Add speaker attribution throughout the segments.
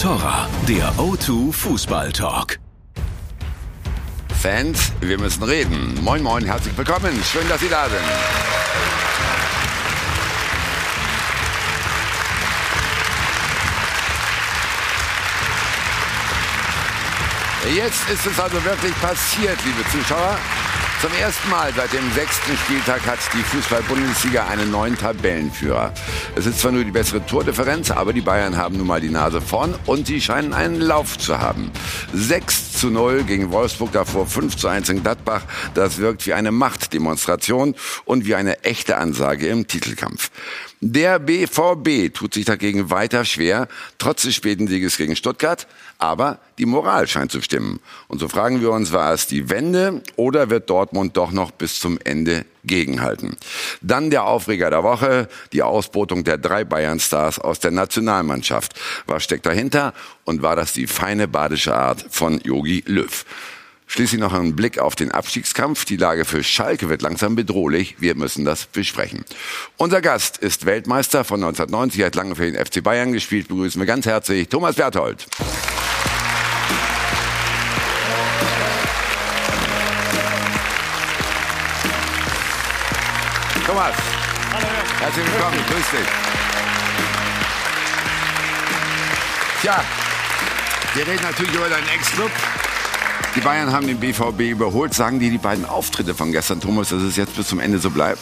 Speaker 1: Contora, der O2 Fußball Talk.
Speaker 2: Fans, wir müssen reden. Moin, moin, herzlich willkommen. Schön, dass Sie da sind. Jetzt ist es also wirklich passiert, liebe Zuschauer. Zum ersten Mal seit dem sechsten Spieltag hat die Fußball-Bundesliga einen neuen Tabellenführer. Es ist zwar nur die bessere Tordifferenz, aber die Bayern haben nun mal die Nase vorn und sie scheinen einen Lauf zu haben. 6 zu 0 gegen Wolfsburg, davor 5 zu 1 in Gladbach. Das wirkt wie eine Machtdemonstration und wie eine echte Ansage im Titelkampf. Der BVB tut sich dagegen weiter schwer, trotz des späten Sieges gegen Stuttgart. Aber die Moral scheint zu stimmen. Und so fragen wir uns, war es die Wende oder wird Dortmund doch noch bis zum Ende gegenhalten? Dann der Aufreger der Woche, die Ausbotung der drei Bayern-Stars aus der Nationalmannschaft. Was steckt dahinter? Und war das die feine badische Art von Yogi Löw? Schließlich noch ein Blick auf den Abstiegskampf. Die Lage für Schalke wird langsam bedrohlich. Wir müssen das besprechen. Unser Gast ist Weltmeister von 1990, hat lange für den FC Bayern gespielt. Begrüßen wir ganz herzlich Thomas Berthold. Thomas. Herzlich willkommen. Grüß dich. Tja, wir reden natürlich über deinen Ex-Club. Die Bayern haben den BVB überholt. Sagen die die beiden Auftritte von gestern, Thomas, dass es jetzt bis zum Ende so bleibt?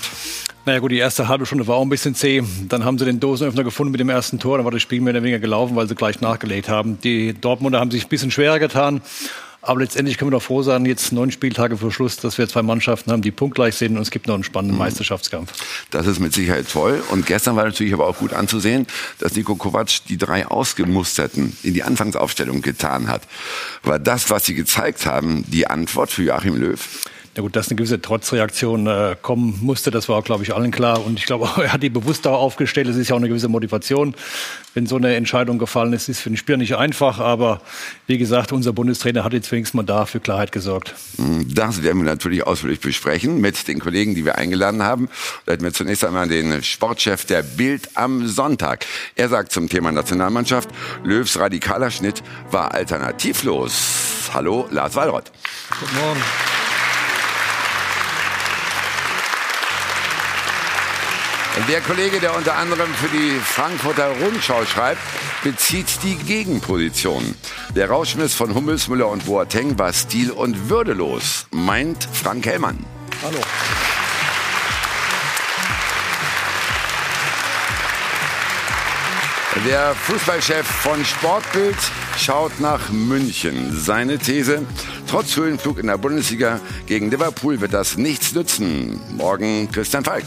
Speaker 3: Naja gut, die erste halbe Stunde war auch ein bisschen zäh. Dann haben sie den Dosenöffner gefunden mit dem ersten Tor. Dann war das Spiel mehr oder weniger gelaufen, weil sie gleich nachgelegt haben. Die Dortmunder haben sich ein bisschen schwerer getan. Aber letztendlich können wir doch froh sein, jetzt neun Spieltage vor Schluss, dass wir zwei Mannschaften haben, die punktgleich sind und es gibt noch einen spannenden mhm. Meisterschaftskampf.
Speaker 2: Das ist mit Sicherheit toll. Und gestern war natürlich aber auch gut anzusehen, dass Nico Kovac die drei Ausgemusterten in die Anfangsaufstellung getan hat. War das, was sie gezeigt haben, die Antwort für Joachim Löw?
Speaker 3: Na gut, dass eine gewisse Trotzreaktion äh, kommen musste, das war, glaube ich, allen klar. Und ich glaube, er hat die bewusst auch aufgestellt. Es ist ja auch eine gewisse Motivation, wenn so eine Entscheidung gefallen ist. Ist für den Spieler nicht einfach, aber wie gesagt, unser Bundestrainer hat jetzt wenigstens mal da für Klarheit gesorgt.
Speaker 2: Das werden wir natürlich ausführlich besprechen mit den Kollegen, die wir eingeladen haben. Da hätten wir zunächst einmal den Sportchef der Bild am Sonntag. Er sagt zum Thema Nationalmannschaft, Löws radikaler Schnitt war alternativlos. Hallo, Lars Wallrott.
Speaker 4: Guten Morgen.
Speaker 2: Der Kollege, der unter anderem für die Frankfurter Rundschau schreibt, bezieht die Gegenposition. Der Rauschmiss von Hummels, Müller und Boateng war stil- und würdelos, meint Frank Hellmann.
Speaker 4: Hallo.
Speaker 2: Der Fußballchef von Sportbild schaut nach München. Seine These, trotz Höhenflug in der Bundesliga gegen Liverpool wird das nichts nützen. Morgen Christian Falk.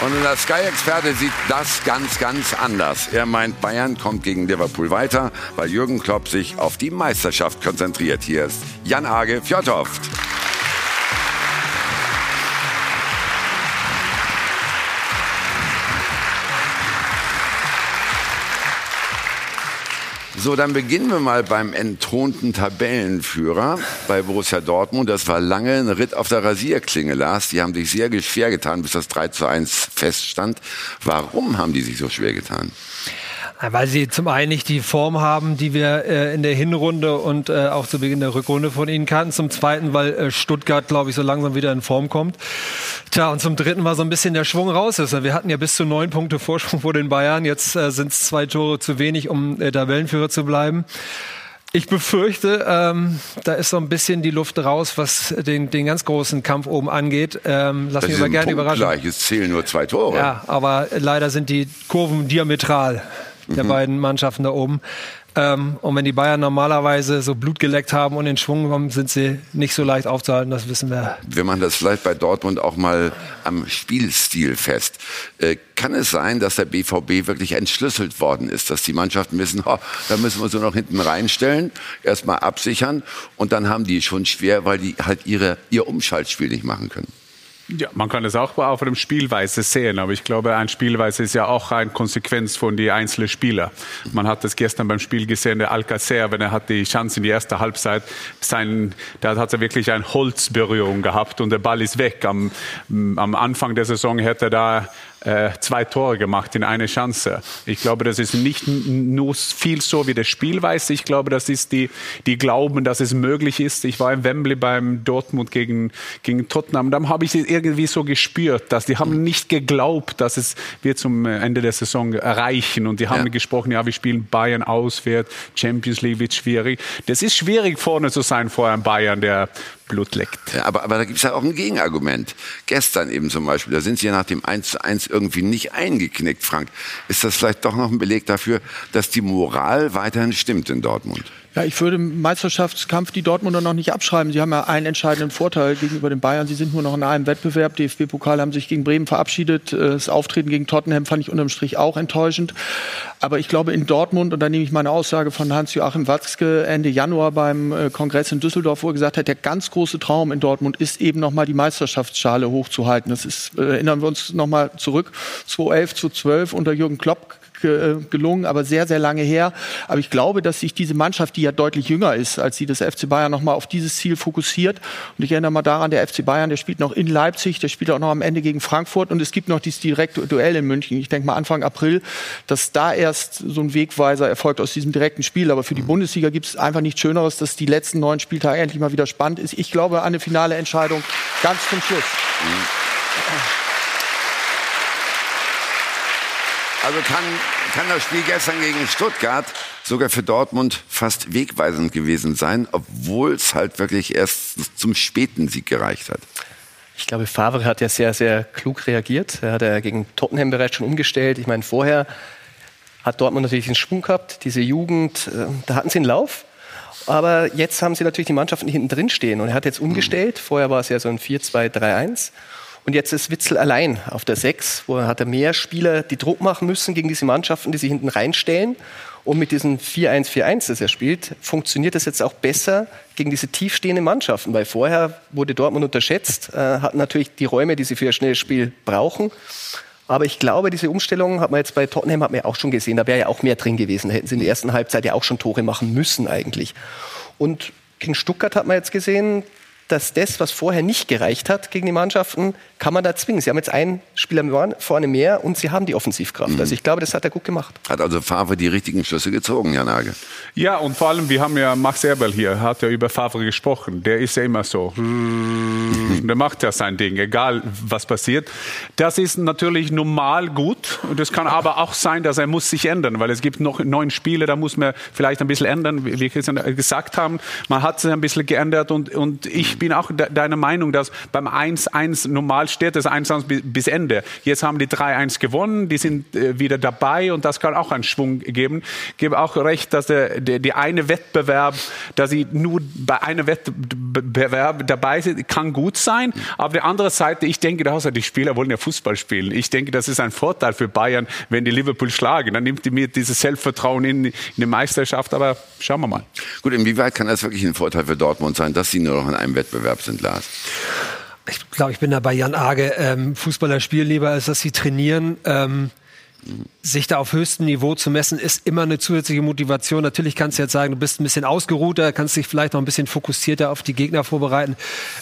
Speaker 2: Und der Sky-Experte sieht das ganz, ganz anders. Er meint, Bayern kommt gegen Liverpool weiter, weil Jürgen Klopp sich auf die Meisterschaft konzentriert. Hier ist Jan Age Fjordhoft. So, dann beginnen wir mal beim entthronten Tabellenführer bei Borussia Dortmund. Das war lange ein Ritt auf der Rasierklinge, Lars. Die haben sich sehr schwer getan, bis das 3 zu 1 feststand. Warum haben die sich so schwer getan?
Speaker 4: Weil sie zum einen nicht die Form haben, die wir äh, in der Hinrunde und äh, auch zu Beginn der Rückrunde von ihnen kannten. Zum zweiten, weil äh, Stuttgart, glaube ich, so langsam wieder in Form kommt. Tja, und zum dritten, weil so ein bisschen der Schwung raus ist. Wir hatten ja bis zu neun Punkte Vorsprung vor den Bayern. Jetzt äh, sind es zwei Tore zu wenig, um äh, Tabellenführer zu bleiben. Ich befürchte, ähm, da ist so ein bisschen die Luft raus, was den, den ganz großen Kampf oben angeht. Ähm, lass das mich aber gerne überraschen.
Speaker 2: Gleich, es zählen nur zwei Tore.
Speaker 4: Ja, aber leider sind die Kurven diametral der mhm. beiden Mannschaften da oben. Ähm, und wenn die Bayern normalerweise so Blut geleckt haben und in Schwung kommen, sind sie nicht so leicht aufzuhalten, das wissen wir.
Speaker 2: Wir machen das vielleicht bei Dortmund auch mal am Spielstil fest. Äh, kann es sein, dass der BVB wirklich entschlüsselt worden ist, dass die Mannschaften wissen, oh, da müssen wir so noch hinten reinstellen, erstmal absichern und dann haben die schon schwer, weil die halt ihre, ihr Umschaltspiel nicht machen können?
Speaker 5: Ja, man kann es auch auf einem Spielweise sehen, aber ich glaube, ein Spielweise ist ja auch eine Konsequenz von den einzelnen Spielern. Man hat das gestern beim Spiel gesehen, der Alcacer, wenn er hat die Chance in die erste Halbzeit, sein, da hat er wirklich eine Holzberührung gehabt und der Ball ist weg. Am, am Anfang der Saison hätte er da äh, zwei Tore gemacht in eine Chance. Ich glaube, das ist nicht nur viel so wie der Spielweise. Ich glaube, das ist die, die Glauben, dass es möglich ist. Ich war in Wembley beim Dortmund gegen, gegen Tottenham. Dann habe ich es irgendwie so gespürt, dass die haben nicht geglaubt, dass es wir zum Ende der Saison erreichen. Und die haben ja. gesprochen, ja, wir spielen Bayern auswärts, Champions League wird schwierig. Das ist schwierig vorne zu sein vor einem Bayern, der Blut leckt.
Speaker 2: Ja, aber, aber da gibt es ja auch ein Gegenargument. Gestern eben zum Beispiel, da sind sie ja nach dem 1 zu 1 irgendwie nicht eingeknickt, Frank. Ist das vielleicht doch noch ein Beleg dafür, dass die Moral weiterhin stimmt in Dortmund?
Speaker 6: Ja, ich würde im Meisterschaftskampf die Dortmunder noch nicht abschreiben. Sie haben ja einen entscheidenden Vorteil gegenüber den Bayern. Sie sind nur noch in einem Wettbewerb. DFB-Pokal haben sich gegen Bremen verabschiedet. Äh, das Auftreten gegen Tottenham fand ich unterm Strich auch enttäuschend. Aber ich glaube, in Dortmund, und da nehme ich meine Aussage von Hans-Joachim Watzke Ende Januar beim äh, Kongress in Düsseldorf, wo er gesagt hat, der ganz große Traum in Dortmund ist eben nochmal die Meisterschaftsschale hochzuhalten. Das ist, äh, erinnern wir uns nochmal zurück, 2011, 2012 unter Jürgen Klopp gelungen, aber sehr, sehr lange her. Aber ich glaube, dass sich diese Mannschaft, die ja deutlich jünger ist, als sie das FC Bayern nochmal auf dieses Ziel fokussiert. Und ich erinnere mal daran, der FC Bayern, der spielt noch in Leipzig, der spielt auch noch am Ende gegen Frankfurt und es gibt noch dieses direkte Duell in München. Ich denke mal Anfang April, dass da erst so ein Wegweiser erfolgt aus diesem direkten Spiel. Aber für die Bundesliga gibt es einfach nichts Schöneres, dass die letzten neun Spieltage endlich mal wieder spannend ist. Ich glaube an eine finale Entscheidung ganz zum Schluss. Mhm.
Speaker 2: Also kann, kann das Spiel gestern gegen Stuttgart sogar für Dortmund fast wegweisend gewesen sein, obwohl es halt wirklich erst zum späten Sieg gereicht hat.
Speaker 7: Ich glaube, Favre hat ja sehr, sehr klug reagiert. Er hat ja gegen Tottenham bereits schon umgestellt. Ich meine, vorher hat Dortmund natürlich den Schwung gehabt, diese Jugend, äh, da hatten sie einen Lauf. Aber jetzt haben sie natürlich die Mannschaften, die hinten drin stehen. Und er hat jetzt umgestellt. Vorher war es ja so ein 4-2-3-1. Und jetzt ist Witzel allein auf der 6, wo er hat er mehr Spieler, die Druck machen müssen gegen diese Mannschaften, die sich hinten reinstellen. Und mit diesem 4-1-4-1, das er spielt, funktioniert das jetzt auch besser gegen diese tiefstehenden Mannschaften. Weil vorher wurde Dortmund unterschätzt, äh, hatten natürlich die Räume, die sie für ein schnelles Spiel brauchen. Aber ich glaube, diese Umstellung hat man jetzt bei Tottenham hat man ja auch schon gesehen. Da wäre ja auch mehr drin gewesen. Da hätten sie in der ersten Halbzeit ja auch schon Tore machen müssen eigentlich. Und gegen Stuttgart hat man jetzt gesehen, dass das, was vorher nicht gereicht hat gegen die Mannschaften, kann man da zwingen. Sie haben jetzt einen Spieler vorne mehr und sie haben die Offensivkraft. Mhm. Also ich glaube, das hat er gut gemacht.
Speaker 2: Hat also Favre die richtigen Schlüsse gezogen, Jan Nagel?
Speaker 5: Ja, und vor allem, wir haben ja Max Eberl hier, hat ja über Favre gesprochen. Der ist ja immer so. Der macht ja sein Ding, egal was passiert. Das ist natürlich normal gut. Und es kann aber auch sein, dass er muss sich ändern, weil es gibt noch neun Spiele, da muss man vielleicht ein bisschen ändern, wie wir gesagt haben. Man hat sich ein bisschen geändert und, und ich bin auch deiner Meinung, dass beim 1-1 normal steht es 1-1 bis Ende. Jetzt haben die 3-1 gewonnen, die sind äh, wieder dabei und das kann auch einen Schwung geben. Ich gebe auch recht, dass der, der, der eine Wettbewerb, dass sie nur bei einem Wettbewerb dabei sind, kann gut sein. Aber der andere Seite, ich denke, die Spieler wollen ja Fußball spielen. Ich denke, das ist ein Vorteil für Bayern, wenn die Liverpool schlagen. Dann nimmt die mir dieses Selbstvertrauen in, in die Meisterschaft. Aber schauen wir mal.
Speaker 2: Gut, inwieweit kann das wirklich ein Vorteil für Dortmund sein, dass sie nur noch in einem Wettbewerb sind, Lars?
Speaker 4: Ich glaube, ich bin da bei Jan Age. Ähm, Fußballer spielen lieber, als dass sie trainieren. Ähm, sich da auf höchstem Niveau zu messen, ist immer eine zusätzliche Motivation. Natürlich kannst du jetzt sagen, du bist ein bisschen ausgeruhter, kannst dich vielleicht noch ein bisschen fokussierter auf die Gegner vorbereiten.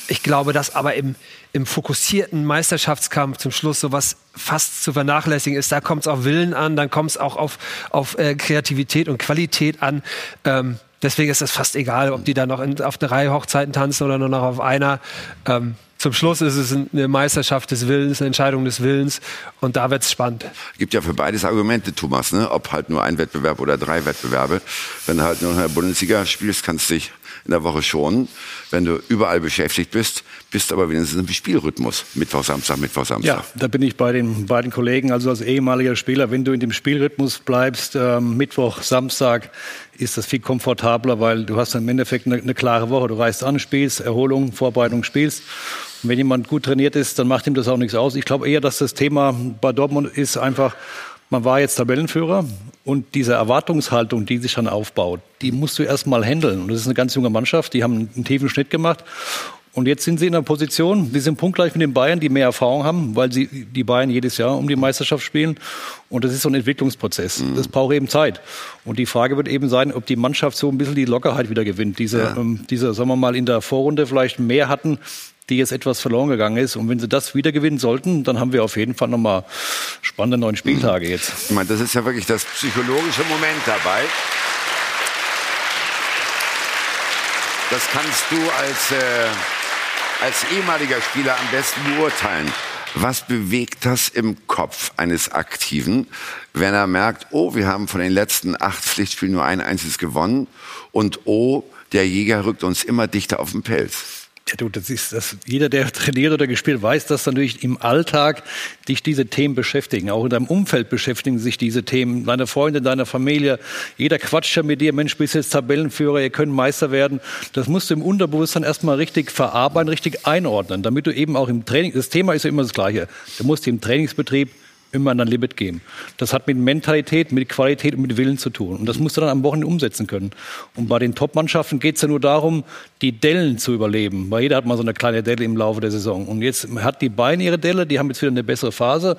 Speaker 4: Ich glaube, dass aber im, im fokussierten Meisterschaftskampf zum Schluss sowas fast zu vernachlässigen ist. Da kommt es auf Willen an, dann kommt es auch auf, auf äh, Kreativität und Qualität an. Ähm, deswegen ist es fast egal, ob die da noch in, auf drei Hochzeiten tanzen oder nur noch auf einer. Ähm, zum Schluss ist es eine Meisterschaft des Willens, eine Entscheidung des Willens und da wird es spannend.
Speaker 2: Es gibt ja für beides Argumente, Thomas, ne? ob halt nur ein Wettbewerb oder drei Wettbewerbe. Wenn du halt nur in der Bundesliga spielst, kannst du dich in der Woche schonen. Wenn du überall beschäftigt bist, bist aber wenigstens im Spielrhythmus. Mittwoch, Samstag, Mittwoch, Samstag.
Speaker 3: Ja, da bin ich bei den beiden Kollegen, also als ehemaliger Spieler, wenn du in dem Spielrhythmus bleibst, äh, Mittwoch, Samstag, ist das viel komfortabler, weil du hast im Endeffekt eine, eine klare Woche. Du reist an, spielst, Erholung, Vorbereitung, spielst. Und wenn jemand gut trainiert ist, dann macht ihm das auch nichts aus. Ich glaube eher, dass das Thema bei Dortmund ist einfach, man war jetzt Tabellenführer und diese Erwartungshaltung, die sich dann aufbaut, die musst du erstmal handeln. Und das ist eine ganz junge Mannschaft, die haben einen tiefen Schnitt gemacht Und jetzt sind sie in einer Position, sie sind punktgleich mit den Bayern, die mehr Erfahrung haben, weil sie die Bayern jedes Jahr um die Meisterschaft spielen. Und das ist so ein Entwicklungsprozess. Mhm. Das braucht eben Zeit. Und die Frage wird eben sein, ob die Mannschaft so ein bisschen die Lockerheit wieder gewinnt. Diese, ja. ähm, diese sagen wir mal, in der Vorrunde vielleicht mehr hatten, die jetzt etwas verloren gegangen ist. Und wenn sie das wieder gewinnen sollten, dann haben wir auf jeden Fall nochmal spannende neun Spieltage jetzt.
Speaker 2: Ich meine, das ist ja wirklich das psychologische Moment dabei. Das kannst du als, äh, als ehemaliger Spieler am besten beurteilen. Was bewegt das im Kopf eines Aktiven, wenn er merkt, oh, wir haben von den letzten acht Pflichtspielen nur ein einziges gewonnen und oh, der Jäger rückt uns immer dichter auf den Pelz?
Speaker 3: Ja, du, das ist das. Jeder, der trainiert oder gespielt, weiß, dass natürlich im Alltag dich diese Themen beschäftigen. Auch in deinem Umfeld beschäftigen sich diese Themen. Deine Freunde, deine Familie. Jeder quatscht ja mit dir. Mensch, bist jetzt Tabellenführer, ihr könnt Meister werden. Das musst du im Unterbewusstsein erstmal richtig verarbeiten, richtig einordnen, damit du eben auch im Training, das Thema ist ja immer das Gleiche. Du musst im Trainingsbetrieb immer an dein Limit gehen. Das hat mit Mentalität, mit Qualität und mit Willen zu tun. Und das musst du dann am Wochenende umsetzen können. Und bei den Top-Mannschaften geht es ja nur darum, die Dellen zu überleben. Weil jeder hat mal so eine kleine Delle im Laufe der Saison. Und jetzt hat die Beine ihre Delle, die haben jetzt wieder eine bessere Phase.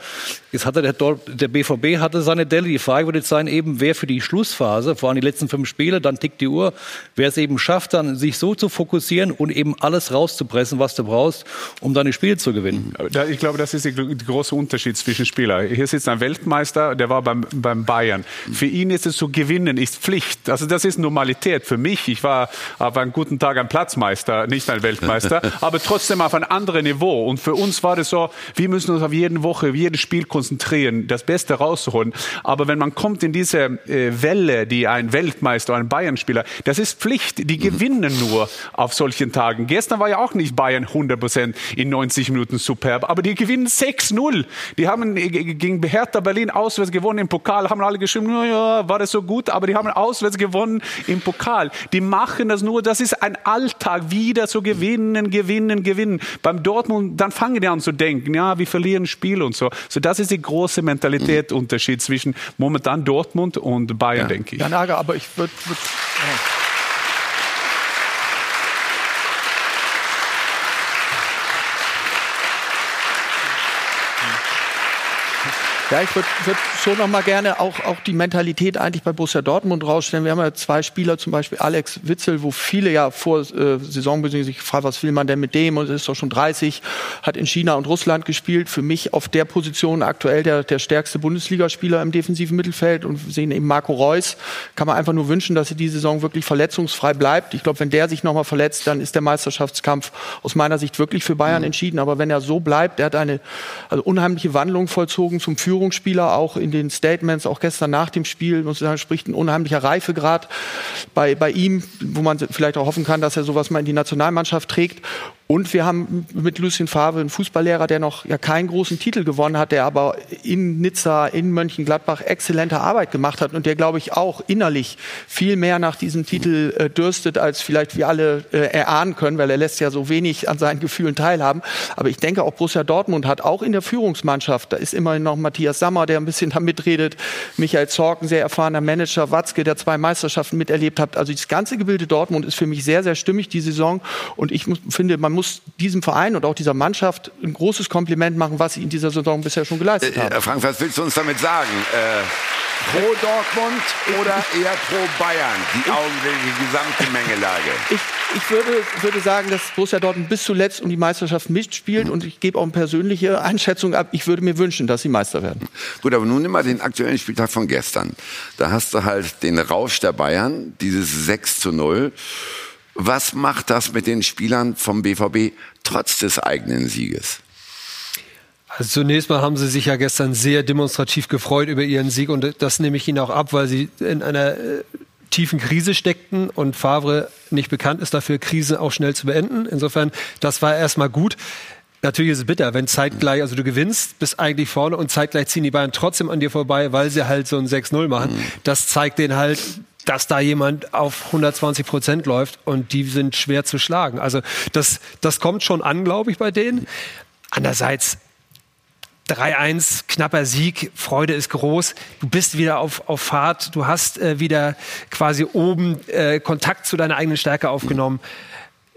Speaker 3: Jetzt hatte der, der BVB hatte seine Delle. Die Frage wird jetzt sein, eben, wer für die Schlussphase, vor allem die letzten fünf Spiele, dann tickt die Uhr, wer es eben schafft, dann sich so zu fokussieren und eben alles rauszupressen, was du brauchst, um deine Spiele zu gewinnen.
Speaker 5: Ich glaube, das ist der große Unterschied zwischen Spielern. Hier sitzt ein Weltmeister, der war beim, beim Bayern. Für ihn ist es so, gewinnen ist Pflicht. Also das ist Normalität für mich. Ich war auf einen guten Tag ein Platzmeister, nicht ein Weltmeister, aber trotzdem auf ein anderes Niveau. Und für uns war das so, wir müssen uns auf jede Woche, jedes Spiel konzentrieren, das Beste rauszuholen. Aber wenn man kommt in diese äh, Welle, die ein Weltmeister, ein Bayern-Spieler, das ist Pflicht. Die gewinnen nur auf solchen Tagen. Gestern war ja auch nicht Bayern 100% in 90 Minuten superb, aber die gewinnen 6-0. Die haben äh, gegen Hertha Berlin auswärts gewonnen im Pokal, haben alle geschrieben, ja, war das so gut, aber die haben auswärts gewonnen im Pokal. Die machen das nur, das ist ein Alltag, wieder zu gewinnen, gewinnen, gewinnen. Beim Dortmund, dann fangen die an zu denken, ja, wir verlieren Spiel und so. So, das ist der große Mentalitätsunterschied zwischen momentan Dortmund und Bayern,
Speaker 6: ja.
Speaker 5: denke ich.
Speaker 6: Ja, Nager, aber ich würde. Würd, ja. Ja, ich würde würd schon noch mal gerne auch, auch die Mentalität eigentlich bei Borussia Dortmund rausstellen. Wir haben ja zwei Spieler, zum Beispiel Alex Witzel, wo viele ja vor äh, Saisonbeginn sich gefragt, was will man denn mit dem? Und ist doch schon 30, hat in China und Russland gespielt. Für mich auf der Position aktuell der, der stärkste Bundesligaspieler im defensiven Mittelfeld. Und wir sehen eben Marco Reus. Kann man einfach nur wünschen, dass er die Saison wirklich verletzungsfrei bleibt. Ich glaube, wenn der sich noch mal verletzt, dann ist der Meisterschaftskampf aus meiner Sicht wirklich für Bayern mhm. entschieden. Aber wenn er so bleibt, er hat eine also unheimliche Wandlung vollzogen zum Führung Führungsspieler, auch in den Statements, auch gestern nach dem Spiel, muss sagen, spricht ein unheimlicher Reifegrad bei, bei ihm, wo man vielleicht auch hoffen kann, dass er sowas mal in die Nationalmannschaft trägt. Und wir haben mit Lucien Favre einen Fußballlehrer, der noch ja keinen großen Titel gewonnen hat, der aber in Nizza, in Mönchengladbach exzellente Arbeit gemacht hat und der, glaube ich, auch innerlich viel mehr nach diesem Titel äh, dürstet, als vielleicht wir alle äh, erahnen können, weil er lässt ja so wenig an seinen Gefühlen teilhaben. Aber ich denke, auch Borussia Dortmund hat auch in der Führungsmannschaft, da ist immerhin noch Matthias Sammer, der ein bisschen da mitredet, Michael Zorken, sehr erfahrener Manager, Watzke, der zwei Meisterschaften miterlebt hat. Also das ganze Gebilde Dortmund ist für mich sehr, sehr stimmig die Saison und ich finde, man muss diesem Verein und auch dieser Mannschaft ein großes Kompliment machen, was sie in dieser Saison bisher schon geleistet äh, haben.
Speaker 2: Äh, Frank, was willst du uns damit sagen? Äh, pro Dortmund oder eher pro Bayern, die augenblickliche gesamte Mengelage?
Speaker 6: Ich, ich würde, würde sagen, dass Borussia Dortmund bis zuletzt um die Meisterschaft mitspielt und ich gebe auch eine persönliche Einschätzung ab. Ich würde mir wünschen, dass sie Meister werden.
Speaker 2: Gut, aber nun nimm mal den aktuellen Spieltag von gestern. Da hast du halt den Rausch der Bayern, dieses 6 zu 0. Was macht das mit den Spielern vom BVB trotz des eigenen Sieges?
Speaker 4: Also zunächst mal haben sie sich ja gestern sehr demonstrativ gefreut über ihren Sieg und das nehme ich ihnen auch ab, weil sie in einer äh, tiefen Krise steckten und Favre nicht bekannt ist dafür, Krise auch schnell zu beenden. Insofern, das war erstmal gut. Natürlich ist es bitter, wenn zeitgleich, also du gewinnst, bist eigentlich vorne und zeitgleich ziehen die Bayern trotzdem an dir vorbei, weil sie halt so ein 6-0 machen. Mhm. Das zeigt denen halt, dass da jemand auf 120 Prozent läuft und die sind schwer zu schlagen. Also das, das kommt schon an, glaube ich, bei denen. Andererseits 3-1, knapper Sieg, Freude ist groß. Du bist wieder auf, auf Fahrt, du hast äh, wieder quasi oben äh, Kontakt zu deiner eigenen Stärke aufgenommen.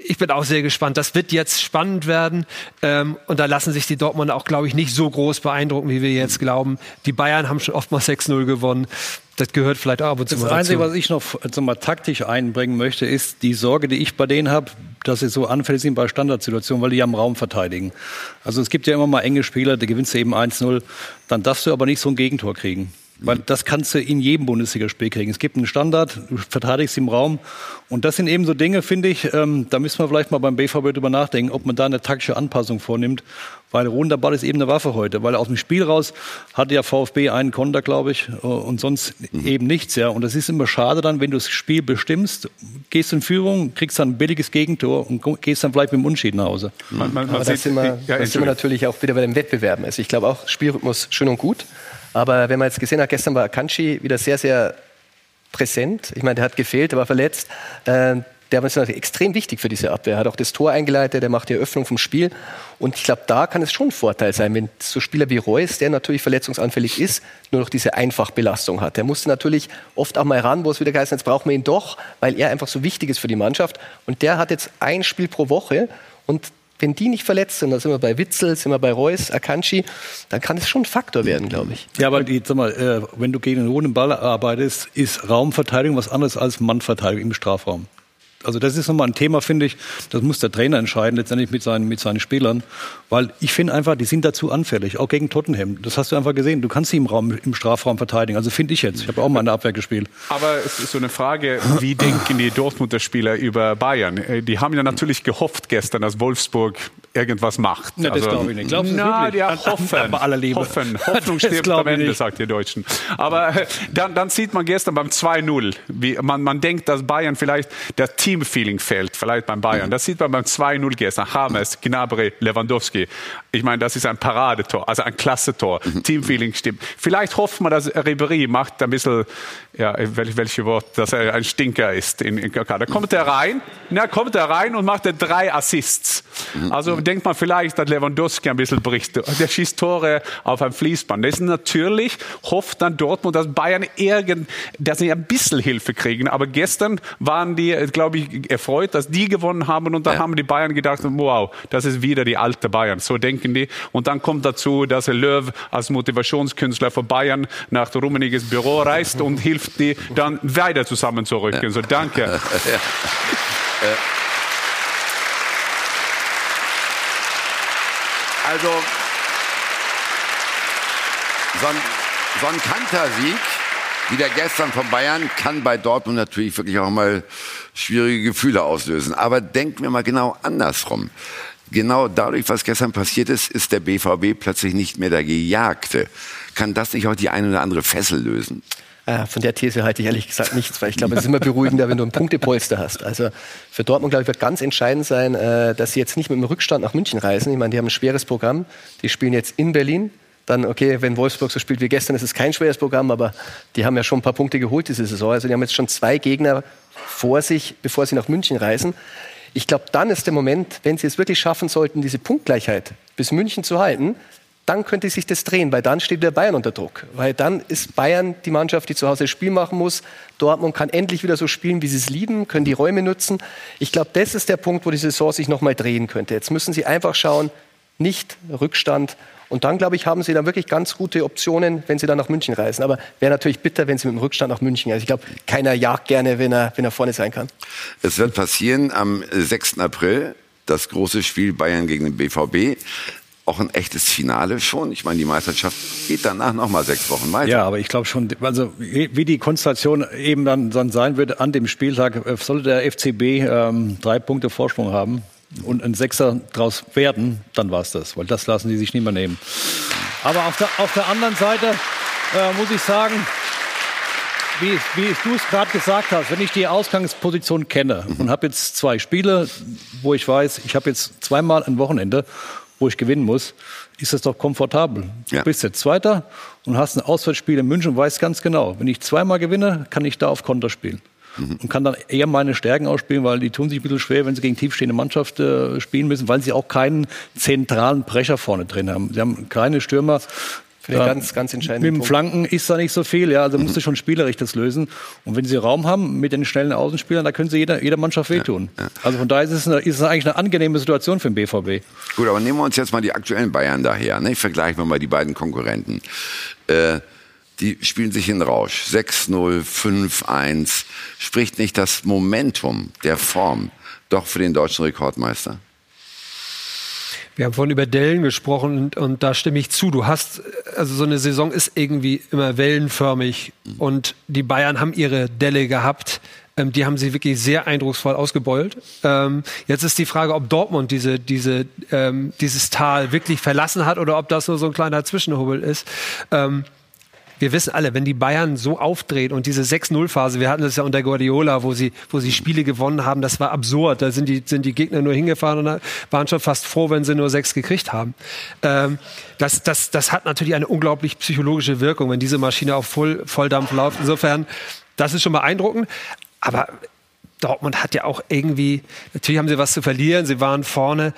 Speaker 4: Ich bin auch sehr gespannt. Das wird jetzt spannend werden. Ähm, und da lassen sich die Dortmunder auch, glaube ich, nicht so groß beeindrucken, wie wir jetzt glauben. Die Bayern haben schon oft mal 6-0 gewonnen. Das gehört vielleicht auch ab und zu
Speaker 3: Das
Speaker 4: mal
Speaker 3: Einzige,
Speaker 4: dazu.
Speaker 3: was ich noch also mal taktisch einbringen möchte, ist die Sorge, die ich bei denen habe, dass sie so anfällig sind bei Standardsituationen, weil die ja im Raum verteidigen. Also es gibt ja immer mal enge Spieler, da gewinnst du eben 1-0, dann darfst du aber nicht so ein Gegentor kriegen. Weil das kannst du in jedem Bundesligaspiel kriegen. Es gibt einen Standard, du verteidigst im Raum. Und das sind eben so Dinge, finde ich, ähm, da müssen wir vielleicht mal beim BVB drüber nachdenken, ob man da eine taktische Anpassung vornimmt. Weil ruhender Ball ist eben eine Waffe heute. Weil aus dem Spiel raus hatte ja VfB einen Konter, glaube ich, äh, und sonst eben nichts. Ja. Und das ist immer schade dann, wenn du das Spiel bestimmst, gehst in Führung, kriegst dann ein billiges Gegentor und gehst dann vielleicht mit dem Unschied nach Hause.
Speaker 5: Man, man, man
Speaker 7: Aber da
Speaker 5: sieht-
Speaker 7: sind, wir,
Speaker 5: ja,
Speaker 7: sind wir natürlich auch wieder bei den Wettbewerben. Also ich glaube auch, Spielrhythmus schön und gut. Aber wenn man jetzt gesehen hat, gestern war Akanji wieder sehr, sehr präsent. Ich meine, der hat gefehlt, der war verletzt. Äh, der ist extrem wichtig für diese Abwehr. Er hat auch das Tor eingeleitet, der macht die Eröffnung vom Spiel. Und ich glaube, da kann es schon ein Vorteil sein, wenn so Spieler wie Reus, der natürlich verletzungsanfällig ist, nur noch diese Einfachbelastung hat. Der musste natürlich oft auch mal ran, wo es wieder geheißen jetzt brauchen wir ihn doch, weil er einfach so wichtig ist für die Mannschaft. Und der hat jetzt ein Spiel pro Woche und wenn die nicht verletzt sind, da sind wir bei Witzel, sind wir bei Reus, Akanji, dann kann es schon ein Faktor werden, glaube ich.
Speaker 3: Ja, aber die, sag mal, äh, wenn du gegen einen hohen Ball arbeitest, ist Raumverteidigung was anderes als Mannverteidigung im Strafraum. Also das ist nochmal ein Thema, finde ich. Das muss der Trainer entscheiden, letztendlich mit seinen, mit seinen Spielern. Weil ich finde einfach, die sind dazu anfällig, auch gegen Tottenham. Das hast du einfach gesehen. Du kannst sie im, Raum, im Strafraum verteidigen. Also finde ich jetzt. Ich habe auch mal in der Abwehr gespielt.
Speaker 5: Aber es ist so eine Frage, wie denken die Dortmunder Spieler über Bayern? Äh, Die haben ja natürlich gehofft gestern, dass Wolfsburg irgendwas macht.
Speaker 3: Na, das glaube ich nicht. Glaubst du
Speaker 5: na,
Speaker 3: wirklich?
Speaker 5: ja, hoffen.
Speaker 3: bei aller Liebe.
Speaker 5: Hoffen. Hoffnung stirbt am Ende, sagt ihr Deutschen. Aber äh, dann, dann sieht man gestern beim 2-0, wie man, man denkt, dass Bayern vielleicht das Teamfeeling fehlt, vielleicht beim Bayern. Das sieht man beim 2-0 gestern. James, Gnabry, Lewandowski. Ich meine, das ist ein Paradetor, also ein Klassetor. Teamfeeling stimmt. Vielleicht hofft man, dass Ribéry macht ein bisschen, ja, welche, welche Wort, dass er ein Stinker ist in, in Katar. Da kommt er rein, na, kommt er rein und macht er drei Assists. Also denkt man vielleicht, dass Lewandowski ein bisschen bricht. Der schießt Tore auf ein Fließband. Das ist natürlich, hofft dann Dortmund, dass Bayern irgend, dass sie ein bisschen Hilfe kriegen. Aber gestern waren die, glaube ich, erfreut, dass die gewonnen haben und dann
Speaker 2: Ja.
Speaker 5: haben die Bayern gedacht, wow, das ist wieder die alte Bayern. So denken die. Und dann kommt dazu, dass Löw als Motivationskünstler von Bayern nach Rummeniges Büro reist und hilft die dann weiter zusammenzurücken. So danke.
Speaker 2: Also, so ein, so ein Kantersieg wie der gestern von Bayern kann bei Dortmund natürlich wirklich auch mal schwierige Gefühle auslösen. Aber denken wir mal genau andersrum. Genau dadurch, was gestern passiert ist, ist der BVB plötzlich nicht mehr der Gejagte. Kann das nicht auch die eine oder andere Fessel lösen?
Speaker 7: Äh, von der These halte ich ehrlich gesagt nichts, weil ich glaube, es ist immer beruhigender, wenn du ein Punktepolster hast. Also für Dortmund, glaube ich, wird ganz entscheidend sein, äh, dass sie jetzt nicht mit dem Rückstand nach München reisen. Ich meine, die haben ein schweres Programm. Die spielen jetzt in Berlin. Dann, okay, wenn Wolfsburg so spielt wie gestern, ist es kein schweres Programm, aber die haben ja schon ein paar Punkte geholt diese Saison. Also die haben jetzt schon zwei Gegner vor sich, bevor sie nach München reisen. Ich glaube, dann ist der Moment, wenn sie es wirklich schaffen sollten, diese Punktgleichheit bis München zu halten, dann könnte sich das drehen, weil dann steht der Bayern unter Druck. Weil dann ist Bayern die Mannschaft, die zu Hause das Spiel machen muss. Dortmund kann endlich wieder so spielen, wie sie es lieben, können die Räume nutzen. Ich glaube, das ist der Punkt, wo die Saison sich nochmal drehen könnte. Jetzt müssen sie einfach schauen, nicht Rückstand. Und dann, glaube ich, haben sie dann wirklich ganz gute Optionen, wenn sie dann nach München reisen. Aber wäre natürlich bitter, wenn sie mit dem Rückstand nach München. Also ich glaube, keiner jagt gerne, wenn er, wenn er vorne sein kann.
Speaker 2: Es wird passieren am 6. April, das große Spiel Bayern gegen den BVB. Auch ein echtes Finale schon. Ich meine, die Meisterschaft geht danach noch mal sechs Wochen weiter.
Speaker 3: Ja, aber ich glaube schon, also wie wie die Konstellation eben dann, dann sein wird an dem Spieltag, äh, sollte der FCB ähm, drei Punkte Vorsprung haben und ein Sechser draus werden, dann war es das, weil das lassen die sich nicht mehr nehmen. Aber auf der, auf der anderen Seite äh, muss ich sagen, wie, wie du es gerade gesagt hast, wenn ich die Ausgangsposition kenne und habe jetzt zwei Spiele, wo ich weiß, ich habe jetzt zweimal ein Wochenende, wo ich gewinnen muss, ist das doch komfortabel. Du
Speaker 2: Ja.
Speaker 3: bist jetzt Zweiter und hast ein Auswärtsspiel in München und weißt ganz genau, wenn ich zweimal gewinne, kann ich da auf Konter spielen. Und kann dann eher meine Stärken ausspielen, weil die tun sich ein bisschen schwer, wenn sie gegen tiefstehende Mannschaft äh, spielen müssen, weil sie auch keinen zentralen Brecher vorne drin haben. Sie haben kleine Stürmer,
Speaker 7: Für den ganz, ganz entscheidenden
Speaker 3: Mit dem Flanken ist da nicht so viel, ja. Also musst du schon spielerisch das lösen. Und wenn sie Raum haben mit den schnellen Außenspielern, da können sie jeder, jeder Mannschaft wehtun. Also von daher ist es, eine, ist es eigentlich eine angenehme Situation für den BVB.
Speaker 2: Gut, aber nehmen wir uns jetzt mal die aktuellen Bayern daher. Ne? Vergleichen wir mal die beiden Konkurrenten. Äh, die spielen sich in Rausch. 6-0, 5-1. Spricht nicht das Momentum der Form doch für den deutschen Rekordmeister?
Speaker 4: Wir haben vorhin über Dellen gesprochen und, und, da stimme ich zu. Du hast, also so eine Saison ist irgendwie immer wellenförmig und die Bayern haben ihre Delle gehabt. Ähm, die haben sie wirklich sehr eindrucksvoll ausgebeult. Ähm, jetzt ist die Frage, ob Dortmund diese, diese, ähm, dieses Tal wirklich verlassen hat oder ob das nur so ein kleiner Zwischenhubbel ist. Wir wissen alle, wenn die Bayern so aufdreht und diese 6-0-Phase, wir hatten das ja unter Guardiola, wo sie, wo sie Spiele gewonnen haben, das war absurd. Da sind die, sind die Gegner nur hingefahren und waren schon fast froh, wenn sie nur sechs gekriegt haben. Ähm, das, das, das hat natürlich eine unglaublich psychologische Wirkung, wenn diese Maschine auf Voll, Volldampf läuft. Insofern, das ist schon beeindruckend. Aber Dortmund hat ja auch irgendwie, natürlich haben sie was zu verlieren, sie waren vorne.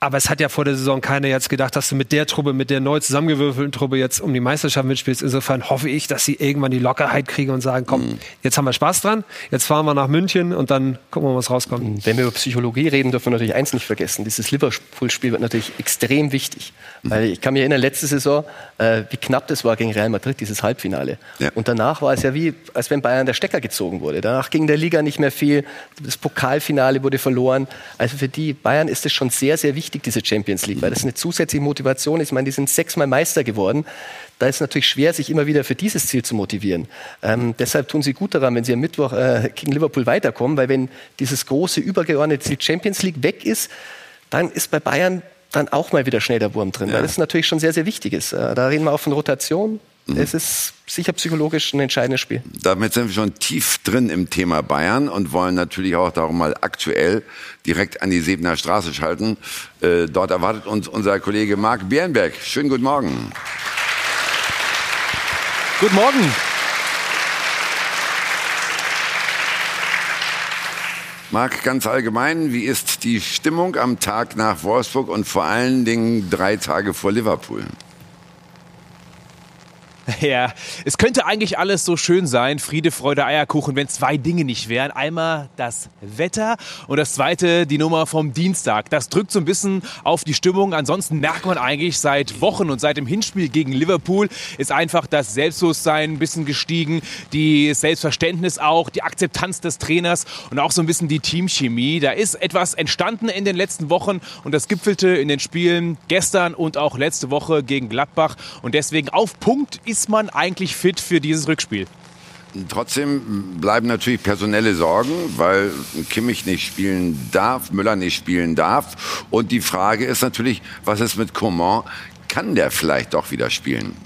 Speaker 4: Aber es hat ja vor der Saison keiner jetzt gedacht, dass du mit der Truppe, mit der neu zusammengewürfelten Truppe jetzt um die Meisterschaft mitspielst. Insofern hoffe ich, dass sie irgendwann die Lockerheit kriegen und sagen, komm, mhm. jetzt haben wir Spaß dran, jetzt fahren wir nach München und dann gucken wir, was rauskommt. Mhm.
Speaker 7: Wenn wir über Psychologie reden, dürfen wir natürlich eins nicht vergessen. Dieses Liverpool-Spiel wird natürlich extrem wichtig. Mhm. Weil ich kann mich erinnern, letzte Saison, äh, wie knapp das war gegen Real Madrid, dieses Halbfinale. Ja. Und danach war es ja wie, als wenn Bayern der Stecker gezogen wurde. Danach ging der Liga nicht mehr viel. Das Pokalfinale wurde verloren. Also für die Bayern ist es schon sehr, sehr wichtig, diese Champions League. League, weil das eine zusätzliche Motivation ist. Ich meine, die sind sechsmal Meister geworden. Da ist es natürlich schwer, sich immer wieder für dieses Ziel zu motivieren. Ähm, deshalb tun sie gut daran, wenn sie am Mittwoch äh, gegen Liverpool weiterkommen, weil wenn dieses große übergeordnete Ziel Champions League weg ist, dann ist bei Bayern dann auch mal wieder schnell der Wurm drin, ja. weil das natürlich schon sehr, sehr wichtig ist. Äh, da reden wir auch von Rotation. Mhm. Es ist sicher psychologisch ein entscheidendes Spiel.
Speaker 2: Damit sind wir schon tief drin im Thema Bayern und wollen natürlich auch darum mal aktuell direkt an die Sebener Straße schalten. Äh, dort erwartet uns unser Kollege Marc Bernberg. Schönen guten Morgen.
Speaker 8: Guten Morgen.
Speaker 2: Marc, ganz allgemein, wie ist die Stimmung am Tag nach Wolfsburg und vor allen Dingen drei Tage vor Liverpool?
Speaker 8: Ja, es könnte eigentlich alles so schön sein, Friede, Freude, Eierkuchen, wenn zwei Dinge nicht wären. Einmal das Wetter und das zweite die Nummer vom Dienstag. Das drückt so ein bisschen auf die Stimmung. Ansonsten merkt man eigentlich seit Wochen und seit dem Hinspiel gegen Liverpool ist einfach das Selbstbewusstsein ein bisschen gestiegen, die Selbstverständnis auch, die Akzeptanz des Trainers und auch so ein bisschen die Teamchemie. Da ist etwas entstanden in den letzten Wochen und das gipfelte in den Spielen gestern und auch letzte Woche gegen Gladbach und deswegen auf Punkt ist ist man eigentlich fit für dieses Rückspiel?
Speaker 2: Trotzdem bleiben natürlich personelle Sorgen, weil Kimmich nicht spielen darf, Müller nicht spielen darf. Und die Frage ist natürlich, was ist mit Coman? Kann der vielleicht doch wieder spielen?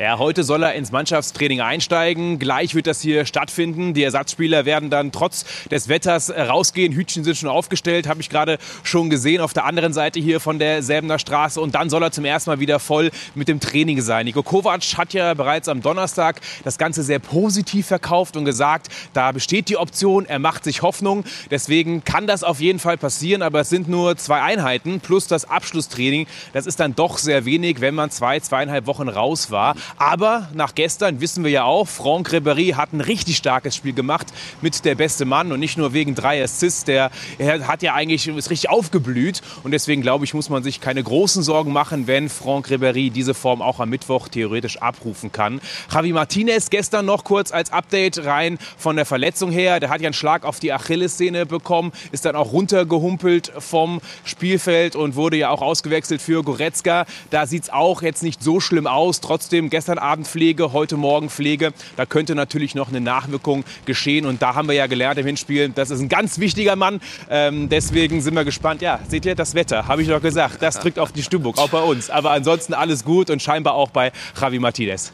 Speaker 8: Ja, heute soll er ins Mannschaftstraining einsteigen. Gleich wird das hier stattfinden. Die Ersatzspieler werden dann trotz des Wetters rausgehen. Hütchen sind schon aufgestellt, habe ich gerade schon gesehen, auf der anderen Seite hier von der Säbener Straße. Und dann soll er zum ersten Mal wieder voll mit dem Training sein. Nico Kovac hat ja bereits am Donnerstag das Ganze sehr positiv verkauft und gesagt, da besteht die Option, er macht sich Hoffnung. Deswegen kann das auf jeden Fall passieren, aber es sind nur zwei Einheiten plus das Abschlusstraining. Das ist dann doch sehr wenig, wenn man zwei, zweieinhalb Wochen raus war. Aber nach gestern wissen wir ja auch, Franck Ribéry hat ein richtig starkes Spiel gemacht mit der beste Mann und nicht nur wegen drei Assists. Der er hat ja eigentlich ist richtig aufgeblüht und deswegen glaube ich, muss man sich keine großen Sorgen machen, wenn Franck Ribéry diese Form auch am Mittwoch theoretisch abrufen kann. Javi Martinez gestern noch kurz als Update rein von der Verletzung her. Der hat ja einen Schlag auf die Achillessehne bekommen, ist dann auch runtergehumpelt vom Spielfeld und wurde ja auch ausgewechselt für Goretzka. Da sieht es auch jetzt nicht so schlimm aus. Trotzdem gestern Abend Pflege, heute Morgen Pflege. Da könnte natürlich noch eine Nachwirkung geschehen. Und da haben wir ja gelernt im Hinspiel, das ist ein ganz wichtiger Mann. Ähm, deswegen sind wir gespannt. Ja, seht ihr das Wetter? Habe ich doch gesagt. Das drückt auf die Stimmung, auch bei uns. Aber ansonsten alles gut und scheinbar auch bei Javi Martinez.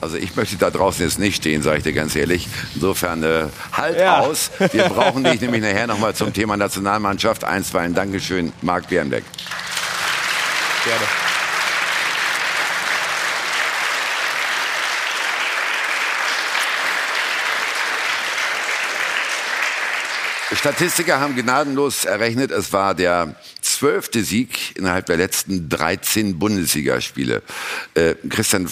Speaker 2: Also ich möchte da draußen jetzt nicht stehen, sage ich dir ganz ehrlich. Insofern äh, halt ja. aus. Wir brauchen dich nämlich nachher nochmal zum Thema Nationalmannschaft. Einstweilen Dankeschön, Marc Bernbeck. Gerne. Statistiker haben gnadenlos errechnet, es war der zwölfte Sieg innerhalb der letzten 13 Bundesligaspiele. Äh, Christian,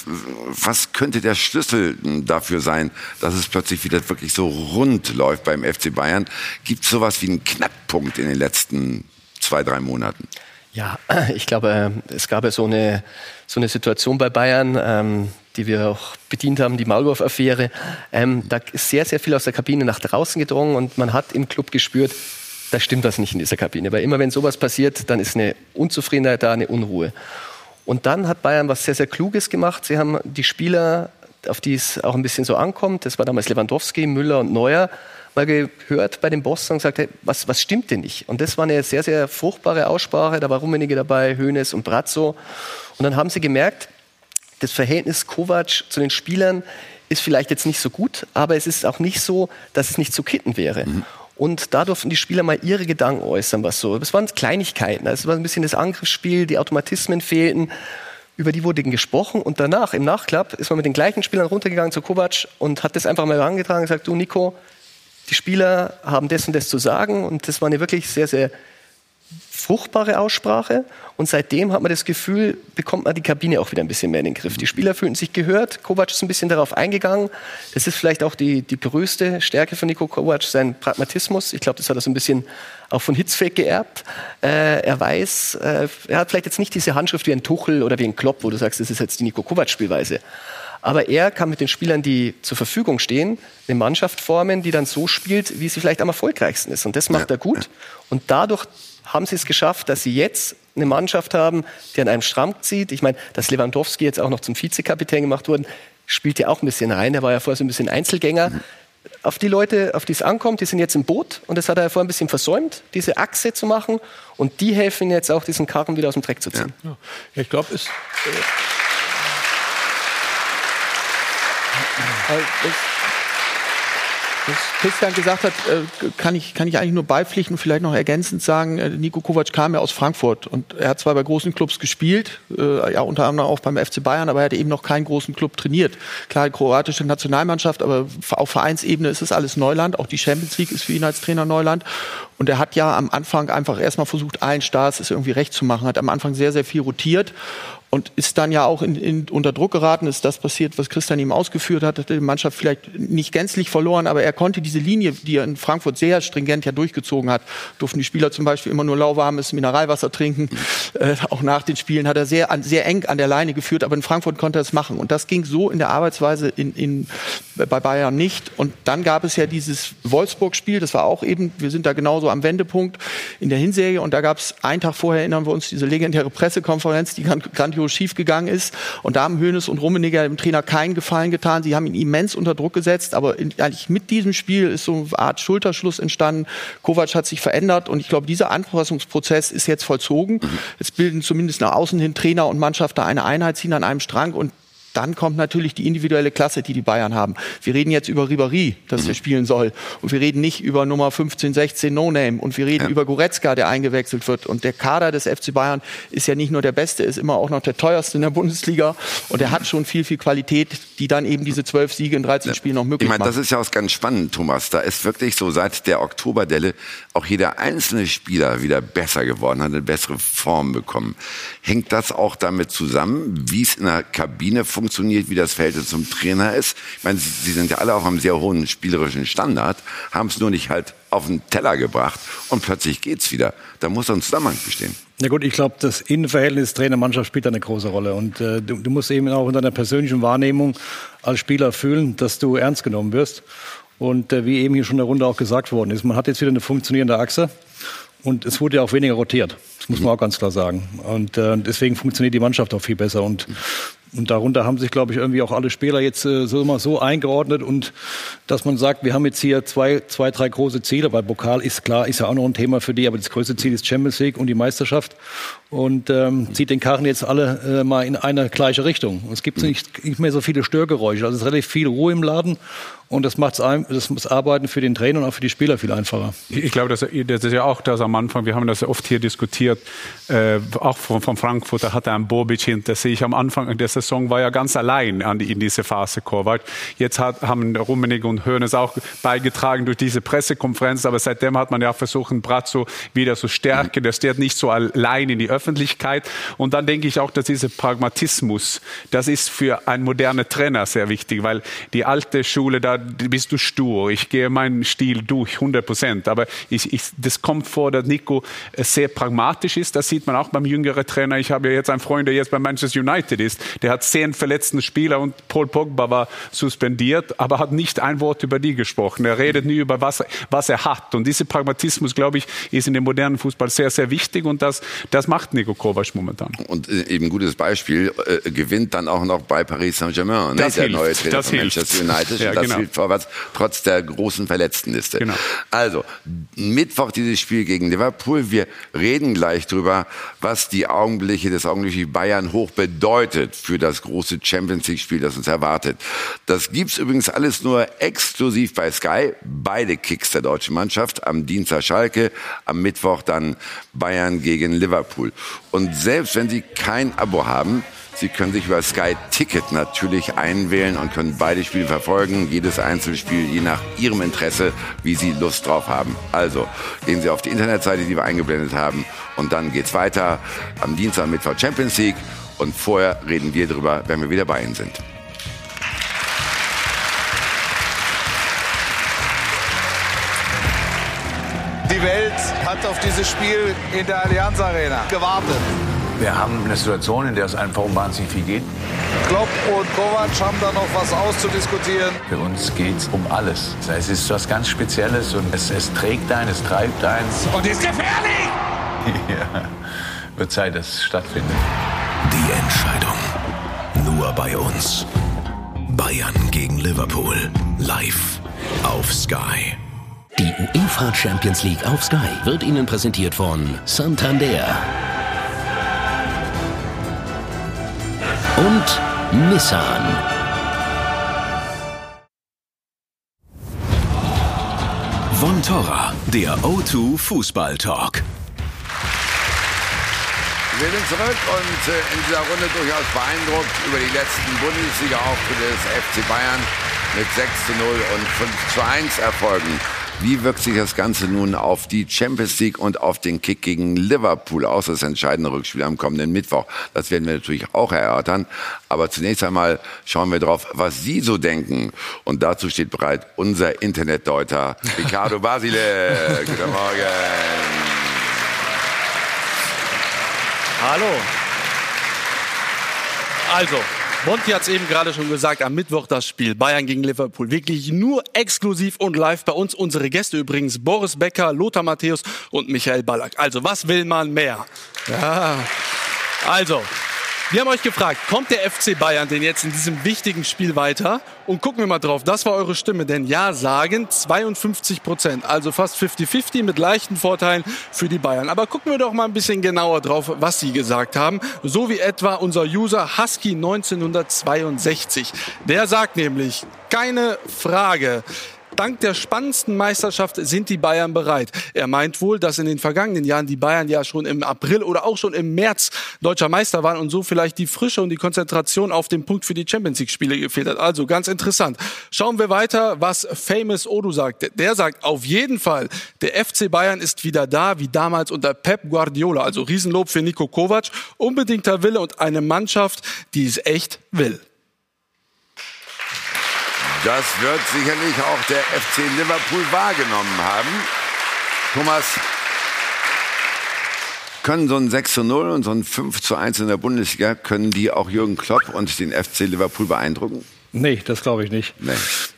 Speaker 2: was könnte der Schlüssel dafür sein, dass es plötzlich wieder wirklich so rund läuft beim FC Bayern? Gibt es sowas wie einen Knackpunkt in den letzten zwei, drei Monaten?
Speaker 7: Ja, ich glaube, es gab ja so eine, so eine Situation bei Bayern, ähm, die wir auch bedient haben, die Maulwurf-Affäre. Ähm, da ist sehr, sehr viel aus der Kabine nach draußen gedrungen und man hat im Club gespürt, da stimmt was nicht in dieser Kabine. Weil immer wenn sowas passiert, dann ist eine Unzufriedenheit da, eine Unruhe. Und dann hat Bayern was sehr, sehr Kluges gemacht. Sie haben die Spieler, auf die es auch ein bisschen so ankommt, das war damals Lewandowski, Müller und Neuer, mal gehört bei den Boss und gesagt, hey, was, was stimmt denn nicht? Und das war eine sehr, sehr fruchtbare Aussprache. Da war Rummenigge dabei, Hoeneß und Brazzo. Und dann haben sie gemerkt, das Verhältnis Kovac zu den Spielern ist vielleicht jetzt nicht so gut, aber es ist auch nicht so, dass es nicht zu kitten wäre. Mhm. Und da durften die Spieler mal ihre Gedanken äußern, was so. Das waren Kleinigkeiten. Es war ein bisschen das Angriffsspiel, die Automatismen fehlten. Über die wurde gesprochen und danach, im Nachklapp, ist man mit den gleichen Spielern runtergegangen zu Kovac und hat das einfach mal herangetragen und gesagt, du Nico, die Spieler haben das und das zu sagen und das war eine wirklich sehr, sehr fruchtbare Aussprache. Und seitdem hat man das Gefühl, bekommt man die Kabine auch wieder ein bisschen mehr in den Griff. Die Spieler fühlten sich gehört. Kovac ist ein bisschen darauf eingegangen. Das ist vielleicht auch die, die größte Stärke von Nico Kovac, sein Pragmatismus. Ich glaube, das hat er so ein bisschen auch von Hitzfeld geerbt. Äh, er weiß, äh, er hat vielleicht jetzt nicht diese Handschrift wie ein Tuchel oder wie ein Klopp, wo du sagst, das ist jetzt die Nico Kovac-Spielweise. Aber er kann mit den Spielern, die zur Verfügung stehen, eine Mannschaft formen, die dann so spielt, wie sie vielleicht am erfolgreichsten ist. Und das macht ja. er gut. Und dadurch haben sie es geschafft, dass sie jetzt eine Mannschaft haben, die an einem Strang zieht. Ich meine, dass Lewandowski jetzt auch noch zum Vizekapitän gemacht wurde, spielt ja auch ein bisschen rein. Er war ja vorher so ein bisschen Einzelgänger. Auf die Leute, auf die es ankommt, die sind jetzt im Boot und das hat er vorher ein bisschen versäumt, diese Achse zu machen und die helfen jetzt auch, diesen Karren wieder aus dem Dreck zu ziehen.
Speaker 6: Ja. Ja, ich glaube, es. Äh, es was Christian gesagt hat, äh, kann ich, kann ich eigentlich nur beipflichten vielleicht noch ergänzend sagen, äh, Nico Kovac kam ja aus Frankfurt und er hat zwar bei großen Clubs gespielt, äh, ja unter anderem auch beim FC Bayern, aber er hat eben noch keinen großen Club trainiert. Klar, kroatische Nationalmannschaft, aber auf Vereinsebene ist es alles Neuland. Auch die Champions League ist für ihn als Trainer Neuland. Und er hat ja am Anfang einfach erstmal versucht, allen Stars es irgendwie recht zu machen, hat am Anfang sehr, sehr viel rotiert und ist dann ja auch in, in, unter Druck geraten, ist das passiert, was Christian ihm ausgeführt hat, hat die Mannschaft vielleicht nicht gänzlich verloren, aber er konnte diese Linie, die er in Frankfurt sehr stringent ja durchgezogen hat, durften die Spieler zum Beispiel immer nur lauwarmes Mineralwasser trinken, äh, auch nach den Spielen hat er sehr, an, sehr eng an der Leine geführt, aber in Frankfurt konnte er es machen. Und das ging so in der Arbeitsweise in, in, bei Bayern nicht. Und dann gab es ja dieses Wolfsburg-Spiel, das war auch eben, wir sind da genauso am Wendepunkt in der Hinserie. Und da gab es einen Tag vorher, erinnern wir uns, diese legendäre Pressekonferenz, die grandios Szenario schiefgegangen ist. Und da haben Hoeneß und Rummenigge dem Trainer keinen Gefallen getan. Sie haben ihn immens unter Druck gesetzt. Aber in, eigentlich mit diesem Spiel ist so eine Art Schulterschluss entstanden. Kovac hat sich verändert. Und ich glaube, dieser Anpassungsprozess ist jetzt vollzogen. Jetzt bilden zumindest nach außen hin Trainer und Mannschaft da eine Einheit, ziehen an einem Strang. Und dann kommt natürlich die individuelle Klasse, die die Bayern haben. Wir reden jetzt über Ribéry, dass mhm. er spielen soll. Und wir reden nicht über Nummer 15, 16 No-Name. Und wir reden ja. über Goretzka, der eingewechselt wird. Und der Kader des FC Bayern ist ja nicht nur der beste, ist immer auch noch der teuerste in der Bundesliga. Und er hat schon viel, viel Qualität, die dann eben diese zwölf Siege in 13 ja. Spielen noch möglich machen.
Speaker 2: Ich meine, das ist ja auch ganz spannend, Thomas. Da ist wirklich so seit der Oktoberdelle auch jeder einzelne Spieler wieder besser geworden, hat eine bessere Form bekommen. Hängt das auch damit zusammen, wie es in der Kabine funktioniert? Funktioniert, wie das Feld zum Trainer ist. Ich meine, sie sind ja alle auf einem sehr hohen spielerischen Standard, haben es nur nicht halt auf den Teller gebracht und plötzlich geht's wieder. Da muss ein Zusammenhang bestehen.
Speaker 3: Ja gut, ich glaube, das Innenverhältnis Trainer-Mannschaft spielt eine große Rolle. Und äh, du, du, musst eben auch in deiner persönlichen Wahrnehmung als Spieler fühlen, dass du ernst genommen wirst. Und äh, wie eben hier schon in der Runde auch gesagt worden ist, man hat jetzt wieder eine funktionierende Achse. Und es wurde ja auch weniger rotiert. Das muss man auch ganz klar sagen. Und äh, deswegen funktioniert die Mannschaft auch viel besser. Und und darunter haben sich, glaube ich, irgendwie auch alle Spieler jetzt äh, so immer so eingeordnet. Und dass man sagt, wir haben jetzt hier zwei, zwei, drei große Ziele, weil Pokal ist klar, ist ja auch noch ein Thema für die, aber das größte Ziel ist Champions League und die Meisterschaft. Und ähm, zieht den Karren jetzt alle äh, mal in eine gleiche Richtung. Es gibt nicht, nicht mehr so viele Störgeräusche, also es ist relativ viel Ruhe im Laden Und das macht das Arbeiten für den Trainer und auch für die Spieler viel einfacher.
Speaker 5: Ich glaube, das, ist ja auch das am Anfang, wir haben das oft hier diskutiert, äh, auch von, von Frankfurt, da hat er einen Bobic hinter sich. Am Anfang der Saison war er ganz allein an in diese Phase Kovac. Jetzt hat, haben Rummenigge und Hoeneß auch beigetragen durch diese Pressekonferenz, aber seitdem hat man ja versucht, Brazzo wieder zu stärken. Der steht nicht so allein in die Öffentlichkeit. Und dann denke ich auch, dass dieser Pragmatismus, das ist für einen modernen Trainer sehr wichtig, weil die alte Schule, da bist du stur. Ich gehe meinen Stil durch, 100 Prozent. Aber ich, ich, das kommt vor, dass Nico äh, sehr pragmatisch ist. Das sieht man auch beim jüngeren Trainer. Ich habe ja jetzt einen Freund, der jetzt bei Manchester United ist. Der hat zehn verletzte Spieler und Paul Pogba war suspendiert, aber hat nicht ein Wort über die gesprochen. Er redet nie über was, was er hat. Und dieser Pragmatismus, glaube ich, ist in dem modernen Fußball sehr, sehr wichtig. Und das, das macht Nico Kovac momentan.
Speaker 2: Und äh, eben ein gutes Beispiel, äh, gewinnt dann auch noch bei Paris Saint-Germain, ne? der
Speaker 5: hilft.
Speaker 2: neue Trainer
Speaker 5: das
Speaker 2: von
Speaker 5: hilft.
Speaker 2: Manchester United.
Speaker 5: Ja,
Speaker 2: das
Speaker 5: genau.
Speaker 2: Hilft vorwärts, trotz der großen Verletztenliste.
Speaker 5: Genau.
Speaker 2: Also, Mittwoch dieses Spiel gegen Liverpool. Wir reden gleich drüber, was die Augenblicke des augenblicklichen Bayern hoch bedeutet für das große Champions League-Spiel, das uns erwartet. Das gibt's übrigens alles nur exklusiv bei Sky. Beide Kicks der deutschen Mannschaft. Am Dienstag Schalke, am Mittwoch dann Bayern gegen Liverpool. Und selbst wenn Sie kein Abo haben, Sie können sich über Sky Ticket natürlich einwählen und können beide Spiele verfolgen. Jedes Einzelspiel je nach Ihrem Interesse, wie Sie Lust drauf haben. Also gehen Sie auf die Internetseite, die wir eingeblendet haben. Und dann geht's weiter am Dienstag, Mittwoch Champions League. Und vorher reden wir drüber, wenn wir wieder bei Ihnen sind.
Speaker 9: Die Welt hat auf dieses Spiel in der Allianz Arena gewartet.
Speaker 10: Wir haben eine Situation, in der es einfach um wahnsinnig viel geht.
Speaker 9: Klopp und Kovac haben da noch was auszudiskutieren.
Speaker 10: Für uns geht es um alles. Es ist was ganz Spezielles und es, es trägt ein, es treibt eins.
Speaker 9: Und ist gefährlich!
Speaker 10: Ja, wird Zeit, dass es stattfindet.
Speaker 1: Die Entscheidung. Nur bei uns. Bayern gegen Liverpool. Live auf Sky.
Speaker 11: Die UEFA Champions League auf Sky wird Ihnen präsentiert von Santander und Nissan.
Speaker 1: Von Torra, der O2 Fußball Talk.
Speaker 2: Wir sind zurück und äh, in dieser Runde durchaus beeindruckt über die letzten Bundesliga-Auftritte des FC Bayern mit 6 zu 0 und 5 zu 1 Erfolgen. Wie wirkt sich das Ganze nun auf die Champions League und auf den Kick gegen Liverpool aus, das entscheidende Rückspiel am kommenden Mittwoch? Das werden wir natürlich auch erörtern. Aber zunächst einmal schauen wir drauf, was Sie so denken. Und dazu steht bereit unser Internetdeuter Ricardo Basile. Guten Morgen.
Speaker 12: Hallo. Also, Monty hat es eben gerade schon gesagt, am Mittwoch das Spiel Bayern gegen Liverpool. Wirklich nur exklusiv und live bei uns. Unsere Gäste übrigens Boris Becker, Lothar Matthäus und Michael Ballack. Also, was will man mehr? Ja. Also, wir haben euch gefragt, kommt der FC Bayern denn jetzt in diesem wichtigen Spiel weiter? Und gucken wir mal drauf, das war eure Stimme, denn Ja sagen 52 Prozent, also fast 50-50 mit leichten Vorteilen für die Bayern. Aber gucken wir doch mal ein bisschen genauer drauf, was sie gesagt haben. So wie etwa unser User Husky 1962. Der sagt nämlich, keine Frage. Dank der spannendsten Meisterschaft sind die Bayern bereit. Er meint wohl, dass in den vergangenen Jahren die Bayern ja schon im April oder auch schon im März deutscher Meister waren und so vielleicht die Frische und die Konzentration auf den Punkt für die Champions League Spiele gefehlt hat. Also ganz interessant. Schauen wir weiter, was Famous Odu sagt. Der sagt auf jeden Fall, der FC Bayern ist wieder da, wie damals unter Pep Guardiola. Also Riesenlob für Nico Kovac. Unbedingter Wille und eine Mannschaft, die es echt will.
Speaker 2: Das wird sicherlich auch der FC Liverpool wahrgenommen haben. Thomas, können so ein 6 zu 0 und so ein 5 zu 1 in der Bundesliga, können die auch Jürgen Klopp und den FC Liverpool beeindrucken?
Speaker 3: Nee, das glaube ich nicht.
Speaker 2: Nee.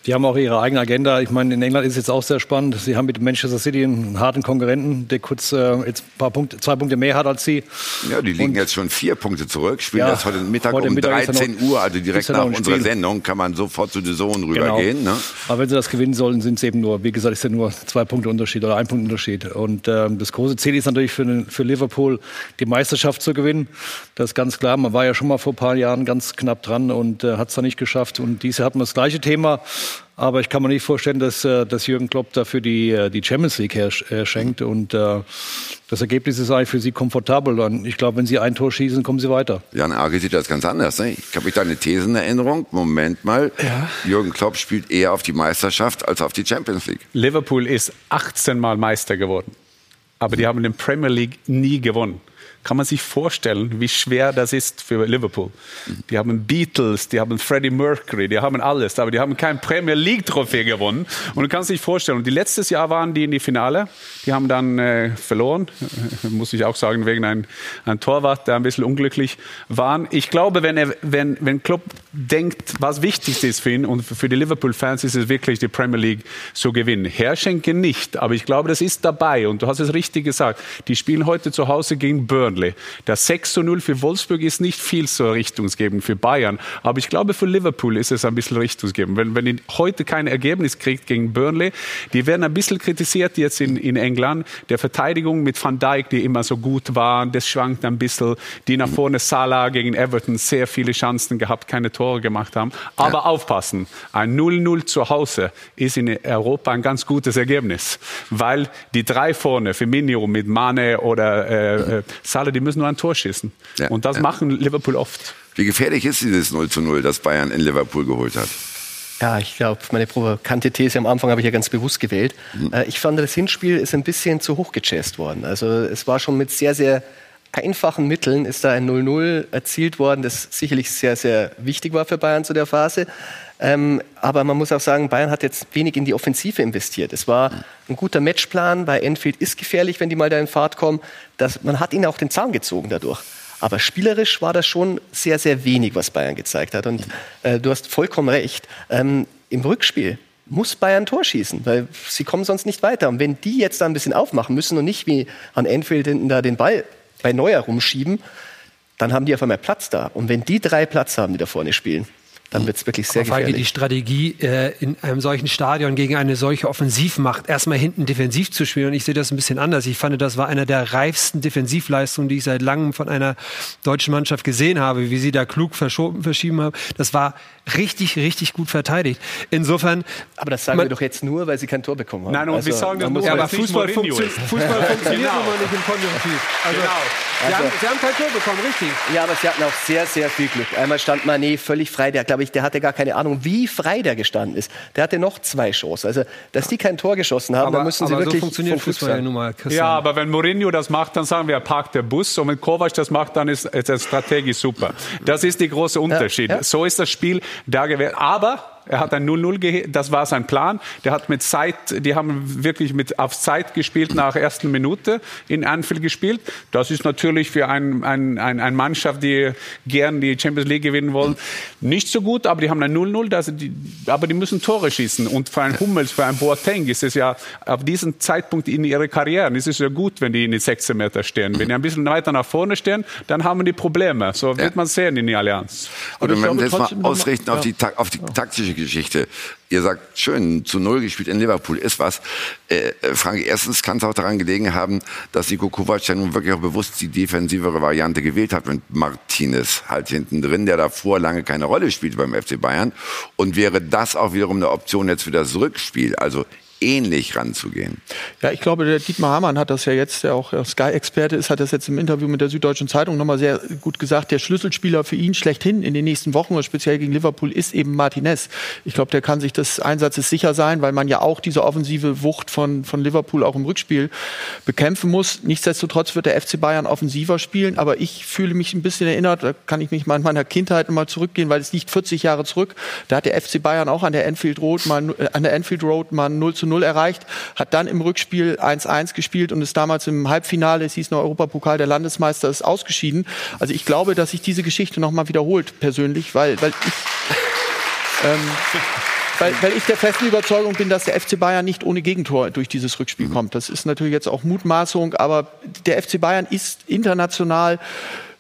Speaker 3: Die haben auch ihre eigene Agenda. Ich meine, in England ist es jetzt auch sehr spannend. Sie haben mit Manchester City einen harten Konkurrenten, der kurz äh, jetzt paar Punkte, zwei Punkte mehr hat als sie.
Speaker 2: Ja, die liegen
Speaker 3: Und-
Speaker 2: jetzt schon vier Punkte zurück, spielen
Speaker 3: Ja,
Speaker 2: das heute Mittag
Speaker 3: heute
Speaker 2: um
Speaker 3: Mittag ist ja
Speaker 2: 13
Speaker 3: noch-
Speaker 2: Uhr, also direkt nach unserer
Speaker 3: Spiel.
Speaker 2: Sendung kann man sofort zu The Zone
Speaker 3: Genau.
Speaker 2: rübergehen. Ne?
Speaker 3: Aber wenn sie das gewinnen sollen, sind es eben nur, wie gesagt, ist ja nur zwei Punkte Unterschied oder ein Punkt Unterschied. Und ähm, das große Ziel ist natürlich für, für Liverpool, die Meisterschaft zu gewinnen. Das ist ganz klar. Man war ja schon mal vor ein paar Jahren ganz knapp dran und äh, hat es da nicht geschafft. Und diese hatten wir das gleiche Thema. Aber ich kann mir nicht vorstellen, dass, äh, dass Jürgen Klopp dafür die, äh, die Champions League her, äh, schenkt. Und äh, das Ergebnis ist eigentlich für sie komfortabel. Und ich glaube, wenn sie ein Tor schießen, kommen sie weiter.
Speaker 2: Jan Arge sieht das ganz anders. Ne? Ich habe mich da eine These in Erinnerung. Moment mal.
Speaker 5: Ja.
Speaker 2: Jürgen Klopp spielt eher auf die Meisterschaft als auf die Champions League.
Speaker 5: Liverpool ist 18 Mal Meister geworden. Aber die haben den Premier League nie gewonnen. Kann man sich vorstellen, wie schwer das ist für Liverpool? Die haben Beatles, die haben Freddie Mercury, die haben alles, aber die haben kein Premier League Trophäe gewonnen. Und du kannst dich vorstellen, und die letztes Jahr waren die in die Finale, die haben dann äh, verloren, muss ich auch sagen, wegen einem, einem Torwart, der ein bisschen unglücklich war. Ich glaube, wenn, er, wenn, wenn Klopp denkt, was wichtig ist für ihn und für die Liverpool-Fans ist es wirklich, die Premier League zu gewinnen. Herschenke nicht, aber ich glaube, das ist dabei. Und du hast es richtig gesagt, die spielen heute zu Hause gegen Burnley. Das 6 zu 0 für Wolfsburg ist nicht viel so richtungsgebend für Bayern, aber ich glaube, für Liverpool ist es ein bisschen richtungsgebend. Wenn, wenn ihr heute kein Ergebnis kriegt gegen Burnley, die werden ein bisschen kritisiert jetzt in, in England, der Verteidigung mit Van Dijk, die immer so gut waren, das schwankt ein bisschen, die nach vorne Salah gegen Everton sehr viele Chancen gehabt, keine Tore gemacht haben. Aber ja. aufpassen, ein 0-0 zu Hause ist in Europa ein ganz gutes Ergebnis, weil die drei vorne, Firmino mit Mane oder äh, äh Salah, die müssen nur ein Tor schießen. Ja. Und das ja. machen Liverpool oft.
Speaker 2: Wie gefährlich ist dieses 0 zu 0, das Bayern in Liverpool geholt hat?
Speaker 7: Ja, ich glaube, meine provokante These am Anfang habe ich ja ganz bewusst gewählt. Mhm. Ich fand, das Hinspiel ist ein bisschen zu hoch gechasst worden. Also es war schon mit sehr, sehr einfachen Mitteln ist da ein 0-0 erzielt worden, das sicherlich sehr, sehr wichtig war für Bayern zu der Phase. Ähm, aber man muss auch sagen, Bayern hat jetzt wenig in die Offensive investiert. Es war ein guter Matchplan, bei Enfield ist gefährlich, wenn die mal da in Fahrt kommen. Das, man hat ihnen auch den Zahn gezogen dadurch. Aber spielerisch war das schon sehr, sehr wenig, was Bayern gezeigt hat. Und äh, du hast vollkommen recht. Ähm, Im Rückspiel muss Bayern Tor schießen, weil sie kommen sonst nicht weiter. Und wenn die jetzt da ein bisschen aufmachen müssen und nicht wie an Enfield hinten da den Ball bei Neuer rumschieben, dann haben die auf einmal Platz da. Und wenn die drei Platz haben, die da vorne spielen, dann wird es wirklich sehr gefährlich.
Speaker 4: die Strategie äh, in einem solchen Stadion gegen eine solche Offensivmacht erstmal hinten defensiv zu spielen und ich sehe das ein bisschen anders. Ich fand, das war einer der reifsten Defensivleistungen, die ich seit langem von einer deutschen Mannschaft gesehen habe, wie sie da klug verschoben, verschieben haben. Das war richtig, richtig gut verteidigt. Insofern.
Speaker 7: Aber das sagen wir doch jetzt nur, weil sie kein Tor bekommen haben.
Speaker 5: Nein, und also, wir sagen das nur,
Speaker 4: ja, aber Fußball, funktio Fußball funktioniert genau. immer nicht im Konjunktiv. Also, genau. Sie, also, haben, sie haben kein Tor bekommen, richtig.
Speaker 7: Ja, aber sie hatten auch sehr, sehr viel Glück. Einmal stand Mané völlig frei. Der, glaube ich, der hatte gar keine Ahnung, wie frei der gestanden ist. Der hatte noch zwei Chancen. Also, dass die kein Tor geschossen haben,
Speaker 4: aber,
Speaker 7: dann müssen sie aber wirklich.
Speaker 4: So funktioniert Fußball ja nun mal.
Speaker 5: Ja, aber wenn Mourinho das macht, dann sagen wir, er parkt der Bus. Und wenn Kovac das macht, dann ist es strategisch super. Das ist der große Unterschied. Ja, ja. So ist das Spiel da gewählt. Aber er hat ein 0-0, das war sein Plan. Der hat mit Zeit, die haben wirklich mit auf Zeit gespielt nach ersten Minute in Anfield gespielt. Das ist natürlich für ein, ein, ein, eine Mannschaft, die gern die Champions League gewinnen wollen, nicht so gut, aber die haben ein 0-0, aber die müssen Tore schießen. Und für einen Hummels, für einen Boateng ist es ja auf diesem Zeitpunkt in ihrer Karriere, ist es ja gut, wenn die in die 16 Meter stehen. Wenn die ein bisschen weiter nach vorne stehen, dann haben die Probleme. So wird ja. man sehen in die Allianz.
Speaker 2: Oder wenn wir jetzt mal ausrichten auf die, auf die taktische Geschichte. Ihr sagt, schön, zu Null gespielt in Liverpool ist was. Äh, Frank, erstens kann es auch daran gelegen haben, dass Nico Kovac ja nun wirklich auch bewusst die defensivere Variante gewählt hat mit Martinez halt hinten drin, der davor lange keine Rolle spielte beim FC Bayern. Und wäre das auch wiederum eine Option jetzt für das Rückspiel, also ähnlich ranzugehen.
Speaker 6: Ja, ich glaube, der Dietmar Hamann hat das ja jetzt, der auch Sky-Experte ist, hat das jetzt im Interview mit der Süddeutschen Zeitung nochmal sehr gut gesagt. Der Schlüsselspieler für ihn schlechthin in den nächsten Wochen, speziell gegen Liverpool, ist eben Martinez. Ich glaube, der kann sich des Einsatzes sicher sein, weil man ja auch diese offensive Wucht von, von Liverpool auch im Rückspiel bekämpfen muss. Nichtsdestotrotz wird der FC Bayern offensiver spielen, aber ich fühle mich ein bisschen erinnert, da kann ich mich mal in meiner Kindheit mal zurückgehen, weil es liegt 40 Jahre zurück. Da hat der FC Bayern auch an der Enfield Road mal, äh, an der Enfield Road mal 0 zu 0 erreicht, hat dann im Rückspiel 1-1 gespielt und ist damals im Halbfinale, es hieß noch Europapokal der Landesmeister, ist ausgeschieden. Also ich glaube, dass sich diese Geschichte nochmal wiederholt, persönlich, weil, weil ich... Ähm, weil, weil ich der festen Überzeugung bin, dass der FC Bayern nicht ohne Gegentor durch dieses Rückspiel mhm. kommt. Das ist natürlich jetzt auch Mutmaßung, aber der FC Bayern ist international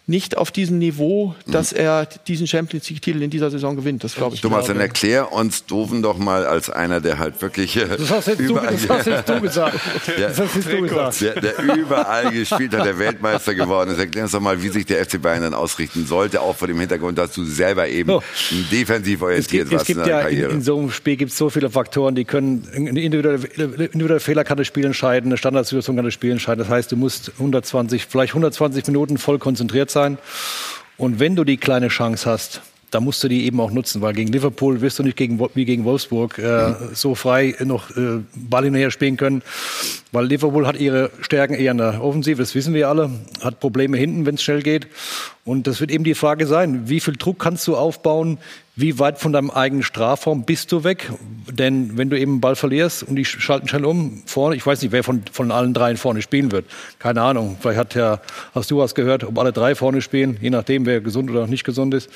Speaker 6: nicht auf diesem Niveau, dass er diesen Champions League-Titel in dieser Saison gewinnt. Das glaube ich.
Speaker 2: Thomas,
Speaker 6: glaube.
Speaker 2: dann erklär uns Doofen doch mal als einer, der halt wirklich äh,
Speaker 3: Das hast jetzt, du,
Speaker 2: überall,
Speaker 3: das hast jetzt du gesagt.
Speaker 2: Ja.
Speaker 3: Das hast jetzt du gesagt.
Speaker 2: der, der überall gespielt hat, der Weltmeister geworden ist. Erklär uns doch mal, wie sich der FC Bayern dann ausrichten sollte, auch vor dem Hintergrund, dass du selber eben
Speaker 3: So.
Speaker 2: defensiv
Speaker 3: Es
Speaker 2: orientiert
Speaker 3: gibt, es
Speaker 2: warst in
Speaker 3: gibt
Speaker 2: deiner
Speaker 3: ja in,
Speaker 2: Karriere.
Speaker 3: in so einem Spiel gibt es so viele Faktoren, die können eine individuelle, individuelle Fehler kann das Spiel entscheiden, eine Standardsituation kann das Spiel entscheiden. Das heißt, du musst 120, vielleicht 120 Minuten voll konzentriert sein. Und wenn du die kleine Chance hast, dann musst du die eben auch nutzen, weil gegen Liverpool wirst du nicht gegen, wie gegen Wolfsburg äh, so frei noch äh, Ball hinterher spielen können, weil Liverpool hat ihre Stärken eher in der Offensive, das wissen wir alle, hat Probleme hinten, wenn es schnell geht. Und das wird eben die Frage sein, wie viel Druck kannst du aufbauen, wie weit von deinem eigenen Strafraum bist du weg? Denn wenn du eben einen Ball verlierst und die schalten schnell um vorne, ich weiß nicht, wer von, von allen dreien vorne spielen wird. Keine Ahnung. Vielleicht hat ja, hast du was gehört, ob alle drei vorne spielen, je nachdem, wer gesund oder nicht gesund ist.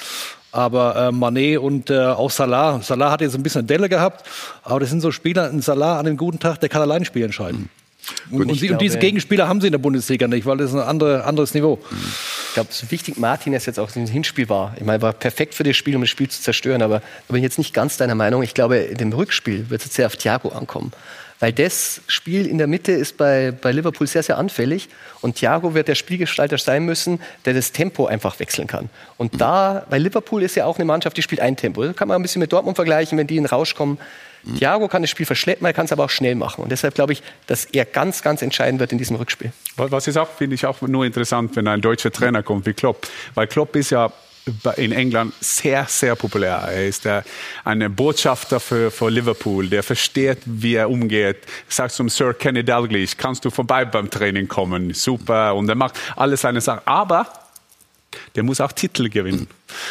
Speaker 3: Aber äh, Manet und äh, auch Salah. Salah hat jetzt ein bisschen Delle gehabt, aber das sind so Spieler, ein Salah an einem guten Tag, der kann allein Spiel entscheiden. Und, und, sie, und diese
Speaker 7: glaube-
Speaker 3: Gegenspieler haben sie in der Bundesliga nicht, weil das ist ein andere, anderes Niveau.
Speaker 7: Ich glaube, so wichtig Martinez jetzt auch im Hinspiel war. Ich meine, war perfekt für das Spiel, um das Spiel zu zerstören. Aber da bin ich jetzt nicht ganz deiner Meinung. Ich glaube, in dem Rückspiel wird es jetzt sehr auf Thiago ankommen. Weil das Spiel in der Mitte ist bei, bei Liverpool sehr, sehr anfällig. Und Thiago wird der Spielgestalter sein müssen, der das Tempo einfach wechseln kann. Und da, weil Liverpool ist ja auch eine Mannschaft, die spielt ein Tempo. Das kann man ein bisschen mit Dortmund vergleichen, wenn die in den Rausch kommen. Thiago kann das Spiel verschleppen, er kann es aber auch schnell machen. Und deshalb glaube ich, dass er ganz, ganz entscheidend wird in diesem Rückspiel.
Speaker 5: Was ist auch, finde ich auch nur interessant, wenn ein deutscher Trainer kommt wie Klopp. Weil Klopp ist ja in England sehr, sehr populär. Er ist ein Botschafter für, für Liverpool, der versteht, wie er umgeht. Sagt zum Sir Kenny Dalglish, kannst du vorbei beim Training kommen? Super. Und er macht alles seine Sachen. Aber der muss auch Titel gewinnen.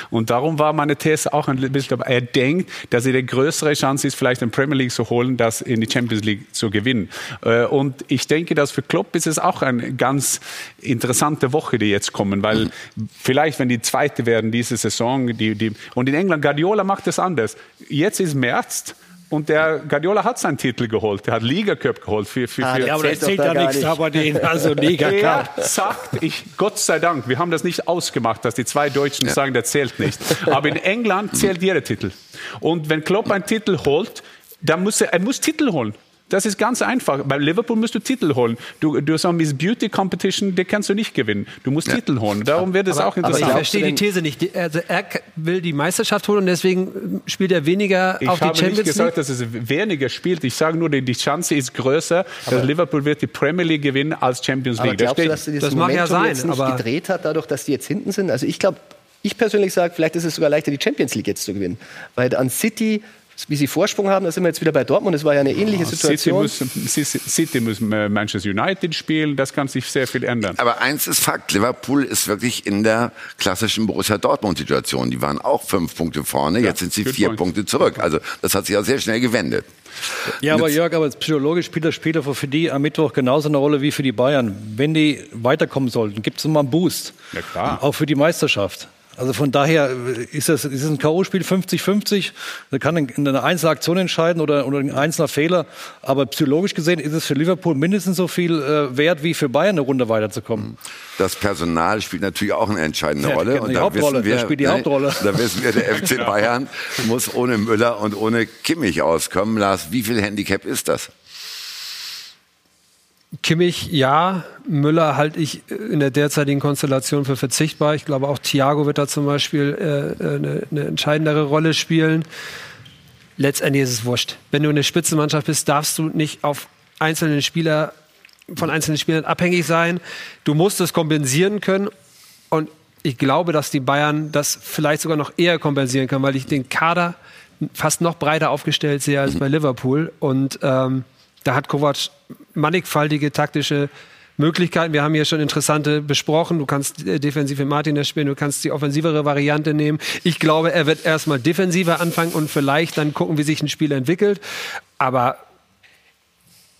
Speaker 5: Und darum war meine These auch ein bisschen, dabei. er denkt, dass er die größere Chance ist, vielleicht in Premier League zu holen, das in die Champions League zu gewinnen. Äh, Und ich denke, dass für Klopp ist es auch eine ganz interessante Woche, die jetzt kommen, weil vielleicht, wenn die zweite werden diese Saison, die, die, und in England, Guardiola macht es anders. Jetzt ist März, und der Guardiola hat seinen Titel geholt. Er hat Liga Cup geholt. Für, für,
Speaker 7: Ah,
Speaker 5: für
Speaker 7: der Ja, aber das zählt da gar nichts, nicht.
Speaker 3: aber den, also Liga
Speaker 5: er
Speaker 3: Cup.
Speaker 5: sagt, ich, Gott sei Dank, wir haben das nicht ausgemacht, dass die zwei Deutschen sagen, der zählt nicht. Aber in England zählt jeder Titel. Und wenn Klopp einen Titel holt, dann muss er, er muss Titel holen. Das ist ganz einfach. Bei Liverpool musst du Titel holen. Du, du so Miss Beauty Competition, die kannst du nicht gewinnen. Du musst Titel holen. Darum wird es auch
Speaker 4: Aber ich
Speaker 5: interessant.
Speaker 4: verstehe die These nicht. Die- Also er will die Meisterschaft holen und deswegen spielt er weniger
Speaker 5: Ich
Speaker 4: auf die
Speaker 5: habe nicht
Speaker 4: Champions
Speaker 5: gesagt,
Speaker 4: League.
Speaker 5: dass es weniger spielt. Ich sage nur, die die Chance ist größer, dass Liverpool wird die Premier League gewinnen als Champions
Speaker 7: Aber
Speaker 5: League. Das
Speaker 7: glaubst du,
Speaker 5: steht-
Speaker 7: dass sie das,
Speaker 4: Das mag ja sein,
Speaker 7: jetzt nicht
Speaker 4: aber-
Speaker 7: gedreht hat, dadurch, dass die jetzt hinten sind? Also ich glaube, ich persönlich sage, vielleicht ist es sogar leichter, die Champions League jetzt zu gewinnen. Weil an City, wie sie Vorsprung haben, da sind wir jetzt wieder bei Dortmund, das war ja eine ähnliche
Speaker 5: City
Speaker 7: Situation.
Speaker 5: muss, City City muss äh, Manchester United spielen, das kann sich sehr viel ändern.
Speaker 2: Aber eins ist Fakt, Liverpool ist wirklich in der klassischen Borussia Dortmund-Situation. Die waren auch fünf Punkte vorne, jetzt sind sie vier
Speaker 5: point.
Speaker 2: Punkte zurück. Also das hat sich ja sehr schnell gewendet.
Speaker 3: Ja, aber Jörg, aber psychologisch spielt das Spiel doch für die am Mittwoch genauso eine Rolle wie für die Bayern. Wenn die weiterkommen sollten, gibt es mal einen Boost.
Speaker 5: Ja, klar.
Speaker 3: Auch für die Meisterschaft. Also von daher ist das, ist ein K.O.-Spiel 50-50. Da kann eine einzelne Aktion entscheiden oder, oder ein einzelner Fehler. Aber psychologisch gesehen ist es für Liverpool mindestens so viel äh, wert, wie für Bayern eine Runde weiterzukommen.
Speaker 2: Das Personal spielt natürlich auch eine entscheidende
Speaker 3: Ja,
Speaker 2: Rolle.
Speaker 3: die Hauptrolle, das spielt die
Speaker 2: nein,
Speaker 3: Hauptrolle.
Speaker 2: Da wissen wir, der FC Bayern muss ohne Müller und ohne Kimmich auskommen. Lars, wie viel Handicap ist das?
Speaker 4: Kimmich, ja. Müller halte ich in der derzeitigen Konstellation für verzichtbar. Ich glaube, auch Thiago wird da zum Beispiel äh, äh, eine, eine entscheidendere Rolle spielen. Letztendlich ist es wurscht. Wenn du eine Spitzenmannschaft bist, darfst du nicht auf einzelne Spieler, von einzelnen Spielern abhängig sein. Du musst es kompensieren können. Und ich glaube, dass die Bayern das vielleicht sogar noch eher kompensieren können, weil ich den Kader fast noch breiter aufgestellt sehe als bei Liverpool. Und ähm, da hat Kovac mannigfaltige taktische Möglichkeiten. Wir haben hier schon interessante besprochen. Du kannst äh, defensiv mit Martinez spielen, du kannst die offensivere Variante nehmen. Ich glaube, er wird erstmal defensiver anfangen und vielleicht dann gucken, wie sich ein Spiel entwickelt. Aber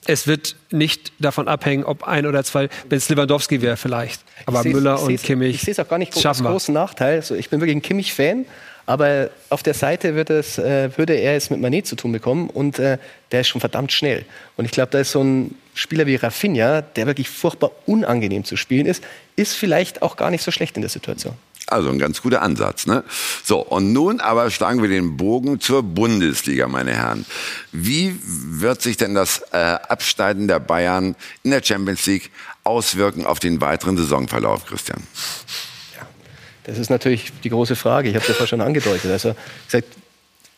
Speaker 4: es wird nicht davon abhängen, ob ein oder zwei, wenn es Lewandowski wäre vielleicht. Aber Müller und Kimmich
Speaker 7: Ich sehe es auch gar nicht als großen Nachteil. Also ich bin wirklich ein Kimmich-Fan. Aber auf der Seite wird es, äh, würde er es mit Manet zu tun bekommen und äh, der ist schon verdammt schnell. Und ich glaube, da ist so ein Spieler wie Rafinha, der wirklich furchtbar unangenehm zu spielen ist, ist vielleicht auch gar nicht so schlecht in der Situation.
Speaker 2: Also ein ganz guter Ansatz. Ne? So, und nun aber schlagen wir den Bogen zur Bundesliga, meine Herren. Wie wird sich denn das äh, Abschneiden der Bayern in der Champions League auswirken auf den weiteren Saisonverlauf, Christian?
Speaker 7: Das ist natürlich die große Frage. Ich habe es ja vorhin schon angedeutet. Also gesagt,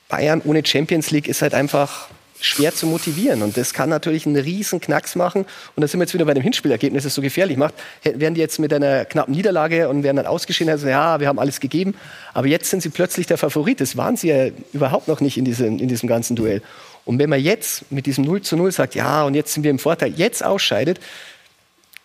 Speaker 7: Bayern ohne Champions League ist halt einfach schwer zu motivieren. Und das kann natürlich einen riesen Knacks machen. Und da sind wir jetzt wieder bei dem Hinspielergebnis, das so gefährlich macht. Wären die jetzt mit einer knappen Niederlage und wären dann ausgeschieden, also ja, wir haben alles gegeben. Aber jetzt sind sie plötzlich der Favorit. Das waren sie ja überhaupt noch nicht in diesem, in diesem ganzen Duell. Und wenn man jetzt mit diesem 0 zu 0 sagt, ja, und jetzt sind wir im Vorteil, jetzt ausscheidet,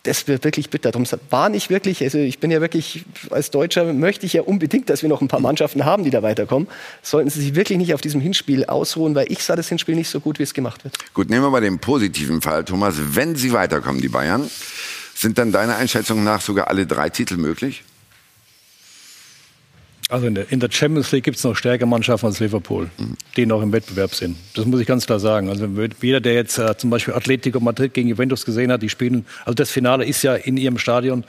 Speaker 7: das wird wirklich bitter. Darum war nicht wirklich, also ich bin ja wirklich, als Deutscher möchte ich ja unbedingt, dass wir noch ein paar Mannschaften haben, die da weiterkommen. Sollten Sie sich wirklich nicht auf diesem Hinspiel ausruhen, weil ich sah das Hinspiel nicht so gut, wie es gemacht wird.
Speaker 2: Gut, nehmen wir mal den positiven Fall, Thomas. Wenn sie weiterkommen, die Bayern, sind dann deiner Einschätzung nach sogar alle drei Titel möglich?
Speaker 3: Also in der, in der Champions League gibt es noch stärkere Mannschaften als Liverpool, mhm. die noch im Wettbewerb sind. Das muss ich ganz klar sagen. Also jeder, der jetzt äh, zum Beispiel Atletico Madrid gegen Juventus gesehen hat, die spielen, also das Finale ist ja in ihrem Stadion.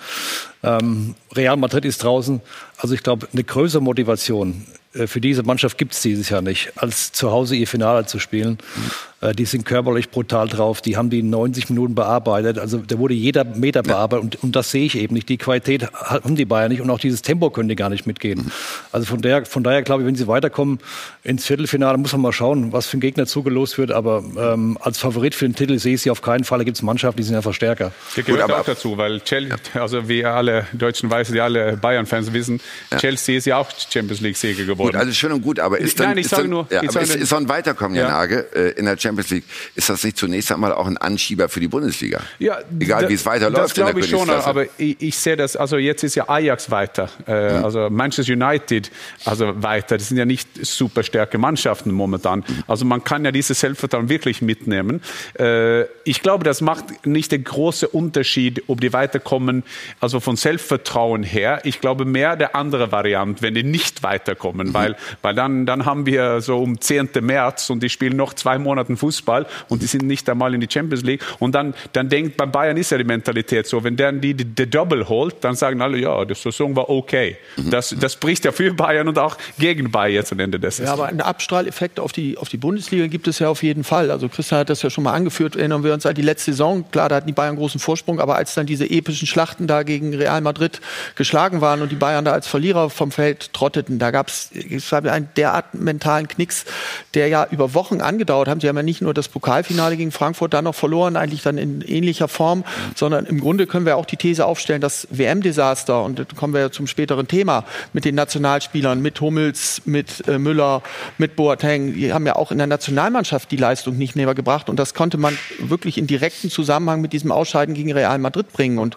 Speaker 3: Ähm, Real Madrid ist draußen. Also ich glaube, eine größere Motivation äh, für diese Mannschaft gibt es dieses Jahr nicht, als zu Hause ihr Finale zu spielen. Mhm. Die sind körperlich brutal drauf. Die haben die 90 Minuten bearbeitet. Also da wurde jeder Meter bearbeitet. Und, und das sehe ich eben nicht. Die Qualität haben die Bayern nicht. Und auch dieses Tempo können die gar nicht mitgehen. Mhm. Also von, der, von daher glaube ich, wenn sie weiterkommen ins Viertelfinale, muss man mal schauen, was für ein Gegner zugelost wird. Aber ähm, als Favorit für den Titel sehe ich sie auf keinen Fall. Da gibt es Mannschaften, die sind einfach stärker.
Speaker 5: Das gehört Gut, aber, auch dazu, weil Chelsea, also wie alle Deutschen weiß, die alle Bayern-Fans wissen, ja. Chelsea ist ja auch Champions League-Sieger geworden.
Speaker 2: Gut, also schön und gut, aber ist dann,
Speaker 5: Nein, ich
Speaker 2: ist
Speaker 5: sage
Speaker 2: dann,
Speaker 5: nur,
Speaker 2: ja,
Speaker 5: ich
Speaker 2: aber
Speaker 5: sage
Speaker 2: ist, ist so ein Weiterkommen,
Speaker 5: Ja.
Speaker 2: Nage, äh, in der Champions League, ist das nicht zunächst einmal auch ein Anschieber für die Bundesliga?
Speaker 5: Ja,
Speaker 2: Egal
Speaker 5: da-
Speaker 2: wie es weiterläuft
Speaker 5: Das
Speaker 2: in der
Speaker 5: glaube ich schon, aber ich, ich sehe das, also jetzt ist ja Ajax weiter, äh,
Speaker 2: Mhm.
Speaker 5: also Manchester United also weiter. Das sind ja nicht super starke Mannschaften momentan.
Speaker 2: Mhm.
Speaker 5: Also man kann ja dieses Selbstvertrauen wirklich mitnehmen. Äh, ich glaube, das macht nicht den großen Unterschied, ob die weiterkommen, also von Selbstvertrauen her. Ich glaube mehr der andere Variante, wenn die nicht weiterkommen, weil, weil dann, dann haben wir so um 10. März und die spielen noch zwei Monate Fußball und die sind nicht einmal in die Champions League. Und dann, dann denkt, bei Bayern ist ja die Mentalität so, wenn der die, die, die Double holt, dann sagen alle, ja, die Saison war okay. Das, das spricht ja für Bayern und auch gegen Bayern jetzt am Ende des
Speaker 6: Ja, aber einen Abstrahleffekt auf die, auf die Bundesliga gibt es ja auf jeden Fall. Also Christian hat das ja schon mal angeführt. Erinnern wir uns an die letzte Saison. Klar, da hatten die Bayern großen Vorsprung, aber als dann diese epischen Schlachten da gegen Real Madrid geschlagen waren und die Bayern da als Verlierer vom Feld trotteten, da gab es einen derart mentalen Knicks, der ja über Wochen angedauert hat. Sie haben ja nicht nur das Pokalfinale gegen Frankfurt dann noch verloren, eigentlich dann in ähnlicher Form, sondern im Grunde können wir auch die These aufstellen, das WM-Desaster, und da kommen wir ja zum späteren Thema, mit den Nationalspielern, mit Hummels, mit äh, Müller, mit Boateng, die haben ja auch in der Nationalmannschaft die Leistung nicht näher gebracht und das konnte man wirklich in direkten Zusammenhang mit diesem Ausscheiden gegen Real Madrid bringen. Und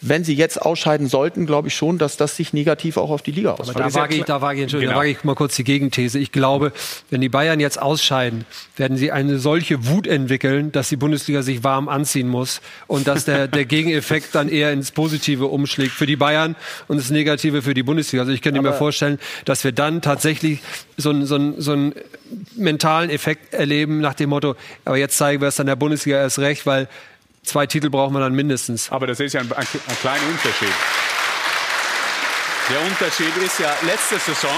Speaker 6: wenn sie jetzt ausscheiden sollten, glaube ich schon, dass das sich negativ auch auf die Liga auswirkt.
Speaker 4: da wage ich, da wage ich, Entschuldigung,
Speaker 5: Genau.
Speaker 4: da wage ich mal kurz die Gegenthese. Ich glaube, wenn die Bayern jetzt ausscheiden, werden sie eine solche Wut entwickeln, dass die Bundesliga sich warm anziehen muss und dass der, der Gegeneffekt dann eher ins Positive umschlägt für die Bayern und das Negative für die Bundesliga. Also ich könnte mir vorstellen, dass wir dann tatsächlich so einen, so, einen, so einen mentalen Effekt erleben nach dem Motto, aber jetzt zeigen wir es dann der Bundesliga erst recht, weil zwei Titel brauchen wir dann mindestens.
Speaker 5: Aber das ist ja ein, ein, ein kleiner Unterschied. Der Unterschied ist ja letzte Saison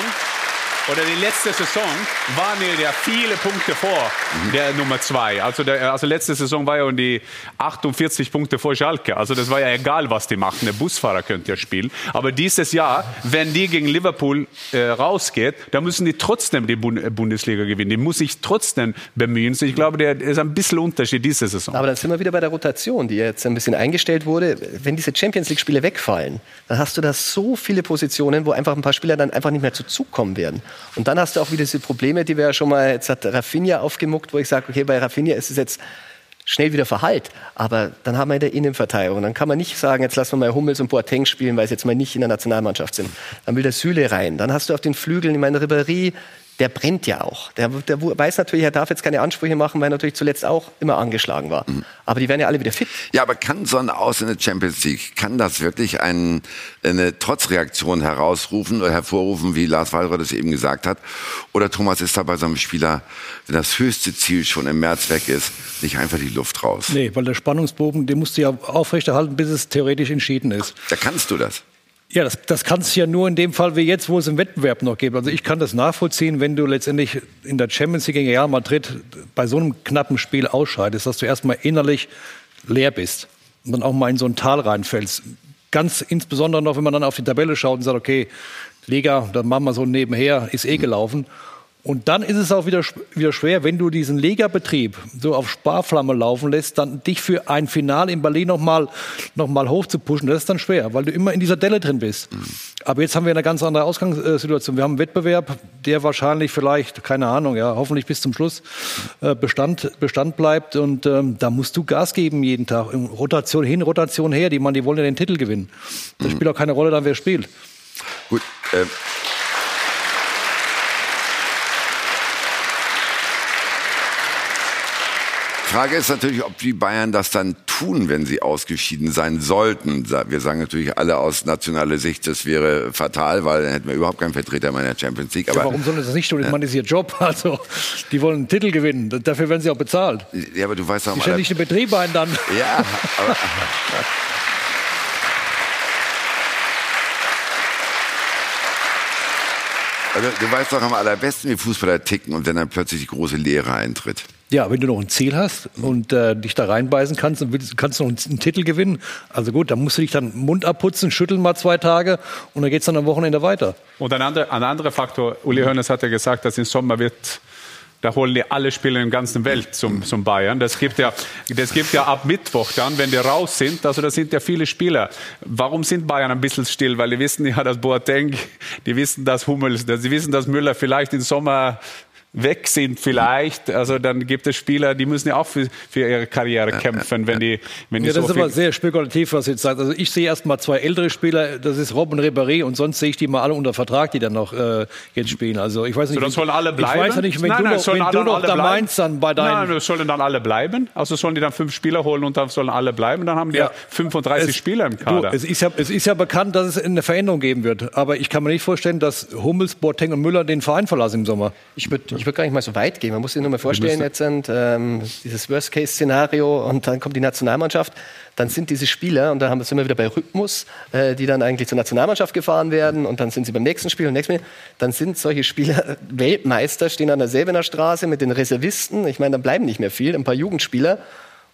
Speaker 5: oder die letzte Saison waren wir ja viele Punkte vor der Nummer zwei. Also, also letzte Saison war ja um die 48 Punkte vor Schalke. Also das war ja egal, was die machen. Der Busfahrer könnte ja spielen. Aber dieses Jahr, wenn die gegen Liverpool äh, rausgeht, dann müssen die trotzdem die Bund Bundesliga gewinnen. Die muss sich trotzdem bemühen. Ich glaube, der ist ein bisschen Unterschied diese Saison.
Speaker 7: Aber dann sind wir wieder bei der Rotation, die jetzt ein bisschen eingestellt wurde. Wenn diese Champions League-Spiele wegfallen, dann hast du da so viele Positionen, wo einfach ein paar Spieler dann einfach nicht mehr zu Zug kommen werden. Und dann hast du auch wieder diese Probleme, die wir ja schon mal, jetzt hat Rafinha aufgemuckt, wo ich sage, okay, bei Rafinha ist es jetzt schnell wieder verhallt. Aber dann haben wir in der Innenverteidigung. Dann kann man nicht sagen, jetzt lassen wir mal Hummels und Boateng spielen, weil sie jetzt mal nicht in der Nationalmannschaft sind. Dann will der Süle rein. Dann hast du auf den Flügeln, ich meine, Ribéry der brennt ja auch. Der, der weiß natürlich, er darf jetzt keine Ansprüche machen, weil er natürlich zuletzt auch immer angeschlagen war. Mhm. Aber die werden ja alle wieder fit.
Speaker 2: Ja, aber kann so ein Aus in der Champions League, kann das wirklich ein, eine Trotzreaktion herausrufen oder hervorrufen, wie Lars Wallroth es eben gesagt hat? Oder Thomas, ist da bei so einem Spieler, wenn das höchste Ziel schon im März weg ist, nicht einfach die Luft raus?
Speaker 3: Nee, weil der Spannungsbogen, den musst du ja aufrechterhalten, bis es theoretisch entschieden ist.
Speaker 2: Da kannst du das.
Speaker 3: Ja, das, das kannst du ja nur in dem Fall wie jetzt, wo es einen Wettbewerb noch gibt. Also ich kann das nachvollziehen, wenn du letztendlich in der Champions League gegen Real Madrid bei so einem knappen Spiel ausscheidest, dass du erstmal innerlich leer bist und dann auch mal in so ein Tal reinfällst. Ganz insbesondere noch, wenn man dann auf die Tabelle schaut und sagt, okay, Liga, dann machen wir so nebenher, ist eh gelaufen. Und dann ist es auch wieder, wieder schwer, wenn du diesen Lega-Betrieb so auf Sparflamme laufen lässt, dann dich für ein Finale in Berlin nochmal noch mal hoch zu pushen, das ist dann schwer, weil du immer in dieser Delle drin bist. Aber jetzt haben wir eine ganz andere Ausgangssituation. Wir haben einen Wettbewerb, der wahrscheinlich vielleicht, keine Ahnung, ja, hoffentlich bis zum Schluss äh, Bestand, Bestand bleibt. Und ähm, da musst du Gas geben jeden Tag. Rotation hin, Rotation her. Die, man, die wollen ja den Titel gewinnen. Das spielt auch keine Rolle dann, wer spielt.
Speaker 2: Gut. Äh Frage ist natürlich, ob die Bayern das dann tun, wenn sie ausgeschieden sein sollten. Wir sagen natürlich alle aus nationaler Sicht, das wäre fatal, weil dann hätten wir überhaupt keinen Vertreter mehr in der Champions League.
Speaker 3: Aber ja, warum sollen sie das nicht tun? Ich meine, das ist ihr Job. Also, die wollen einen Titel gewinnen. Dafür werden sie auch bezahlt.
Speaker 2: Ja, aber du weißt doch
Speaker 3: mal. Stellen nicht den Betrieb ein dann.
Speaker 2: Ja, aber. Also, du weißt doch am allerbesten, wie Fußballer ticken und wenn dann plötzlich die große Leere eintritt.
Speaker 3: Ja, wenn du noch ein Ziel hast und äh, dich da reinbeißen kannst und willst, kannst noch einen, Titel gewinnen, also gut, dann musst du dich dann Mund abputzen, schütteln mal zwei Tage und dann geht es dann am Wochenende weiter.
Speaker 5: Und ein anderer, ein anderer Faktor, Uli Hoeneß hat ja gesagt, dass im Sommer wird da holen die alle Spieler in der ganzen Welt zum, zum Bayern. Das gibt, ja, das gibt ja ab Mittwoch dann, wenn die raus sind. Also da sind ja viele Spieler. Warum sind Bayern ein bisschen still? Weil die wissen ja, dass Boateng, die wissen, dass Hummels, die wissen, dass Müller vielleicht im Sommer weg sind vielleicht, also dann gibt es Spieler, die müssen ja auch für, für ihre Karriere kämpfen, wenn die, wenn die
Speaker 3: ja,
Speaker 5: so
Speaker 3: das ist aber sehr spekulativ, was jetzt sagt. Also ich sehe erst mal zwei ältere Spieler, das ist Robin Ribéry und sonst sehe ich die mal alle unter Vertrag, die dann noch äh, jetzt spielen. Also ich weiß nicht,
Speaker 5: so, das sollen alle bleiben.
Speaker 3: Ich weiß ja nicht, wenn nein, du noch, wenn du noch da meinst, dann bei deinen.
Speaker 5: Nein, das sollen dann alle bleiben. Also sollen die dann fünf Spieler holen und dann sollen alle bleiben. Dann haben die ja, ja 35 es, Spieler im Kader.
Speaker 3: Du, es, ist ja, es ist ja bekannt, dass es eine Veränderung geben wird. Aber ich kann mir nicht vorstellen, dass Hummels, Boateng und Müller den Verein verlassen im Sommer.
Speaker 7: Ich würde ich würd gar nicht mal so weit gehen. Gehen. Man muss sich nur mal vorstellen, jetzt sind, ähm, dieses Worst-Case-Szenario und dann kommt die Nationalmannschaft, dann sind diese Spieler, und da haben wir es immer wieder bei Rhythmus, äh, die dann eigentlich zur Nationalmannschaft gefahren werden und dann sind sie beim nächsten Spiel und nächsten Spiel, dann sind solche Spieler Weltmeister, stehen an der Säbener Straße mit den Reservisten, ich meine, dann bleiben nicht mehr viel, ein paar Jugendspieler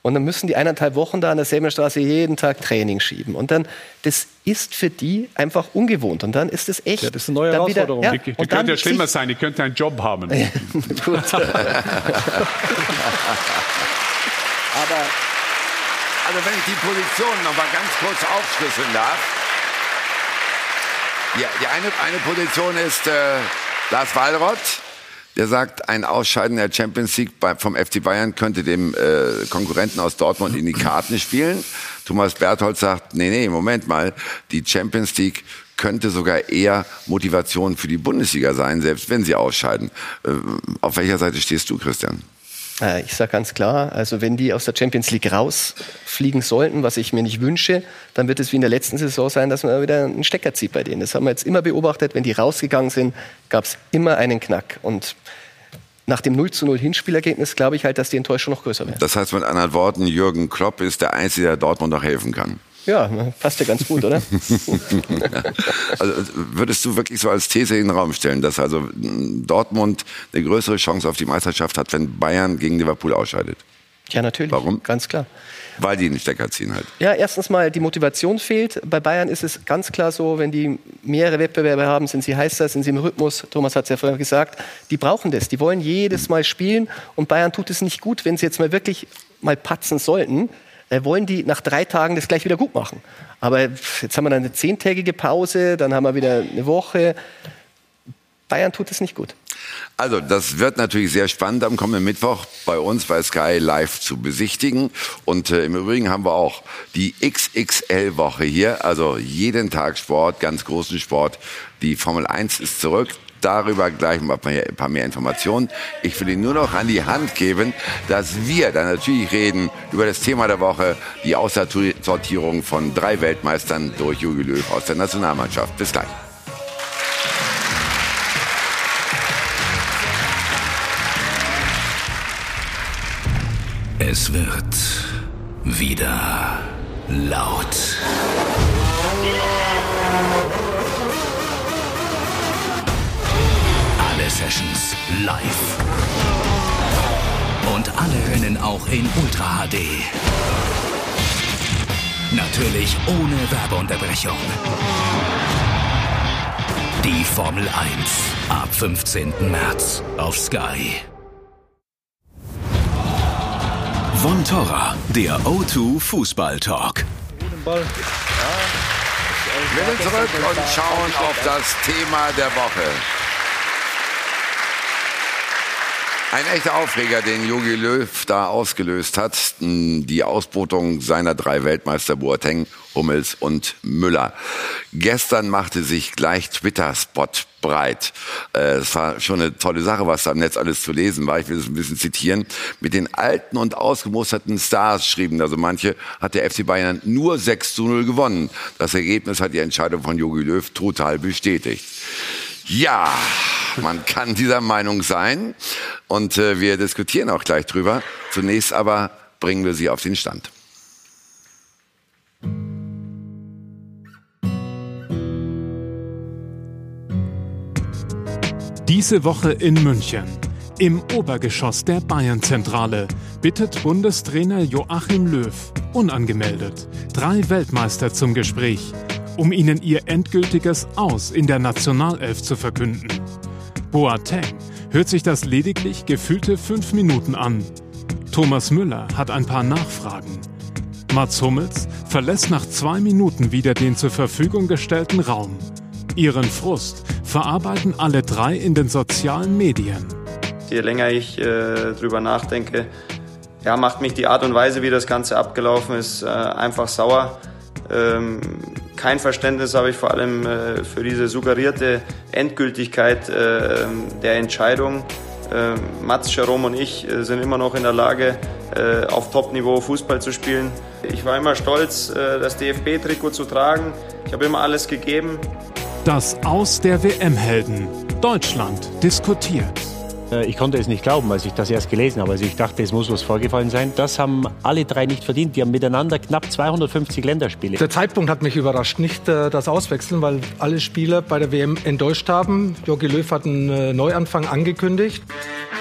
Speaker 7: und dann müssen die eineinhalb Wochen da an der Säbenerstraße jeden Tag Training schieben. Und dann, das ist für die einfach ungewohnt. Und dann ist es echt.
Speaker 3: Ja, das ist eine neue Herausforderung.
Speaker 5: Wieder, ja, die, die könnte ja schlimmer sein, die könnten einen Job haben. Gut. Aber
Speaker 2: also wenn ich die Position noch mal ganz kurz aufschlüsseln darf. Ja, die eine, eine Position ist äh, Lars Wallroth, der sagt, ein Ausscheiden der Champions League vom FC Bayern könnte dem äh, Konkurrenten aus Dortmund in die Karten spielen. Thomas Berthold sagt, nee, nee, Moment mal, die Champions League könnte sogar eher Motivation für die Bundesliga sein, selbst wenn sie ausscheiden. Äh, auf welcher Seite stehst du, Christian?
Speaker 7: Äh, ich sage ganz klar, also wenn die aus der Champions League rausfliegen sollten, was ich mir nicht wünsche, dann wird es wie in der letzten Saison sein, dass man wieder einen Stecker zieht bei denen. Das haben wir jetzt immer beobachtet. Wenn die rausgegangen sind, gab es immer einen Knack. Und nach dem 0 zu 0 Hinspielergebnis glaube ich halt, dass die Enttäuschung noch größer wäre.
Speaker 2: Das heißt mit anderen Worten, Jürgen Klopp ist der Einzige, der Dortmund noch helfen kann.
Speaker 7: Ja, passt ja ganz gut, oder?
Speaker 2: also würdest du wirklich so als These in den Raum stellen, dass also Dortmund eine größere Chance auf die Meisterschaft hat, wenn Bayern gegen Liverpool ausscheidet?
Speaker 7: Ja, natürlich.
Speaker 2: Warum?
Speaker 7: Ganz klar.
Speaker 2: Weil die den Stecker ziehen halt.
Speaker 7: Ja, erstens mal die Motivation fehlt. Bei Bayern ist es ganz klar so, wenn die mehrere Wettbewerbe haben, sind sie heißer, sind sie im Rhythmus. Thomas hat es ja vorher gesagt. Die brauchen das. Die wollen jedes Mal spielen. Und Bayern tut es nicht gut, wenn sie jetzt mal wirklich mal patzen sollten äh, wollen die nach drei Tagen das gleich wieder gut machen. Aber jetzt haben wir dann eine zehntägige Pause, dann haben wir wieder eine Woche. Bayern tut es nicht gut.
Speaker 2: Also, das wird natürlich sehr spannend am kommenden Mittwoch bei uns bei Sky live zu besichtigen. Und äh, im Übrigen haben wir auch die XXL-Woche hier, also jeden Tag Sport, ganz großen Sport. Die Formel 1 ist zurück. Darüber gleich mal ein paar mehr Informationen. Ich will Ihnen nur noch an die Hand geben, dass wir dann natürlich reden über das Thema der Woche, die Aussortierung von drei Weltmeistern durch Jogi Löw aus der Nationalmannschaft. Bis gleich.
Speaker 1: Es wird wieder laut. Sessions live. Und alle Rennen auch in Ultra HD. Natürlich ohne Werbeunterbrechung. Die Formel 1 ab 15. März auf Sky. Von Torra, der O2 Fußball Talk.
Speaker 2: Wir sind zurück und schauen auf das Thema der Woche. Ein echter Aufreger, den Jogi Löw da ausgelöst hat, die Ausbotung seiner drei Weltmeister Boateng, Hummels und Müller. Gestern machte sich gleich Twitter-Spot breit. Äh, es war schon eine tolle Sache, was da im Netz alles zu lesen war. Ich will es ein bisschen zitieren. Mit den alten und ausgemusterten Stars schrieben also manche, hat der FC Bayern nur 6 zu 0 gewonnen. Das Ergebnis hat die Entscheidung von Jogi Löw total bestätigt. Ja, man kann dieser Meinung sein und äh, wir diskutieren auch gleich drüber. Zunächst aber bringen wir sie auf den Stand.
Speaker 13: Diese Woche in München. Im Obergeschoss der Bayern-Zentrale bittet Bundestrainer Joachim Löw, unangemeldet, drei Weltmeister zum Gespräch, um ihnen ihr endgültiges Aus in der Nationalelf zu verkünden. Boateng hört sich das lediglich gefühlte fünf Minuten an. Thomas Müller hat ein paar Nachfragen. Mats Hummels verlässt nach zwei Minuten wieder den zur Verfügung gestellten Raum. Ihren Frust verarbeiten alle drei in den sozialen Medien.
Speaker 14: Je länger ich äh, drüber nachdenke, ja, macht mich die Art und Weise, wie das Ganze abgelaufen ist, äh, einfach sauer. Ähm, kein Verständnis habe ich vor allem äh, für diese suggerierte Endgültigkeit äh, der Entscheidung. Äh, Mats, Jerome und ich äh, sind immer noch in der Lage, äh, auf Top-Niveau Fußball zu spielen. Ich war immer stolz, äh, das DFB-Trikot zu tragen. Ich habe immer alles gegeben.
Speaker 13: Das Aus der WM-Helden. Deutschland diskutiert.
Speaker 15: Äh, Ich konnte es nicht glauben, als ich das erst gelesen habe. Also ich dachte, es muss was vorgefallen sein. Das haben alle drei nicht verdient. Die haben miteinander knapp 250 Länderspiele.
Speaker 4: Der Zeitpunkt hat mich überrascht, nicht äh, das Auswechseln, weil alle Spieler bei der WM enttäuscht haben. Jogi Löw hat einen äh, Neuanfang angekündigt.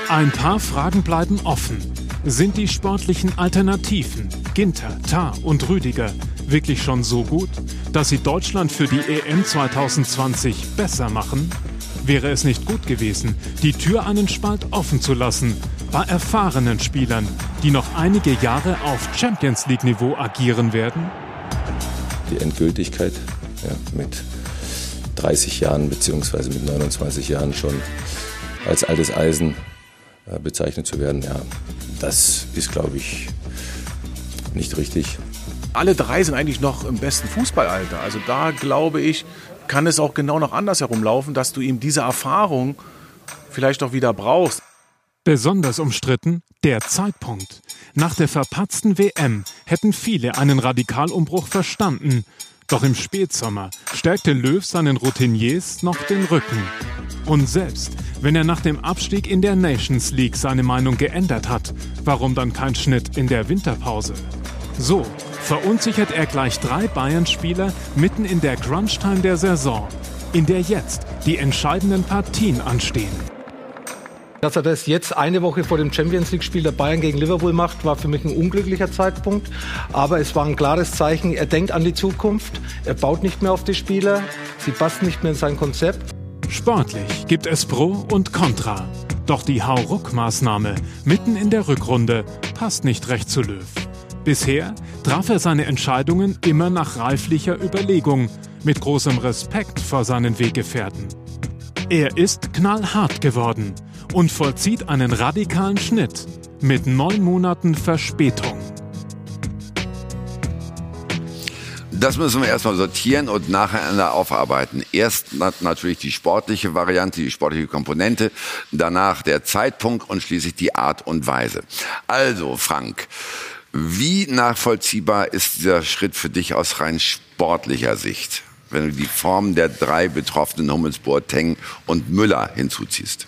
Speaker 13: Ein paar Fragen bleiben offen. Sind die sportlichen Alternativen Ginter, Tah und Rüdiger wirklich schon so gut, dass sie Deutschland für die EM 2020 besser machen? Wäre es nicht gut gewesen, die Tür einen Spalt offen zu lassen bei erfahrenen Spielern, die noch einige Jahre auf Champions League-Niveau agieren werden?
Speaker 16: Die Endgültigkeit ja, mit 30 Jahren bzw. mit 29 Jahren schon als altes Eisen äh, bezeichnet zu werden, ja, das ist, glaube ich, nicht richtig.
Speaker 17: Alle drei sind eigentlich noch im besten Fußballalter. Also da glaube ich, kann es auch genau noch anders herumlaufen, dass du ihm diese Erfahrung vielleicht auch wieder brauchst.
Speaker 13: Besonders umstritten der Zeitpunkt. Nach der verpatzten WM hätten viele einen Radikalumbruch verstanden. Doch im Spätsommer stärkte Löw seinen Routiniers noch den Rücken. Und selbst wenn er nach dem Abstieg in der Nations League seine Meinung geändert hat, warum dann kein Schnitt in der Winterpause? So verunsichert er gleich drei Bayern-Spieler mitten in der Crunch-Time der Saison, in der jetzt die entscheidenden Partien anstehen.
Speaker 4: Dass er das jetzt eine Woche vor dem Champions League-Spiel der Bayern gegen Liverpool macht, war für mich ein unglücklicher Zeitpunkt. Aber es war ein klares Zeichen, er denkt an die Zukunft, er baut nicht mehr auf die Spieler, sie passen nicht mehr in sein Konzept.
Speaker 13: Sportlich gibt es Pro und Contra. Doch die Hauruck-Maßnahme mitten in der Rückrunde passt nicht recht zu Löw. Bisher traf er seine Entscheidungen immer nach reiflicher Überlegung, mit großem Respekt vor seinen Weggefährten. Er ist knallhart geworden und vollzieht einen radikalen Schnitt mit neun Monaten Verspätung.
Speaker 2: Das müssen wir erstmal sortieren und nacheinander aufarbeiten. Erst natürlich die sportliche Variante, die sportliche Komponente, danach der Zeitpunkt und schließlich die Art und Weise. Also, Frank, wie nachvollziehbar ist dieser Schritt für dich aus rein sportlicher Sicht, wenn du die Form der drei betroffenen Hummels, Boateng und Müller hinzuziehst?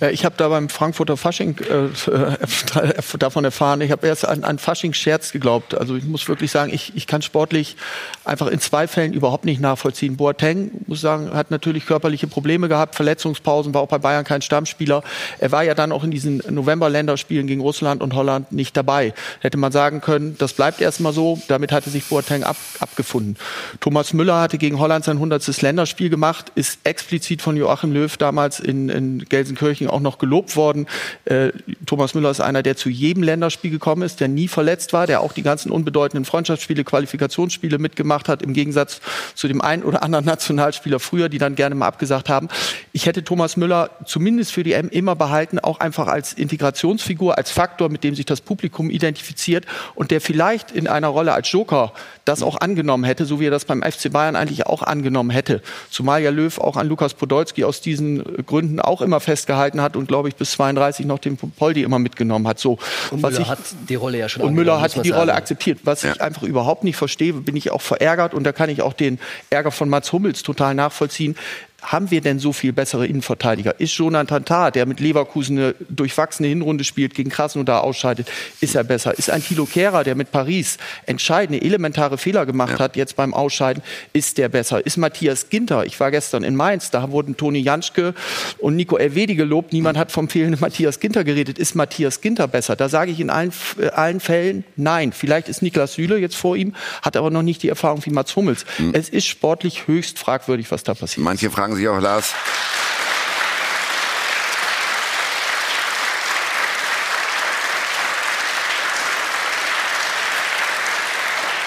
Speaker 6: Ich habe da beim Frankfurter Fasching äh, davon erfahren. Ich habe erst an, an Fasching-Scherz geglaubt. Also ich muss wirklich sagen, ich, ich kann sportlich einfach in zwei Fällen überhaupt nicht nachvollziehen. Boateng, muss sagen, hat natürlich körperliche Probleme gehabt, Verletzungspausen, war auch bei Bayern kein Stammspieler. Er war ja dann auch in diesen November-Länderspielen gegen Russland und Holland nicht dabei. Hätte man sagen können, das bleibt erstmal so. Damit hatte sich Boateng ab, abgefunden. Thomas Müller hatte gegen Holland sein 100. Länderspiel gemacht, ist explizit von Joachim Löw damals in, in Gelsenkirchen auch noch gelobt worden. Äh, Thomas Müller ist einer, der zu jedem Länderspiel gekommen ist, der nie verletzt war, der auch die ganzen unbedeutenden Freundschaftsspiele, Qualifikationsspiele mitgemacht hat, im Gegensatz zu dem einen oder anderen Nationalspieler früher, die dann gerne mal abgesagt haben. Ich hätte Thomas Müller zumindest für die M immer behalten, auch einfach als Integrationsfigur, als Faktor, mit dem sich das Publikum identifiziert und der vielleicht in einer Rolle als Joker das auch angenommen hätte, so wie er das beim FC Bayern eigentlich auch angenommen hätte. Zumal ja Löw auch an Lukas Podolski aus diesen Gründen auch immer festgehalten hat und glaube ich bis 32 noch den Poldi immer mitgenommen hat. So,
Speaker 7: und
Speaker 6: was
Speaker 7: Müller
Speaker 6: ich,
Speaker 7: hat die Rolle ja schon
Speaker 6: und Müller hat die
Speaker 7: sagen.
Speaker 6: Rolle akzeptiert. Was ja. ich einfach überhaupt nicht verstehe, bin ich auch verärgert und da kann ich auch den Ärger von Mats Hummels total nachvollziehen haben wir denn so viel bessere Innenverteidiger? Ist Jonathan Tah, der mit Leverkusen eine durchwachsene Hinrunde spielt, gegen Krasnodar ausscheidet, ist er besser? Ist ein Thilo Kehrer, der mit Paris entscheidende, elementare Fehler gemacht ja. hat, jetzt beim Ausscheiden, ist der besser? Ist Matthias Ginter, ich war gestern in Mainz, da wurden Toni Janschke und Nico Elvedi gelobt, niemand hat vom fehlenden Matthias Ginter geredet. Ist Matthias Ginter besser? Da sage ich in allen, äh, allen Fällen nein. Vielleicht ist Niklas Süle jetzt vor ihm, hat aber noch nicht die Erfahrung wie Mats Hummels. Mhm. Es ist sportlich höchst fragwürdig, was da passiert.
Speaker 2: Manche fragen sich auch, Lars,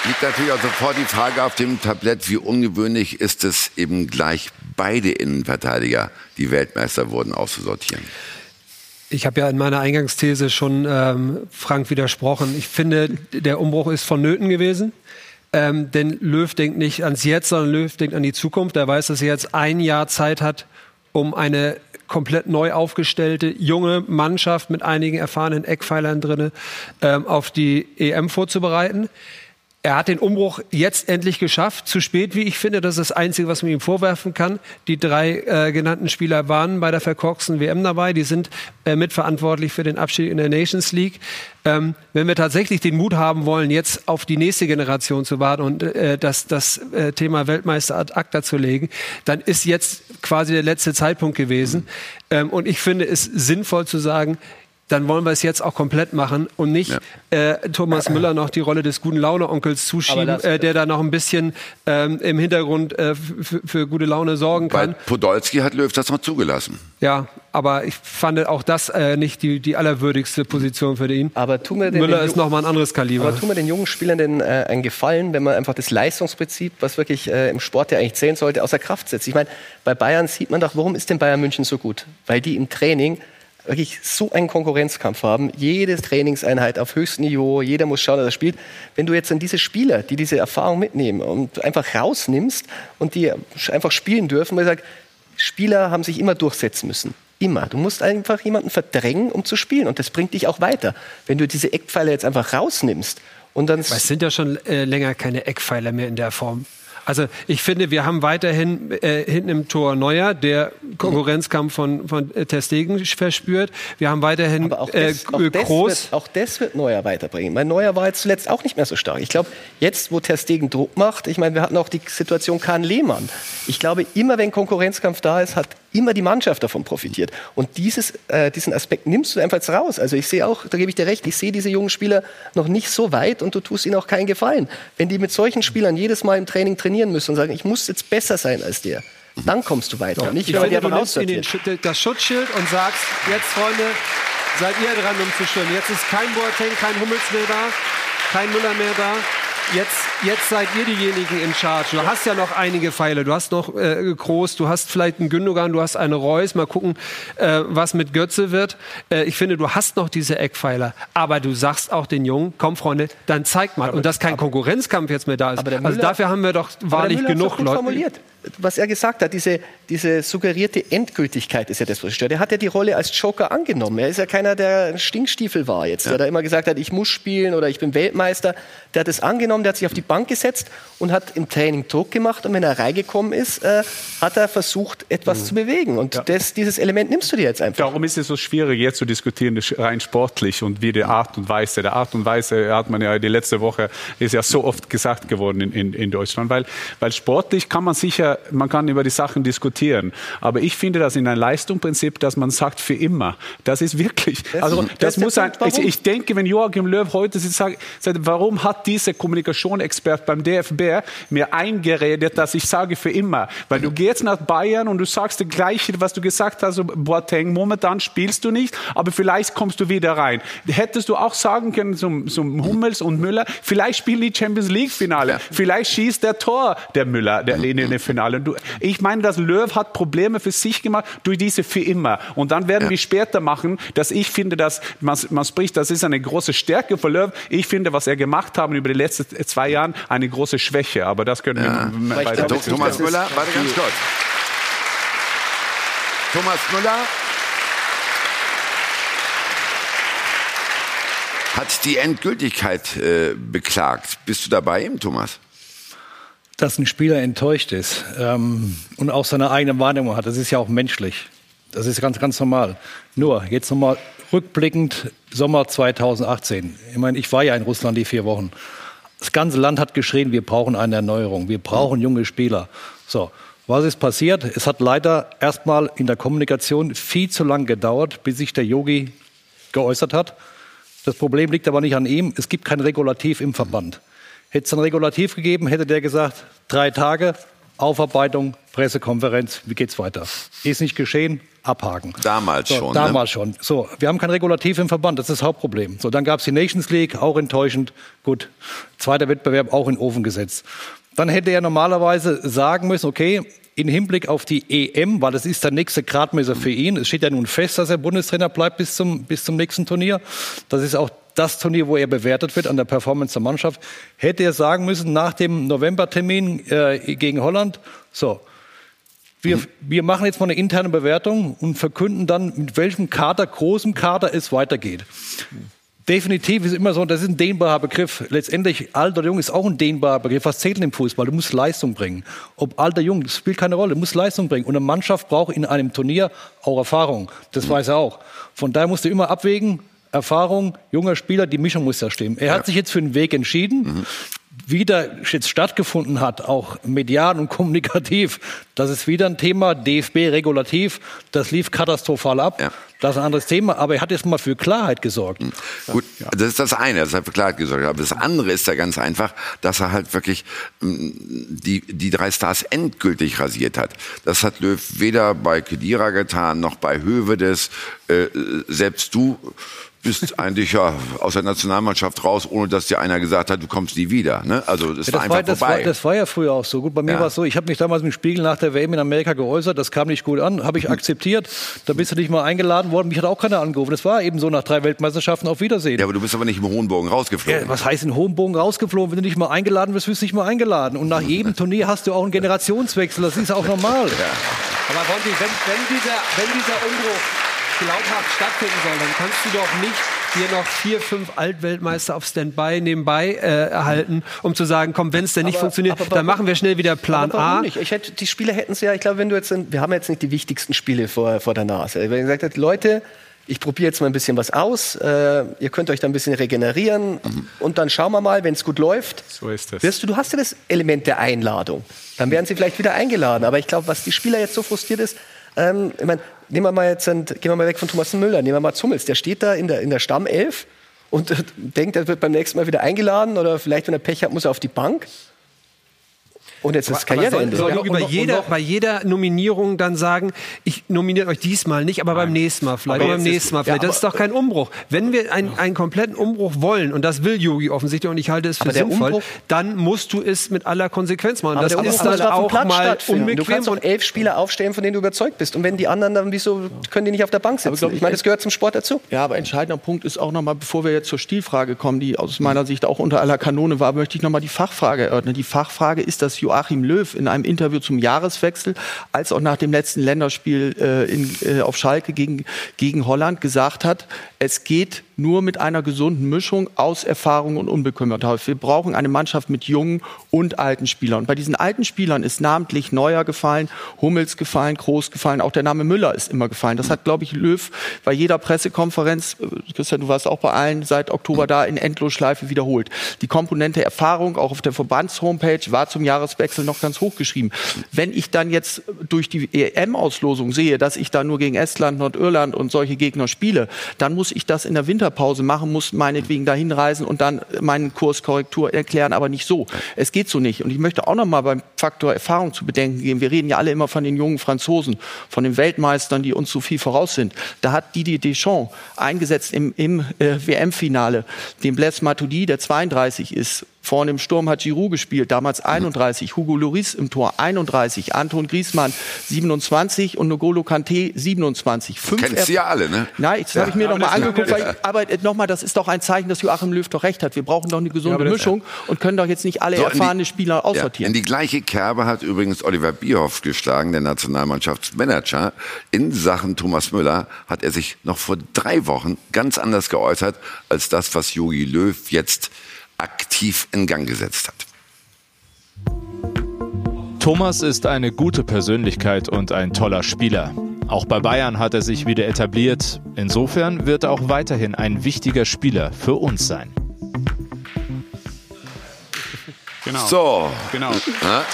Speaker 2: liegt natürlich auch sofort die Frage auf dem Tablett, wie ungewöhnlich ist es eben gleich beide Innenverteidiger, die Weltmeister wurden, auszusortieren.
Speaker 4: Ich habe ja in meiner Eingangsthese schon ähm, Frank widersprochen. Ich finde, der Umbruch ist vonnöten gewesen. Ähm, denn Löw denkt nicht ans Jetzt, sondern Löw denkt an die Zukunft. Er weiß, dass er jetzt ein Jahr Zeit hat, um eine komplett neu aufgestellte junge Mannschaft mit einigen erfahrenen Eckpfeilern drin ähm, auf die EM vorzubereiten. Er hat den Umbruch jetzt endlich geschafft. Zu spät, wie ich finde. Das ist das Einzige, was man ihm vorwerfen kann. Die drei äh, genannten Spieler waren bei der verkorksten WM dabei. Die sind äh, mitverantwortlich für den Abschied in der Nations League. Ähm, wenn wir tatsächlich den Mut haben wollen, jetzt auf die nächste Generation zu warten und äh, das, das äh, Thema Weltmeister ad acta zu legen, dann ist jetzt quasi der letzte Zeitpunkt gewesen. Ähm, und ich finde es sinnvoll zu sagen, dann wollen wir es jetzt auch komplett machen und nicht ja. äh, Thomas Müller noch die Rolle des guten Laune-Onkels zuschieben, das, äh, der da noch ein bisschen ähm, im Hintergrund äh, für gute Laune sorgen kann. Bei
Speaker 2: Podolski hat Löw das noch zugelassen.
Speaker 4: Ja, aber ich fand auch das äh, nicht die, die allerwürdigste Position für ihn.
Speaker 7: Aber tun wir den
Speaker 4: Müller
Speaker 7: den
Speaker 4: ist nochmal ein anderes Kaliber.
Speaker 7: Aber tun wir den jungen Spielern denn äh, einen Gefallen, wenn man einfach das Leistungsprinzip, was wirklich äh, im Sport ja eigentlich zählen sollte, außer Kraft setzt? Ich meine, bei Bayern sieht man doch, warum ist denn Bayern München so gut? Weil die im Training wirklich so einen Konkurrenzkampf haben. Jede Trainingseinheit auf höchstem Niveau, jeder muss schauen, dass er spielt. Wenn du jetzt an diese Spieler, die diese Erfahrung mitnehmen und einfach rausnimmst und die einfach spielen dürfen, weil ich sage, Spieler haben sich immer durchsetzen müssen. Immer. Du musst einfach jemanden verdrängen, um zu spielen. Und das bringt dich auch weiter. Wenn du diese Eckpfeiler jetzt einfach rausnimmst und dann.
Speaker 4: es sind ja schon äh, länger keine Eckpfeiler mehr in der Form. Also ich finde, wir haben weiterhin äh, hinten im Tor Neuer, der Konkurrenzkampf von, von äh, Testegen verspürt. Wir haben weiterhin
Speaker 7: Aber auch das, äh, auch das Groß. Wird, auch das wird Neuer weiterbringen. Mein Neuer war jetzt zuletzt auch nicht mehr so stark. Ich glaube, jetzt, wo Testegen Druck macht, ich meine, wir hatten auch die Situation Kahn Lehmann. Ich glaube, immer wenn Konkurrenzkampf da ist, hat immer die Mannschaft davon profitiert. Und dieses, äh, diesen Aspekt nimmst du einfach raus. Also ich sehe auch, da gebe ich dir recht, ich sehe diese jungen Spieler noch nicht so weit und du tust ihnen auch keinen Gefallen. Wenn die mit solchen Spielern jedes Mal im Training trainieren müssen und sagen, ich muss jetzt besser sein als der, dann kommst du weiter.
Speaker 4: Ja. Nicht, ich finde, du nimmst in den, das Schutzschild und sagst, jetzt Freunde, seid ihr dran, um zu schwimmen. Jetzt ist kein Boateng, kein Hummels mehr da, kein Müller mehr da. Jetzt, jetzt seid ihr diejenigen in Charge. Du hast ja noch einige Pfeile. Du hast noch äh, Groß, du hast vielleicht einen Gündogan, du hast eine Reus. Mal gucken, äh, was mit Götze wird. Äh, ich finde, du hast noch diese Eckpfeiler. Aber du sagst auch den Jungen, komm Freunde, dann zeig mal. Und dass kein Konkurrenzkampf jetzt mehr da ist.
Speaker 7: der
Speaker 4: also dafür haben wir doch wahrlich
Speaker 7: Aber
Speaker 4: genug Leute.
Speaker 7: formuliert. Was er gesagt hat, diese, diese suggerierte Endgültigkeit ist ja das, was stört. Er hat ja die Rolle als Joker angenommen. Er ist ja keiner, der ein Stinkstiefel war jetzt, der da immer gesagt hat, ich muss spielen oder ich bin Weltmeister. Der hat es angenommen, der hat sich auf die Bank gesetzt und hat im Training Druck gemacht. Und wenn er reingekommen ist, äh, hat er versucht, etwas zu bewegen. Und das, dieses Element nimmst du dir jetzt einfach.
Speaker 5: Darum ist es so schwierig, jetzt zu diskutieren, rein sportlich und wie die Art und Weise. Der Art und Weise hat man ja die letzte Woche, ist ja so oft gesagt geworden in, in, in Deutschland, weil, weil sportlich kann man sicher, man kann über die Sachen diskutieren. Aber ich finde das in einem Leistungsprinzip, dass man sagt für immer. Das ist wirklich, also
Speaker 7: das
Speaker 5: das muss ein,
Speaker 7: Punkt,
Speaker 5: ich, ich denke, wenn Joachim Löw heute sagt, warum hat dieser Kommunikationsexpert beim DFB mir eingeredet, dass ich sage für immer? Weil du gehst nach Bayern und du sagst das Gleiche, was du gesagt hast, Boateng, momentan spielst du nicht, aber vielleicht kommst du wieder rein. Hättest du auch sagen können zum, zum Hummels und Müller, vielleicht spielen die Champions League Finale, vielleicht schießt der Tor der Müller der in den Finale. Du, ich meine, dass Löw hat Probleme für sich gemacht durch diese für immer. Und dann werden wir später machen, dass ich finde, dass man, man spricht, das ist eine große Stärke von Löw. Ich finde, was er gemacht haben über die letzten zwei Jahre, eine große Schwäche. Aber das können
Speaker 2: Ja.
Speaker 5: wir weiter
Speaker 2: glaube, Thomas Müller, warte ganz kurz. Thomas Müller hat die Endgültigkeit äh, beklagt. Bist du dabei ihm, Thomas?
Speaker 3: Dass ein Spieler enttäuscht ist ähm, und auch seine eigene Wahrnehmung hat, das ist ja auch menschlich. Das ist ganz, ganz normal. Nur, jetzt nochmal rückblickend, Sommer 2018. Ich meine, ich war ja in Russland die vier Wochen. Das ganze Land hat geschrien, wir brauchen eine Erneuerung, wir brauchen junge Spieler. So, was ist passiert? Es hat leider erstmal in der Kommunikation viel zu lang gedauert, bis sich der Yogi geäußert hat. Das Problem liegt aber nicht an ihm. Es gibt kein Regulativ im Verband. Hätte es ein Regulativ gegeben, hätte der gesagt, drei Tage, Aufarbeitung, Pressekonferenz, wie geht's weiter? Ist nicht geschehen, abhaken.
Speaker 2: Damals
Speaker 3: so,
Speaker 2: schon.
Speaker 3: Damals
Speaker 2: ne?
Speaker 3: schon. So, wir haben kein Regulativ im Verband, das ist das Hauptproblem. So, dann gab es die Nations League, auch enttäuschend. Gut, zweiter Wettbewerb auch in den Ofen gesetzt. Dann hätte er normalerweise sagen müssen, okay, in Hinblick auf die EM, weil das ist der nächste Gradmesser für ihn. Es steht ja nun fest, dass er Bundestrainer bleibt bis zum, bis zum nächsten Turnier. Das ist auch das Turnier, wo er bewertet wird an der Performance der Mannschaft. Hätte er sagen müssen, nach dem Novembertermin äh, gegen Holland, so, wir, wir machen jetzt mal eine interne Bewertung und verkünden dann, mit welchem Kader, großem Kader es weitergeht. Definitiv ist immer so, das ist ein dehnbarer Begriff. Letztendlich, alt oder jung ist auch ein dehnbarer Begriff. Was zählt denn im Fußball? Du musst Leistung bringen. Ob alt oder jung, das spielt keine Rolle. Du musst Leistung bringen. Und eine Mannschaft braucht in einem Turnier auch Erfahrung. Das weiß er auch. Von daher musst du immer abwägen, Erfahrung, junger Spieler, die Mischung muss ja stimmen. Er hat sich jetzt für einen Weg entschieden. Wie der jetzt stattgefunden hat, auch medial und kommunikativ, das ist wieder ein Thema, DFB-regulativ, das lief katastrophal ab. Das ist ein anderes Thema, aber er hat jetzt mal für Klarheit gesorgt.
Speaker 2: Gut, das ist das eine, das hat für Klarheit gesorgt. Aber das andere ist ja ganz einfach, dass er halt wirklich mm, die, die drei Stars endgültig rasiert hat. Das hat Löw weder bei Kedira getan, noch bei Hövedes. Äh, selbst du bist eigentlich ja aus der Nationalmannschaft raus, ohne dass dir einer gesagt hat, du kommst nie wieder. Ne? Also das
Speaker 3: Ja,
Speaker 2: war einfach
Speaker 3: das,
Speaker 2: vorbei.
Speaker 3: war, das war ja früher auch so. Gut, bei mir
Speaker 2: Ja.
Speaker 3: war es so, ich habe mich damals mit dem Spiegel nach der WM in Amerika geäußert, das kam nicht gut an, habe ich akzeptiert. Da bist du nicht mal eingeladen worden, mich hat auch keiner angerufen. Das war eben so nach drei Weltmeisterschaften auf Wiedersehen.
Speaker 2: ja, aber du bist aber nicht im hohen Bogen rausgeflogen.
Speaker 3: Ja, was heißt in hohem Bogen rausgeflogen? Wenn du nicht mal eingeladen wirst, wirst du nicht mal eingeladen. Und nach jedem Turnier hast du auch einen Generationswechsel. Das ist auch normal.
Speaker 4: Aber Bonti, wenn, wenn, dieser, wenn dieser Umbruch glaubhaft stattfinden soll, dann kannst du doch nicht hier noch vier, fünf Altweltmeister auf Standby nebenbei äh, erhalten, um zu sagen, komm, wenn es denn nicht
Speaker 7: Aber-
Speaker 4: funktioniert,
Speaker 7: aber
Speaker 4: dann machen wir schnell wieder Plan
Speaker 7: Aber warum
Speaker 4: A.
Speaker 7: Nicht? Ich hätte, die Spieler hätten es ja, ich glaube, wenn du jetzt, wir haben jetzt nicht die wichtigsten Spiele vor, vor der Nase. Wenn ihr gesagt hättet, Leute, ich probiere jetzt mal ein bisschen was aus, äh, ihr könnt euch da ein bisschen regenerieren und dann schauen wir mal, wenn es gut läuft.
Speaker 5: So ist es.
Speaker 7: Wirst du, du hast ja das Element der Einladung. Dann werden sie vielleicht wieder eingeladen. Aber ich glaube, was die Spieler jetzt so frustriert ist, ähm, ich mein, nehmen wir mal jetzt, ein- gehen wir mal weg von Thomas Müller, nehmen wir mal Zummels, der steht da in der, in der Stammelf und äh, denkt, er wird beim nächsten Mal wieder eingeladen oder vielleicht, wenn er Pech hat, muss er auf die Bank. Und jetzt ist Karriereende.
Speaker 4: Soll, soll
Speaker 6: Ja,
Speaker 4: bei,
Speaker 6: und noch-
Speaker 4: jeder,
Speaker 6: und
Speaker 4: bei jeder Nominierung dann sagen, ich nominiere euch diesmal nicht, aber beim nächsten Mal vielleicht, beim nächsten Mal vielleicht.
Speaker 6: ja,
Speaker 4: das ist doch kein Umbruch. Wenn wir einen, einen kompletten Umbruch wollen, und das will Yogi offensichtlich, und ich halte es für sinnvoll,
Speaker 7: Umbruch-
Speaker 4: dann musst du es mit aller Konsequenz machen.
Speaker 7: Aber
Speaker 4: das
Speaker 7: der
Speaker 4: ist
Speaker 7: Umbruch
Speaker 4: dann auch
Speaker 7: Platz
Speaker 4: mal
Speaker 7: stattfinden. Du
Speaker 4: unbequem.
Speaker 7: kannst doch elf Spieler aufstellen, von denen du überzeugt bist. Und wenn die anderen dann, wieso können die nicht auf der Bank sitzen? ich
Speaker 6: ich,
Speaker 7: meine, das gehört zum Sport dazu.
Speaker 6: Ja, aber entscheidender Punkt ist auch nochmal, bevor wir jetzt zur Stilfrage kommen, die aus meiner Sicht auch unter aller Kanone war, möchte ich nochmal die Fachfrage erörtern. Die Fachfrage ist, dass Joachim Löw in einem Interview zum Jahreswechsel, als auch nach dem letzten Länderspiel äh, in, äh, auf Schalke gegen, gegen Holland gesagt hat, es geht nur mit einer gesunden Mischung aus Erfahrung und Unbekümmertheit. Wir brauchen eine Mannschaft mit jungen und alten Spielern. Und bei diesen alten Spielern ist namentlich Neuer gefallen, Hummels gefallen, Groß gefallen, auch der Name Müller ist immer gefallen. Das hat, glaube ich, Löw bei jeder Pressekonferenz, äh, Christian, du warst auch bei allen seit Oktober da, in Endlosschleife wiederholt. Die Komponente Erfahrung, auch auf der Verbandshomepage, war zum Jahreswechsel noch ganz hoch geschrieben. Wenn ich dann jetzt durch die EM-Auslosung sehe, dass ich da nur gegen Estland, Nordirland und solche Gegner spiele, dann muss ich das in der Winterpause machen, muss meinetwegen dahin reisen und dann meinen Kurskorrektur erklären, aber nicht so. Es geht so nicht. Und ich möchte auch noch mal beim Faktor Erfahrung zu bedenken geben. Wir reden ja alle immer von den jungen Franzosen, von den Weltmeistern, die uns so viel voraus sind. Da hat Didier Deschamps eingesetzt im, im äh, WM-Finale den Blaise Matuidi, der 32 ist. Vorne im Sturm hat Giroud gespielt, damals 31. Hugo Lloris im Tor 31. Anton Griezmann 27 und N'Golo Kanté 27. Fünf
Speaker 2: Kennst du ja alle, ne?
Speaker 6: Nein, das
Speaker 2: Ja.
Speaker 6: habe ich mir
Speaker 2: Aber
Speaker 6: noch mal
Speaker 2: das-
Speaker 6: angeguckt. Weil ich, aber nochmal, das ist doch ein Zeichen, dass Joachim Löw doch recht hat. Wir brauchen doch eine gesunde
Speaker 2: das-
Speaker 6: Mischung und können doch jetzt nicht alle
Speaker 2: So, in die-
Speaker 6: erfahrene Spieler
Speaker 2: Ja,
Speaker 6: aussortieren.
Speaker 2: in die gleiche Kerbe hat übrigens Oliver Bierhoff geschlagen, der Nationalmannschaftsmanager. In Sachen Thomas Müller hat er sich noch vor drei Wochen ganz anders geäußert als das, was Jogi Löw jetzt aktiv in Gang gesetzt hat.
Speaker 18: Thomas ist eine gute Persönlichkeit und ein toller Spieler. Auch bei Bayern hat er sich wieder etabliert. Insofern wird er auch weiterhin ein wichtiger Spieler für uns sein.
Speaker 5: Genau.
Speaker 2: So.
Speaker 5: Genau.
Speaker 2: Ja.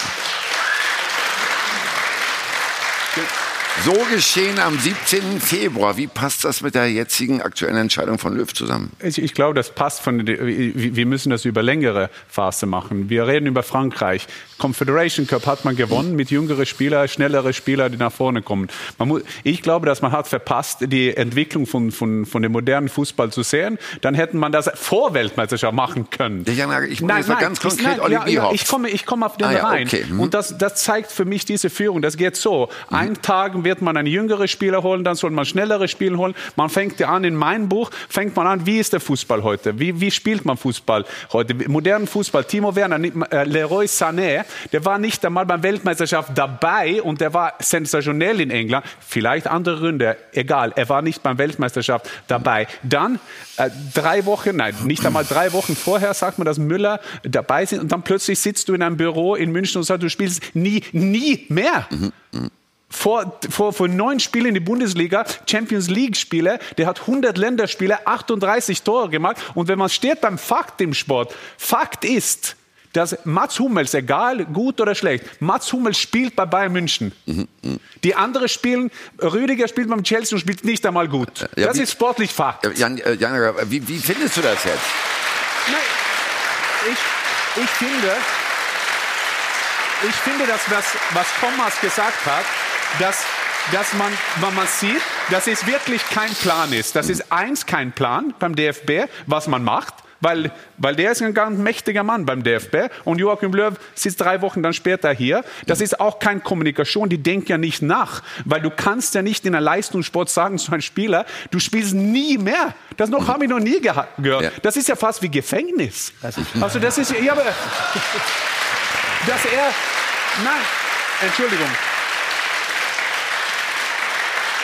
Speaker 2: So geschehen am 17. Februar. Wie passt das mit der jetzigen aktuellen Entscheidung von Löw zusammen?
Speaker 5: Ich, ich glaube, das passt von. Wir müssen das über längere Phase machen. Wir reden über Frankreich. Confederation Cup hat man gewonnen mit jüngeren Spielern, schnellere Spieler, die nach vorne kommen. Muss, ich glaube, dass man hat verpasst, die Entwicklung von, von, von dem modernen Fußball zu sehen. Dann hätten man das vor Weltmeisterschaft machen können.
Speaker 2: ich muss jetzt mal ganz konkret
Speaker 5: nein,
Speaker 2: Olli
Speaker 5: ja, ich komme, ich komme auf den
Speaker 2: Ah, ja,
Speaker 5: rein.
Speaker 2: okay. Mhm.
Speaker 5: Und das, das zeigt für mich diese Führung. Das geht so. Ein Tag wird man einen jüngeren Spieler holen, dann soll man schnellere Spieler holen. Man fängt ja an, in meinem Buch fängt man an, wie ist der Fußball heute? Wie, wie spielt man Fußball heute? Modernen Fußball. Timo Werner, äh, Leroy Sané, der war nicht einmal beim Weltmeisterschaft dabei und der war sensationell in England. Vielleicht andere Gründe, egal. Er war nicht beim Weltmeisterschaft dabei. Dann äh, drei Wochen, nein, nicht einmal drei Wochen vorher sagt man, dass Müller dabei ist und dann plötzlich sitzt du in einem Büro in München und sagst, du spielst nie, nie mehr. Vor, vor, vor neun Spielen in die Bundesliga, Champions League Spiele, der hat 100 Länderspiele, 38 Tore gemacht. Und wenn man steht beim Fakt im Sport, Fakt ist, dass Mats Hummels, egal gut oder schlecht, Mats Hummels spielt bei Bayern München. Die anderen spielen, Rüdiger spielt beim Chelsea und spielt nicht einmal gut.
Speaker 2: Ja,
Speaker 5: das
Speaker 2: wie-
Speaker 5: ist sportlich Fakt.
Speaker 2: Äh, Jan, äh, Jan, äh, wie, wie findest du das jetzt?
Speaker 5: ich, ich finde, ich finde, dass das, was Thomas gesagt hat, dass, dass man, wenn man sieht, dass es wirklich kein Plan ist. Das ist eins kein Plan beim DFB, was man macht. Weil, weil der ist ein ganz mächtiger Mann beim DFB und Joachim Löw sitzt drei Wochen dann später hier. Das ist auch keine Kommunikation, die denkt ja nicht nach. Weil du kannst ja nicht in einem Leistungssport sagen zu einem Spieler, du spielst nie mehr. Das noch habe ich noch nie gehört. Das ist ja fast wie Gefängnis. Also das ist ja, aber dass er, nein, Entschuldigung.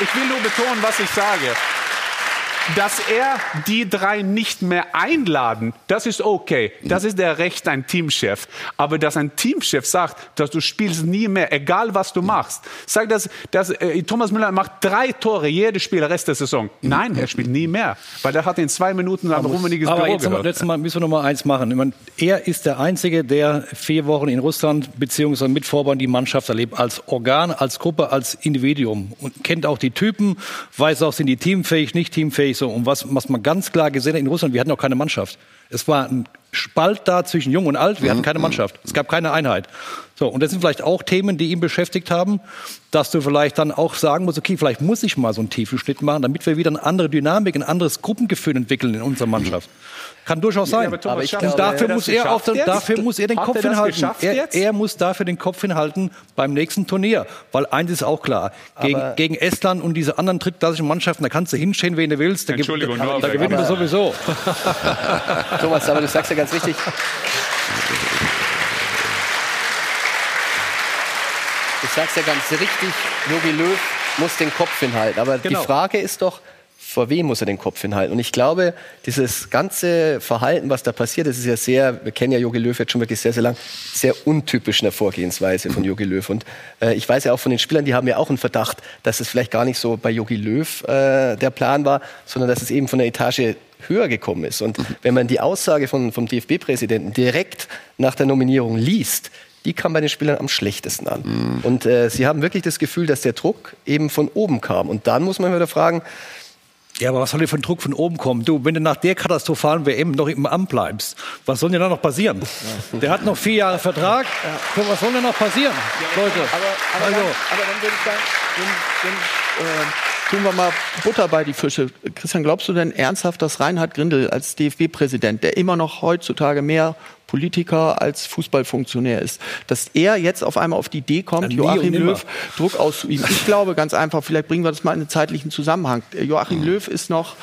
Speaker 5: Ich will nur betonen, was ich sage. Dass er die drei nicht mehr einladen, das ist okay. Das ist der Recht ein Teamchef. Aber dass ein Teamchef sagt, dass du spielst nie mehr, egal was du machst. Sag das, dass äh, Thomas Müller macht drei Tore jedes Spiel Rest der Saison. Nein, er spielt nie mehr, weil er hat in zwei Minuten ein rummeliges Büro
Speaker 3: jetzt,
Speaker 5: gehört.
Speaker 3: letztes Mal müssen wir noch mal eins machen. Meine, er ist der Einzige, der vier Wochen in Russland beziehungsweise mit Vorbein die Mannschaft erlebt, als Organ, als Gruppe, als Individuum und kennt auch die Typen, weiß auch, sind die teamfähig, nicht teamfähig. So. Und was, was man ganz klar gesehen hat in Russland, wir hatten auch keine Mannschaft. Es war ein Spalt da zwischen Jung und Alt. Wir hatten
Speaker 2: Mhm.
Speaker 3: keine Mannschaft. Es gab keine Einheit. So, und das sind vielleicht auch Themen, die ihn beschäftigt haben, dass du vielleicht dann auch sagen musst, okay, vielleicht muss ich mal so einen tiefen Schnitt machen, damit wir wieder eine andere Dynamik, ein anderes Gruppengefühl entwickeln in unserer Mannschaft. Kann durchaus sein.
Speaker 5: aber Thomas,
Speaker 3: und
Speaker 5: schafft er
Speaker 3: dafür muss er auf dafür muss er den
Speaker 5: Hat
Speaker 3: Kopf
Speaker 5: er
Speaker 3: hinhalten. Er, er muss dafür den Kopf hinhalten beim nächsten Turnier. Weil eins ist auch klar. Gegen,
Speaker 7: Aber-
Speaker 3: gegen Estland und diese anderen drittklassischen Mannschaften, da kannst du hinstehen, wen du willst. Da,
Speaker 5: Entschuldigung,
Speaker 3: da, da
Speaker 5: auf-
Speaker 3: gewinnen wir
Speaker 7: aber-
Speaker 3: sowieso.
Speaker 7: Thomas, aber du sagst ja ganz wichtig. Du sagst ja ganz richtig, Jogi Löw muss den Kopf hinhalten. Aber
Speaker 3: Genau.
Speaker 7: die Frage ist doch, vor wem muss er den Kopf hinhalten? Und ich glaube, dieses ganze Verhalten, was da passiert, das ist ja sehr, wir kennen ja Jogi Löw jetzt schon wirklich sehr, sehr lang, sehr untypisch in der Vorgehensweise von Jogi Löw. Und äh, ich weiß ja auch von den Spielern, die haben ja auch einen Verdacht, dass es vielleicht gar nicht so bei Jogi Löw äh, der Plan war, sondern dass es eben von der Etage höher gekommen ist. Und wenn man die Aussage von, vom DFB-Präsidenten direkt nach der Nominierung liest, die kam bei den Spielern am schlechtesten an. Und äh, sie haben wirklich das Gefühl, dass der Druck eben von oben kam. Und dann muss man wieder fragen,
Speaker 3: Ja, aber was soll denn für ein Druck von oben kommen? Du, wenn du nach der katastrophalen WM noch im Amt bleibst, was soll denn da noch passieren? Der hat noch vier Jahre Vertrag. So, was soll denn noch passieren, Leute?
Speaker 6: Aber, aber,
Speaker 3: Also-
Speaker 6: dann, aber dann würde ich sagen, wenn, wenn, äh, tun wir mal Butter bei die Fische. Christian, glaubst du denn ernsthaft, dass Reinhard Grindel als DFB-Präsident, der immer noch heutzutage mehr Politiker als Fußballfunktionär ist, dass er jetzt auf einmal auf die Idee kommt,
Speaker 3: Ja, nie
Speaker 6: Joachim. Löw Druck auszuüben? Ich glaube ganz einfach, vielleicht bringen wir das mal in einen zeitlichen Zusammenhang. Joachim Löw ist noch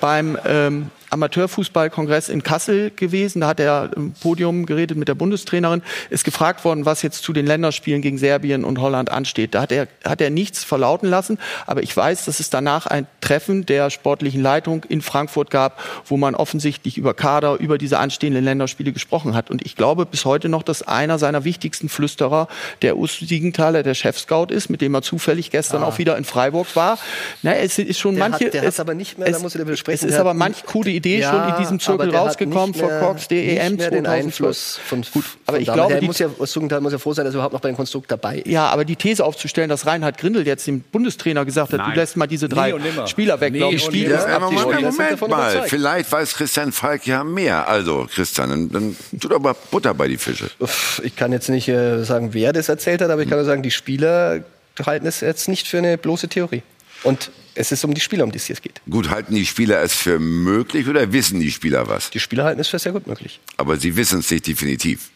Speaker 6: beim ähm, Amateurfußballkongress in Kassel gewesen. Da hat er im Podium geredet mit der Bundestrainerin. Ist gefragt worden, was jetzt zu den Länderspielen gegen Serbien und Holland ansteht. Da hat er, hat er nichts verlauten lassen. Aber ich weiß, dass es danach ein Treffen der sportlichen Leitung in Frankfurt gab, wo man offensichtlich über Kader, über diese anstehenden Länderspiele gesprochen hat. Und ich glaube bis heute noch, dass einer seiner wichtigsten Flüsterer der Urs Siegenthaler, der Chefscout ist, mit dem er zufällig gestern auch wieder in Freiburg war. Na, es ist schon
Speaker 7: Ah. Der
Speaker 6: manche.
Speaker 7: hat- der
Speaker 6: es,
Speaker 7: aber nicht mehr, da
Speaker 6: es,
Speaker 7: muss ich dir widersprechen,
Speaker 6: Es ist aber manch coole Idee
Speaker 7: Ja,
Speaker 6: schon in diesem Zirkel rausgekommen vor
Speaker 7: mehr-
Speaker 6: Corks der
Speaker 7: nicht
Speaker 6: EM
Speaker 7: mehr den
Speaker 6: 2012.
Speaker 7: Einfluss von,
Speaker 6: Gut, aber
Speaker 7: von
Speaker 6: ich glaube,
Speaker 7: muss ja, Urs Jugendtal muss ja froh sein, dass er überhaupt noch bei den Konstrukt dabei ist.
Speaker 6: ja, aber die These aufzustellen, dass Reinhard Grindel jetzt dem Bundestrainer gesagt hat,
Speaker 5: Nein.
Speaker 6: du lässt mal diese drei
Speaker 3: nimmer.
Speaker 6: Spieler weg,
Speaker 3: Nie
Speaker 6: glaube ich,
Speaker 3: nimmer.
Speaker 2: Ja, aber
Speaker 6: abziehen.
Speaker 2: Moment, Moment
Speaker 7: davon
Speaker 2: mal. Vielleicht weiß Christian Falk ja mehr. Also, Christian, dann, dann tut aber Butter bei die Fische.
Speaker 7: Uff, Ich kann jetzt nicht äh, sagen, wer das erzählt hat, aber ich kann nur sagen, die Spieler halten es jetzt nicht für eine bloße Theorie. Und es ist um die Spieler, um die es hier geht.
Speaker 2: Gut, halten die Spieler es für möglich oder wissen die Spieler was?
Speaker 7: Die Spieler halten es für sehr gut möglich.
Speaker 2: Aber sie wissen es nicht definitiv.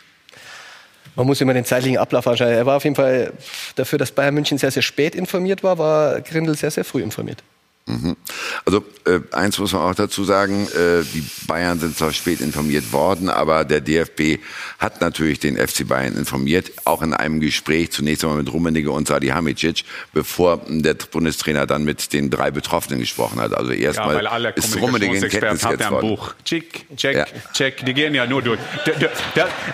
Speaker 7: Man muss immer den zeitlichen Ablauf anschauen. Er war auf jeden Fall dafür, dass Bayern München sehr, sehr spät informiert war, war Grindel sehr, sehr früh informiert.
Speaker 2: Mhm. Also äh, eins muss man auch dazu sagen, äh, die Bayern sind zwar spät informiert worden, aber der DFB hat natürlich den FC Bayern informiert, auch in einem Gespräch zunächst einmal mit Rummenigge und Salihamidzic, bevor der Bundestrainer dann mit den drei Betroffenen gesprochen hat. Also
Speaker 5: Ja,
Speaker 2: erstmal
Speaker 5: weil alle
Speaker 2: ist Rummenigge in Kenntnis
Speaker 5: haben
Speaker 2: jetzt
Speaker 5: ja ein
Speaker 2: worden.
Speaker 5: Buch. Check, check,
Speaker 2: Ja.
Speaker 5: check. Die gehen ja nur durch.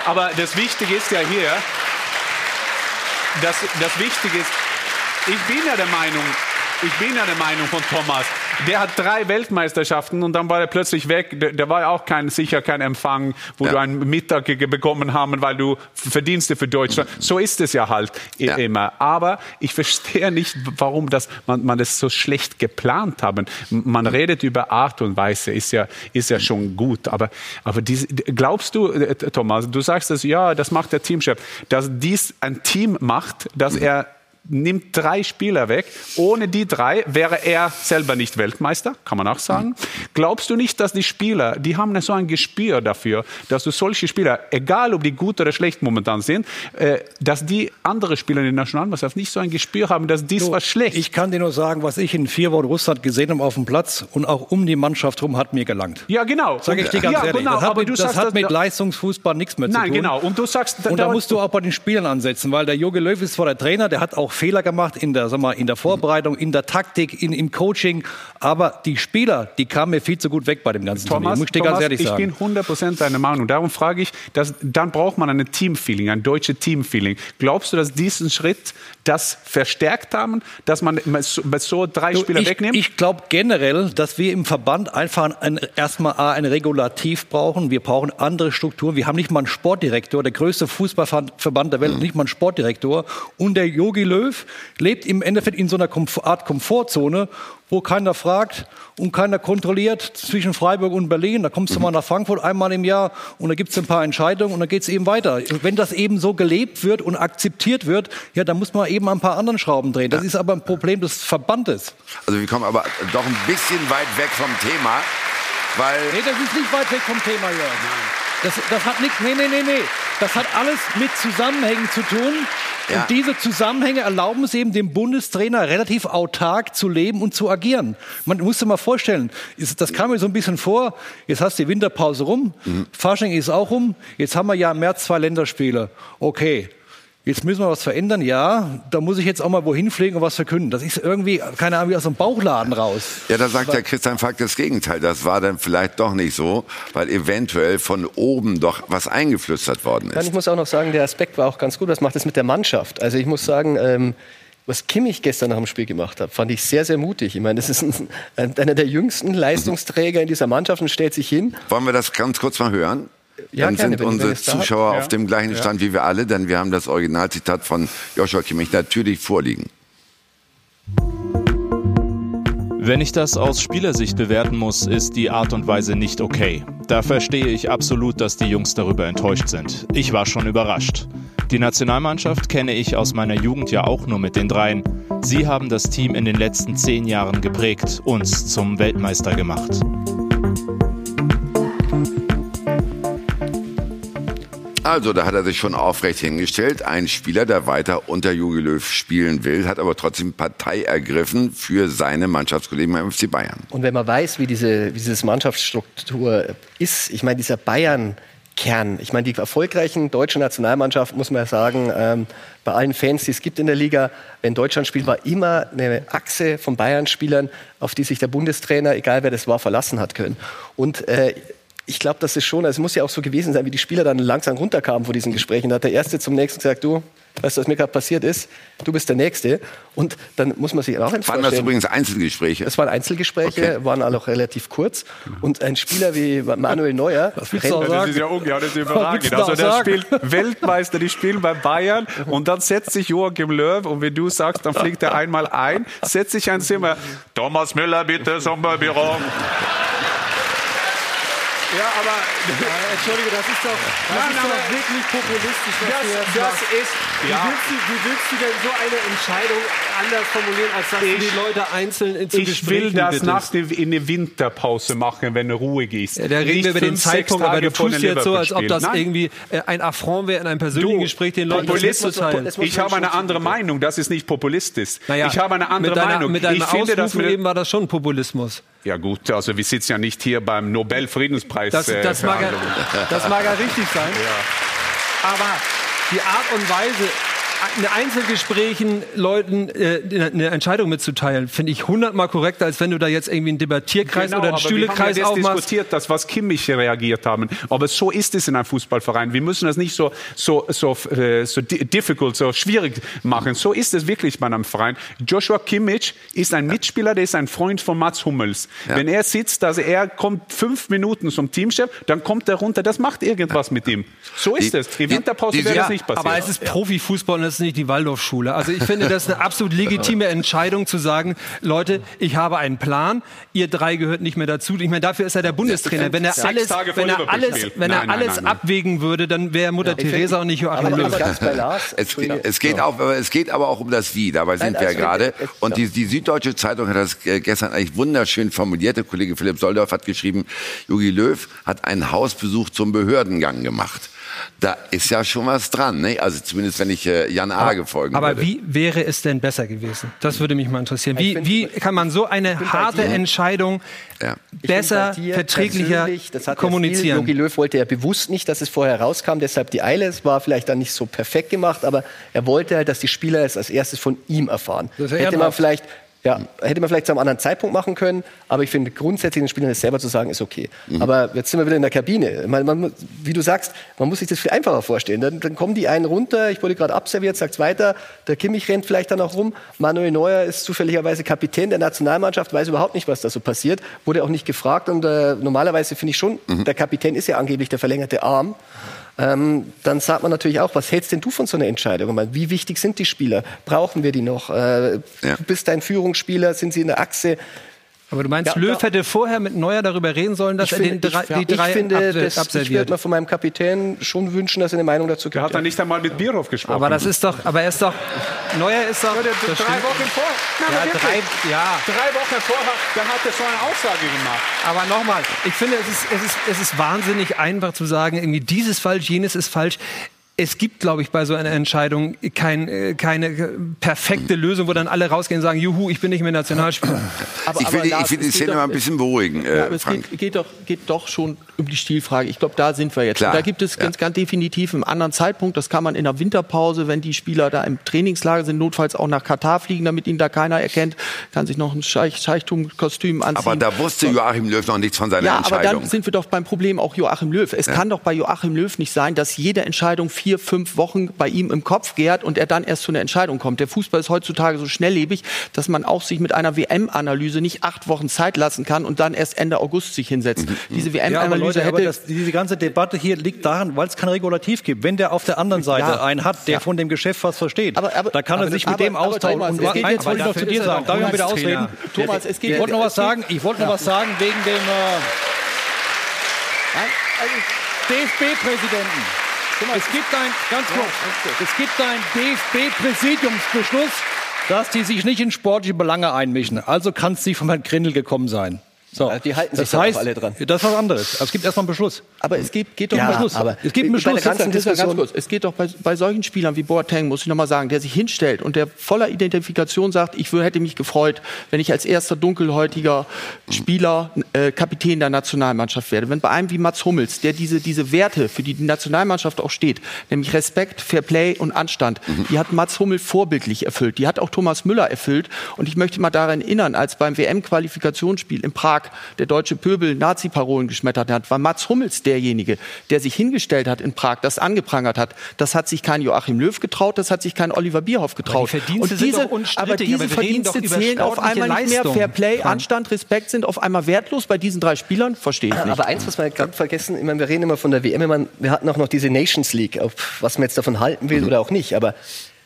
Speaker 5: Aber das Wichtige ist ja hier, das, das Wichtige ist, ich bin ja der Meinung, ich bin ja der Meinung von Thomas. Der hat drei Weltmeisterschaften und dann war er plötzlich weg. Der, der war ja auch kein, sicher kein Empfang, wo
Speaker 2: Ja.
Speaker 5: du einen Mittag bekommen haben, weil du Verdienste für Deutschland. So ist es ja halt i-
Speaker 2: Ja.
Speaker 5: immer. Aber ich verstehe nicht, warum das, man, man das so schlecht geplant haben. Man redet über Art und Weise, ist ja, ist ja schon gut. Aber, aber diese, glaubst du, äh, Thomas, du sagst das, ja, das macht der Teamchef, dass dies ein Team macht, dass er nimmt drei Spieler weg. Ohne die drei wäre er selber nicht Weltmeister, kann man auch sagen. Glaubst du nicht, dass die Spieler, die haben so ein Gespür dafür, dass du solche Spieler, egal ob die gut oder schlecht momentan sind, äh, dass die andere Spieler in der Nationalmannschaft nicht so ein Gespür haben, dass dies was schlecht.
Speaker 3: Ich kann dir nur sagen, was ich in vier Wochen Russland gesehen habe auf dem Platz und auch um die Mannschaft rum hat mir gelangt.
Speaker 5: Ja, genau.
Speaker 3: Sag ich dir ganz
Speaker 5: ja,
Speaker 3: ehrlich.
Speaker 5: Genau,
Speaker 3: das hat,
Speaker 5: aber
Speaker 3: mit,
Speaker 5: du
Speaker 3: das
Speaker 5: sagst,
Speaker 3: hat mit Leistungsfußball nichts mehr zu
Speaker 5: Nein,
Speaker 3: tun.
Speaker 5: genau. Und du sagst,
Speaker 3: Und da musst du auch bei den Spielern ansetzen, weil der Jogi Löw ist zwar der Trainer, der hat auch Fehler gemacht in der, sag mal, in der Vorbereitung, in der Taktik, in, im Coaching. Aber die Spieler, die kamen mir viel zu gut weg bei dem ganzen Turnier.
Speaker 5: Thomas,
Speaker 3: Muss ich
Speaker 5: Thomas, ich bin 100% deiner Meinung. Darum frage ich, dass, dann braucht man ein Teamfeeling, ein deutsches Teamfeeling. Glaubst du, dass diesen Schritt das verstärkt haben, dass man mit so, drei
Speaker 3: Du,
Speaker 5: Spieler
Speaker 3: ich,
Speaker 5: wegnimmt?
Speaker 3: Ich glaube generell, dass wir im Verband einfach ein, erstmal A, ein Regulativ brauchen. Wir brauchen andere Strukturen. Wir haben nicht mal einen Sportdirektor. Der größte Fußballverband der Welt nicht mal einen Sportdirektor. Und der Jogi Löw Löw lebt im Endeffekt in so einer Art Komfortzone, wo keiner fragt und keiner kontrolliert zwischen Freiburg und Berlin. Da kommst du mal nach Frankfurt einmal im Jahr und da gibt es ein paar Entscheidungen und dann geht es eben weiter. Wenn das eben so gelebt wird und akzeptiert wird, ja, dann muss man eben ein paar anderen Schrauben drehen. Das ist aber ein Problem des Verbandes.
Speaker 2: Also wir kommen aber doch ein bisschen weit weg vom Thema, weil...
Speaker 3: Nee, das ist nicht weit weg vom Thema, Jörg. Das, das hat nichts, nee, nee, nee, nee. Das hat alles mit Zusammenhängen zu tun.
Speaker 2: Ja.
Speaker 3: Und diese Zusammenhänge erlauben es eben dem Bundestrainer relativ autark zu leben und zu agieren. Man muss sich mal vorstellen, das kam mir so ein bisschen vor, jetzt hast du die Winterpause rum, Fasching ist auch rum, jetzt haben wir ja im März zwei Länderspiele. Okay. Jetzt müssen wir was verändern, ja. Da muss ich jetzt auch mal wohin fliegen und was verkünden. Das ist irgendwie, keine Ahnung, wie aus dem Bauchladen raus.
Speaker 2: Ja, da sagt der Christian Falk das Gegenteil. Das war dann vielleicht doch nicht so, weil eventuell von oben doch was eingeflüstert worden
Speaker 7: Dann,
Speaker 2: ist.
Speaker 7: ich muss auch noch sagen, der Aspekt war auch ganz gut. Was macht das mit der Mannschaft? Also ich muss sagen, ähm, was Kimmich gestern nach dem Spiel gemacht hat, fand ich sehr, sehr mutig. Ich meine, das ist ein, einer der jüngsten Leistungsträger in dieser Mannschaft und stellt sich hin.
Speaker 2: Wollen wir das ganz kurz mal hören?
Speaker 7: Ja,
Speaker 2: Dann
Speaker 7: gerne,
Speaker 2: sind
Speaker 7: wenn- wenn
Speaker 2: unsere. Zuschauer
Speaker 7: Ja.
Speaker 2: auf dem gleichen
Speaker 7: Ja.
Speaker 2: Stand wie wir alle, denn wir haben das Originalzitat von Joshua Kimmich natürlich vorliegen.
Speaker 18: Wenn ich das aus Spielersicht bewerten muss, ist die Art und Weise nicht okay. Da verstehe ich absolut, dass die Jungs darüber enttäuscht sind. Ich war schon überrascht. Die Nationalmannschaft kenne ich aus meiner Jugend ja auch nur mit den dreien. Sie haben das Team in den letzten zehn Jahren geprägt, uns zum Weltmeister gemacht.
Speaker 2: Also, da hat er sich schon aufrecht hingestellt. Ein Spieler, der weiter unter Jogi Löw spielen will, hat aber trotzdem Partei ergriffen für seine Mannschaftskollegen beim FC Bayern.
Speaker 7: Und wenn man weiß, wie diese, wie diese Mannschaftsstruktur ist, ich meine, dieser Bayern. Kern. Ich meine, die erfolgreichen deutschen Nationalmannschaft, muss man ja sagen, ähm, bei allen Fans, die es gibt in der Liga, wenn Deutschland spielt, war immer eine Achse von Bayern-Spielern, auf die sich der Bundestrainer, egal wer das war, verlassen hat können. Und äh, ich glaube, das ist schon, also es muss ja auch so gewesen sein, wie die Spieler dann langsam runterkamen vor diesen Gesprächen. Da hat der Erste zum Nächsten gesagt, du, weißt du, was mir gerade passiert ist? Du bist der Nächste. Und dann muss man sich auch eins
Speaker 2: Waren das übrigens Einzelgespräche?
Speaker 7: Es waren Einzelgespräche,
Speaker 2: Okay.
Speaker 7: waren alle auch relativ kurz. Und ein Spieler wie Manuel Neuer,
Speaker 5: Das ist ja ungeheuer, das ist überragend.
Speaker 7: Was
Speaker 5: Also
Speaker 7: willst du
Speaker 5: der spielt Weltmeister, die spielen bei Bayern und dann setzt sich Joachim Löw und wenn du sagst, dann fliegt er einmal ein, setzt sich ein Zimmer. Thomas Müller, bitte zum Büro. Ja, aber
Speaker 4: Entschuldige, das ist doch, das
Speaker 5: Nein,
Speaker 4: ist doch wirklich populistisch, was
Speaker 5: Das-
Speaker 4: du jetzt
Speaker 5: das
Speaker 4: machst.
Speaker 5: ist-
Speaker 4: wie,
Speaker 5: ja.
Speaker 4: willst du, wie willst du denn so eine Entscheidung anders formulieren, als dass du
Speaker 5: Ich-
Speaker 4: die Leute einzeln in zu
Speaker 5: ich will das nach der, in der Winterpause machen, wenn ruhig ist.
Speaker 4: Ja, da reden
Speaker 5: Nicht
Speaker 4: wir über den Zeitpunkt, aber du tust
Speaker 5: dem
Speaker 4: jetzt so, als ob das
Speaker 5: Nein.
Speaker 4: irgendwie äh, ein Affront wäre in einem persönlichen
Speaker 5: Du,
Speaker 4: Gespräch, den Leuten mitzuteilen.
Speaker 5: ich habe eine andere Meinung, das ist nicht populistisch.
Speaker 4: Naja,
Speaker 5: ich habe eine andere
Speaker 4: mit deiner,
Speaker 5: Meinung.
Speaker 4: Mit deinem
Speaker 5: ich finde,
Speaker 4: eben war das schon Populismus.
Speaker 5: Ja gut, also wir sitzen ja nicht hier beim Nobelfriedenspreis.
Speaker 4: Das,
Speaker 5: äh,
Speaker 4: das, mag, ja, das mag ja richtig sein. Aber die Art und Weise, in Einzelgesprächen Leuten äh, eine Entscheidung mitzuteilen, finde ich hundertmal korrekter, als wenn du da jetzt irgendwie einen Debattierkreis
Speaker 5: Genau,
Speaker 4: oder einen
Speaker 5: aber wir haben
Speaker 4: Stühlekreis
Speaker 5: ja das
Speaker 4: aufmachst.
Speaker 5: diskutiert, das, was Kimmich reagiert haben. Aber so ist es in einem Fußballverein. Wir müssen das nicht so, so, so, äh, so di- difficult, so schwierig machen. So ist es wirklich bei einem Verein. Joshua Kimmich ist ein Mitspieler, der ist ein Freund von Mats Hummels. Wenn er sitzt, also er kommt fünf Minuten zum Teamchef, dann kommt er runter. Das macht irgendwas mit ihm. So ist
Speaker 4: Die-
Speaker 5: es. In Winterpause
Speaker 4: die-
Speaker 5: wäre
Speaker 4: ja,
Speaker 5: das nicht passiert.
Speaker 4: Aber es ist Profifußball und es ist nicht die Waldorfschule. Also ich finde, das ist eine absolut legitime Entscheidung zu sagen, Leute, ich habe einen Plan, ihr drei gehört nicht mehr dazu. Ich meine, dafür ist er der Bundestrainer. Wenn er alles, wenn er alles, wenn er
Speaker 5: Nein, nein,
Speaker 4: alles abwägen würde, dann wäre Mutter
Speaker 7: finde-
Speaker 4: Teresa und nicht Joachim Löw.
Speaker 2: Es, es, geht auch, aber es geht aber auch um das Wie. Dabei sind
Speaker 7: Nein,
Speaker 2: wir
Speaker 7: also,
Speaker 2: gerade. Und die, die Süddeutsche Zeitung hat das äh, gestern eigentlich wunderschön formuliert. Der Kollege Philipp Soldorf hat geschrieben, Jogi Löw hat einen Hausbesuch zum Behördengang gemacht. Da ist ja schon was dran. Ne? Also zumindest, wenn ich äh, Jan Arge folgen
Speaker 4: Aber
Speaker 2: würde.
Speaker 4: wie wäre es denn besser gewesen? Das würde mich mal interessieren. Wie, wie kann man so eine harte Entscheidung besser,
Speaker 7: bei dir
Speaker 4: verträglicher
Speaker 7: das hat
Speaker 4: kommunizieren?
Speaker 7: Ja Jogi Löw wollte ja bewusst nicht, dass es vorher rauskam, deshalb die Eile. Es war vielleicht dann nicht so perfekt gemacht, aber er wollte halt, dass die Spieler es als erstes von ihm erfahren.
Speaker 4: Das ja
Speaker 7: Hätte man vielleicht ja, hätte man vielleicht zu einem anderen Zeitpunkt machen können, aber ich finde grundsätzlich den Spielern das selber zu sagen, ist okay.
Speaker 2: Mhm.
Speaker 7: Aber jetzt sind wir wieder in der Kabine. Man, muss- wie du sagst, man muss sich das viel einfacher vorstellen. Dann, dann kommen die einen runter, ich wurde gerade abserviert, sagt's weiter, der Kimmich rennt vielleicht dann auch rum, Manuel Neuer ist zufälligerweise Kapitän der Nationalmannschaft, weiß überhaupt nicht, was da so passiert, wurde auch nicht gefragt und äh, normalerweise finde ich schon,
Speaker 2: Mhm.
Speaker 7: der Kapitän ist ja angeblich der verlängerte Arm. Ähm, dann sagt man natürlich auch, was hältst denn du von so einer Entscheidung? Meine, Wie wichtig sind die Spieler? Brauchen wir die noch? Äh, Du bist ein Führungsspieler, sind sie in der Achse?
Speaker 4: Aber du meinst,
Speaker 7: Ja,
Speaker 4: Löw
Speaker 7: ja.
Speaker 4: hätte vorher mit Neuer darüber reden sollen, dass
Speaker 7: Ich
Speaker 4: er
Speaker 7: finde,
Speaker 4: den drei,
Speaker 7: ich,
Speaker 4: die drei
Speaker 7: ich finde das, ich würde mir von meinem Kapitän schon wünschen, dass er eine Meinung dazu gibt.
Speaker 5: Der hat dann nicht einmal mit Bierhoff gesprochen.
Speaker 4: Aber das ist doch, aber er ist doch, Neuer ist doch.
Speaker 5: Ja, der, drei
Speaker 4: stimmt.
Speaker 5: Wochen vor. Nein,
Speaker 4: Ja, drei- ja.
Speaker 5: drei Wochen vorher, dann hat er so eine Aussage gemacht.
Speaker 4: Aber nochmal, ich finde, es ist, es, ist, es ist wahnsinnig einfach zu sagen, irgendwie dieses falsch, jenes ist falsch. Es gibt, glaube ich, bei so einer Entscheidung kein, äh, keine äh, perfekte Lösung, wo dann alle rausgehen und sagen, juhu, ich bin nicht mehr Nationalspieler.
Speaker 6: Aber-
Speaker 2: ich will,
Speaker 6: aber
Speaker 2: die-
Speaker 6: Lars,
Speaker 2: ich will die
Speaker 6: es geht
Speaker 2: Szene
Speaker 6: doch-
Speaker 2: mal ein bisschen beruhigen, äh,
Speaker 6: Ja, aber es
Speaker 2: Frank.
Speaker 6: geht, geht, doch, geht doch schon um die Stilfrage. Ich glaube, da sind wir jetzt. Da gibt es
Speaker 2: ja.
Speaker 6: ganz, ganz definitiv einen anderen Zeitpunkt. Das kann man in der Winterpause, wenn die Spieler da im Trainingslager sind, notfalls auch nach Katar fliegen, damit ihn da keiner erkennt, kann sich noch ein Scheich, Scheichtum-Kostüm anziehen.
Speaker 2: Aber da wusste Joachim Löw noch nichts von seiner
Speaker 6: ja, aber
Speaker 2: Entscheidung.
Speaker 6: dann sind wir doch beim Problem auch Joachim Löw. Es
Speaker 2: Ja.
Speaker 6: kann doch bei Joachim Löw nicht sein, dass jede Entscheidung vier, fünf Wochen bei ihm im Kopf gärt und er dann erst zu einer Entscheidung kommt. Der Fußball ist heutzutage so schnelllebig, dass man auch sich mit einer WM-Analyse nicht acht Wochen Zeit lassen kann und dann erst Ende August sich hinsetzt. Diese
Speaker 3: Ja, aber
Speaker 6: WM-Analyse
Speaker 3: aber
Speaker 6: hätte
Speaker 3: das, diese ganze Debatte hier liegt daran, weil es kein Regulativ gibt. Wenn der auf der anderen Seite
Speaker 6: Ja.
Speaker 3: einen hat, der
Speaker 6: Ja.
Speaker 3: von dem Geschäft was versteht, da kann er
Speaker 6: aber-
Speaker 3: sich mit
Speaker 6: aber-
Speaker 3: dem
Speaker 6: aber
Speaker 3: austauschen.
Speaker 6: Thomas,
Speaker 3: Und eins
Speaker 6: jetzt-
Speaker 3: wollte ich noch
Speaker 6: aber
Speaker 3: zu dir sagen. Darf ich mal
Speaker 6: Bundestrainer.
Speaker 3: ausreden?
Speaker 6: Thomas, es geht-
Speaker 3: ich wollte noch was sagen. Ich wollte noch
Speaker 6: Ja.
Speaker 3: was sagen wegen dem äh, DFB-Präsidenten. Es gibt ein, ganz kurz, es gibt einen DFB-Präsidiumsbeschluss, dass die sich nicht in sportliche Belange einmischen. Also kann es nicht von Herrn Grindel gekommen sein. So.
Speaker 7: Die halten sich
Speaker 3: das heißt,
Speaker 7: alle dran.
Speaker 3: Das ist was anderes. Aber es gibt erstmal einen Beschluss.
Speaker 6: Aber es geht, geht doch
Speaker 3: Ja,
Speaker 6: um Beschluss.
Speaker 3: aber es gibt einen
Speaker 6: Bei
Speaker 3: Beschluss.
Speaker 6: der ganzen Diskussion. Ganz kurz. Es geht doch bei, bei solchen Spielern wie Boateng, muss ich nochmal sagen, der sich hinstellt und der voller Identifikation sagt, ich hätte mich gefreut, wenn ich als erster dunkelhäutiger Spieler äh, Kapitän der Nationalmannschaft werde. Wenn bei einem wie Mats Hummels, der diese, diese Werte, für die die Nationalmannschaft auch steht, nämlich Respekt, Fair Play und Anstand, die hat Mats Hummel vorbildlich erfüllt. Die hat auch Thomas Müller erfüllt. Und ich möchte mal daran erinnern, als beim WM-Qualifikationsspiel in Prag der deutsche Pöbel Nazi-Parolen geschmettert hat, war Mats Hummels derjenige, der sich hingestellt hat in Prag, das angeprangert hat. Das hat sich kein Joachim Löw getraut, das hat sich kein Oliver Bierhoff getraut.
Speaker 4: Verdienste
Speaker 6: und
Speaker 4: sind
Speaker 6: diese, aber diese
Speaker 4: aber
Speaker 6: Verdienste zählen auf einmal nicht mehr. Fair Play. Anstand, Respekt sind auf einmal wertlos bei diesen drei Spielern. Verstehe ich nicht.
Speaker 7: Aber eins, was wir gerade vergessen, ich meine, wir reden immer von der WM, ich meine, wir hatten auch noch diese Nations League, auf was man jetzt davon halten will oder auch nicht. Aber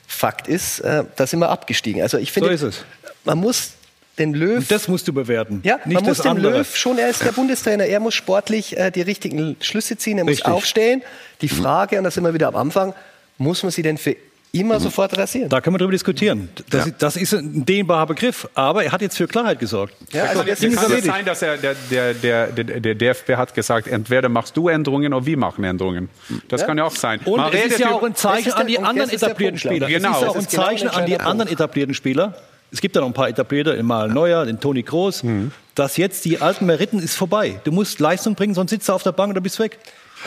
Speaker 7: Fakt ist, äh, da sind wir abgestiegen. Also ich finde,
Speaker 3: So ist es.
Speaker 7: man muss den Löw.
Speaker 3: Das musst du bewerten.
Speaker 7: Ja,
Speaker 3: nicht
Speaker 7: man muss
Speaker 3: das
Speaker 7: den
Speaker 3: andere.
Speaker 7: Löw schon, er ist der Bundestrainer, er muss sportlich äh, die richtigen Schlüsse ziehen, er muss
Speaker 3: Richtig.
Speaker 7: aufstellen. Die Frage, und da sind wir wieder am Anfang, muss man sie denn für immer sofort rasieren?
Speaker 3: Da können wir darüber diskutieren. Das, das ist ein dehnbarer Begriff, aber er hat jetzt für Klarheit gesorgt.
Speaker 7: Ja, also
Speaker 5: Jetzt kann es sein, dass er, der, der, der, der, der DFB hat gesagt, entweder machst du Änderungen oder wir machen Änderungen. Das
Speaker 3: Ja.
Speaker 5: kann ja auch sein.
Speaker 3: Und
Speaker 5: Man
Speaker 3: es ist
Speaker 5: redet
Speaker 3: ja auch ein Zeichen an die anderen
Speaker 7: das
Speaker 3: etablierten Spieler.
Speaker 5: Genau.
Speaker 3: Es ist ja auch
Speaker 7: Das
Speaker 3: ein
Speaker 7: genau
Speaker 3: Zeichen an die anderen etablierten Spieler. Es gibt ja noch ein paar etablierte, mal Neuer, den Toni Kroos,
Speaker 5: Mhm.
Speaker 3: dass jetzt die alten Meriten ist vorbei. Du musst Leistung bringen, sonst sitzt du auf der Bank oder bist weg.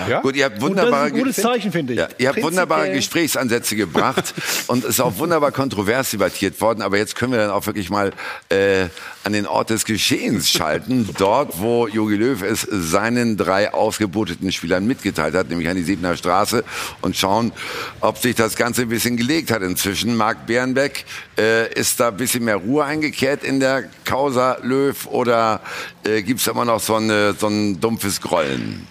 Speaker 5: Ja?
Speaker 2: Gut, ihr habt
Speaker 3: Und das ist
Speaker 2: wunderbare,
Speaker 3: ein gutes Zeichen, finde ich.
Speaker 2: Ja, ihr habt wunderbare Gesprächsansätze gebracht und es ist auch wunderbar kontrovers debattiert worden. Aber jetzt können wir dann auch wirklich mal äh, an den Ort des Geschehens schalten. Dort, wo Jogi Löw es seinen drei ausgeboteten Spielern mitgeteilt hat, nämlich an die Siebener Straße und schauen, ob sich das Ganze ein bisschen gelegt hat inzwischen. Marc Bernbeck, äh, ist da ein bisschen mehr Ruhe eingekehrt in der Causa Löw oder äh, gibt es immer noch so, eine, so ein dumpfes Grollen?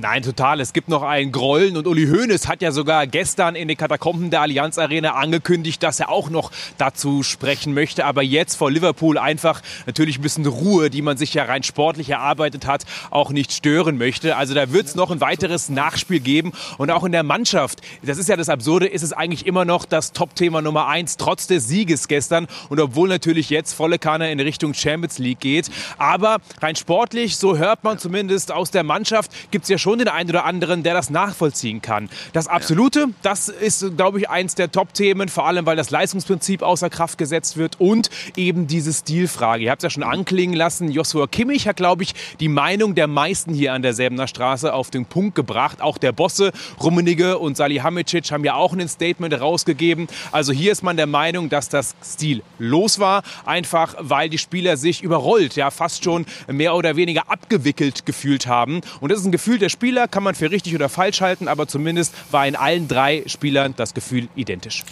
Speaker 8: Nein, total. Es gibt noch ein Grollen und Uli Hoeneß hat ja sogar gestern in den Katakomben der Allianz Arena angekündigt, dass er auch noch dazu sprechen möchte. Aber jetzt vor Liverpool einfach natürlich ein bisschen Ruhe, die man sich ja rein sportlich erarbeitet hat, auch nicht stören möchte. Also da wird es noch ein weiteres Nachspiel geben und auch in der Mannschaft. Das ist ja das Absurde, ist es eigentlich immer noch das Top-Thema Nummer eins, trotz des Sieges gestern und obwohl natürlich jetzt volle Kanne in Richtung Champions League geht. Aber rein sportlich, so hört man zumindest aus der Mannschaft, gibt es ja schon den einen oder anderen, der das nachvollziehen kann. Das Absolute, das ist, glaube ich, eins der Top-Themen, vor allem, weil das Leistungsprinzip außer Kraft gesetzt wird und eben diese Stilfrage. Ihr habt es ja schon anklingen lassen. Joshua Kimmich hat, glaube ich, die Meinung der meisten hier an der Säbener Straße auf den Punkt gebracht. Auch der Bosse, Rummenigge und Salihamidzic haben ja auch ein Statement rausgegeben. Also hier ist man der Meinung, dass das Stil los war, einfach weil die Spieler sich überrollt, ja fast schon mehr oder weniger abgewickelt gefühlt haben. Und das ist ein Gefühl der Spieler, kann man für richtig oder falsch halten, aber zumindest war in allen drei Spielern das Gefühl identisch.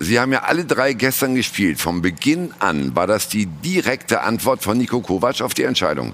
Speaker 2: Sie haben ja alle drei gestern gespielt. Vom Beginn an war das die direkte Antwort von Nico Kovac auf die Entscheidung.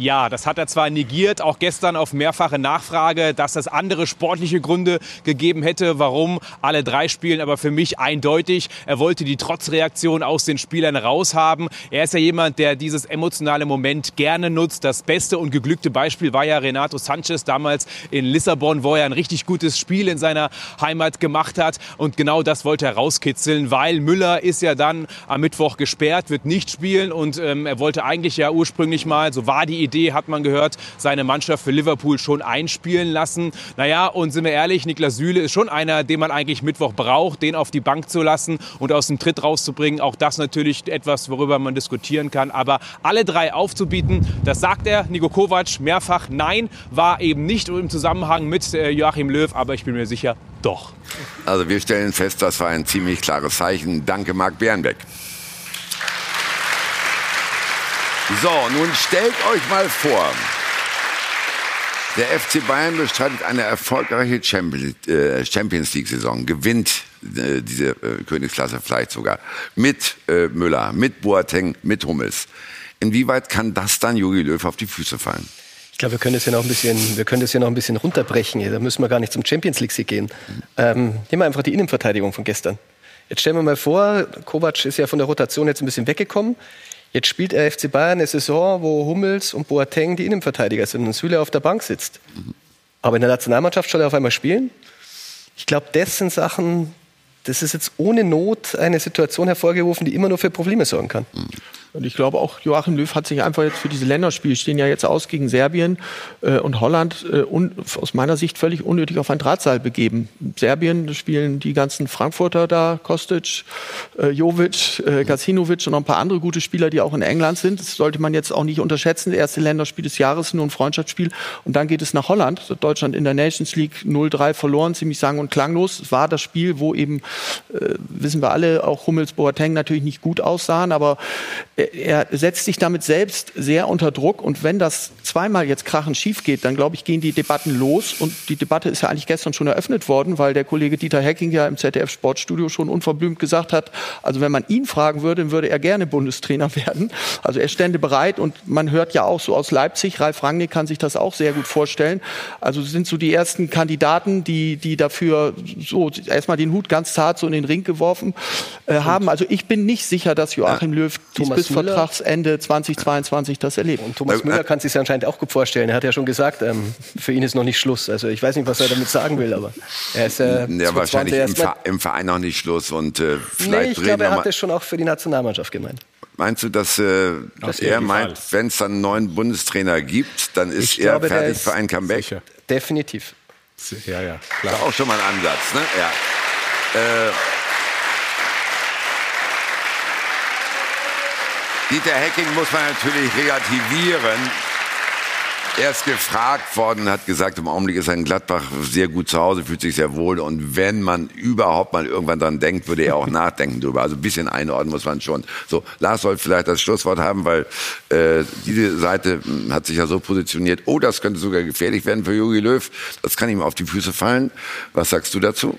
Speaker 8: Ja, das hat er zwar negiert, auch gestern auf mehrfache Nachfrage, dass es andere sportliche Gründe gegeben hätte, warum alle drei spielen, aber für mich eindeutig. Er wollte die Trotzreaktion aus den Spielern raushaben. Er ist ja jemand, der dieses emotionale Moment gerne nutzt. Das beste und geglückte Beispiel war ja Renato Sanchez damals in Lissabon, wo er ein richtig gutes Spiel in seiner Heimat gemacht hat. Und genau das wollte er rauskitzeln, weil Müller ist ja dann am Mittwoch gesperrt, wird nicht spielen und ähm, er wollte eigentlich ja ursprünglich mal, so war die Idee, hat man gehört, seine Mannschaft für Liverpool schon einspielen lassen. Naja, und sind wir ehrlich, Niklas Süle ist schon einer, den man eigentlich Mittwoch braucht, den auf die Bank zu lassen und aus dem Tritt rauszubringen. Auch das natürlich etwas, worüber man diskutieren kann. Aber alle drei aufzubieten, das sagt er, Nico Kovac, mehrfach nein, war eben nicht im Zusammenhang mit äh, Joachim Löw, aber ich bin mir sicher, doch.
Speaker 2: Also wir stellen fest, das war ein ziemlich klares Zeichen. Danke, Marc Bernbeck. So, nun stellt euch mal vor, der FC Bayern bestreitet eine erfolgreiche äh, Champions League-Saison, gewinnt äh, diese äh, Königsklasse vielleicht sogar mit Müller, mit Boateng, mit Hummels. Inwieweit kann das dann Jogi Löw auf die Füße fallen?
Speaker 7: Ich glaube, wir können das ja noch ein bisschen, wir können das ja noch ein bisschen runterbrechen. Da müssen wir gar nicht zum Champions League gehen. Ähm, nehmen wir einfach die Innenverteidigung von gestern. Jetzt stellen wir mal vor, Kovac ist ja von der Rotation jetzt ein bisschen weggekommen. Jetzt spielt der FC Bayern eine Saison, wo Hummels und Boateng die Innenverteidiger sind und Süle auf der Bank sitzt. Aber in der Nationalmannschaft soll er auf einmal spielen. Ich glaube, das sind Sachen, das ist jetzt ohne Not eine Situation hervorgerufen, die immer nur für Probleme sorgen kann.
Speaker 6: Und ich glaube auch, Joachim Löw hat sich einfach jetzt für diese Länderspiele, stehen ja jetzt aus gegen Serbien äh, und Holland, äh, un, aus meiner Sicht völlig unnötig auf ein Drahtseil begeben. Serbien spielen die ganzen Frankfurter da, Kostic, äh, Jovic, äh, Gacinovic und noch ein paar andere gute Spieler, die auch in England sind. Das sollte man jetzt auch nicht unterschätzen. Das erste Länderspiel des Jahres, nur ein Freundschaftsspiel. Und dann geht es nach Holland. Deutschland in der Nations League 0-3 verloren, ziemlich sang- und klanglos. Es war das Spiel, wo eben, äh, wissen wir alle, auch Hummels, Boateng natürlich nicht gut aussahen, aber er setzt sich damit selbst sehr unter Druck. Und wenn das zweimal jetzt krachend schief geht, dann glaube ich, gehen die Debatten los. Und die Debatte ist ja eigentlich gestern schon eröffnet worden, weil der Kollege Dieter Hecking ja im ZDF Sportstudio schon unverblümt gesagt hat, also wenn man ihn fragen würde, dann würde er gerne Bundestrainer werden. Also er stände bereit und man hört ja auch so aus Leipzig, Ralf Rangnick kann sich das auch sehr gut vorstellen. Also sind so die ersten Kandidaten, die, die dafür so erstmal den Hut ganz zart so in den Ring geworfen äh, haben. Also ich bin nicht sicher, dass Joachim Löw dies bis Vertragsende 2022 das erlebt.
Speaker 7: Und Thomas Müller kann sich anscheinend auch gut vorstellen. Er hat ja schon gesagt, ähm, für ihn ist noch nicht Schluss. Also ich weiß nicht, was er damit sagen will, aber er ist äh,
Speaker 2: ja, wahrscheinlich im, Ver im, Verein noch nicht Schluss und äh, vielleicht
Speaker 7: nee, ich glaube, er hat es schon auch für die Nationalmannschaft gemeint.
Speaker 2: Meinst du, dass, äh, dass er meint, wenn es dann einen neuen Bundestrainer gibt, dann ist ich er glaube, fertig ist für ein Comeback? Sicher.
Speaker 7: Definitiv.
Speaker 2: Ja, ja, klar. Das ist auch schon mal ein Ansatz, ne? Ja. Äh, Dieter Hecking muss man natürlich relativieren. Er ist gefragt worden, hat gesagt, im Augenblick ist er in Gladbach sehr gut zu Hause, fühlt sich sehr wohl. Und wenn man überhaupt mal irgendwann dran denkt, würde er auch nachdenken drüber. Also ein bisschen einordnen muss man schon. So, Lars soll vielleicht das Schlusswort haben, weil äh, diese Seite hm, hat sich ja so positioniert. Oh, das könnte sogar gefährlich werden für Jogi Löw. Das kann ihm auf die Füße fallen. Was sagst du dazu?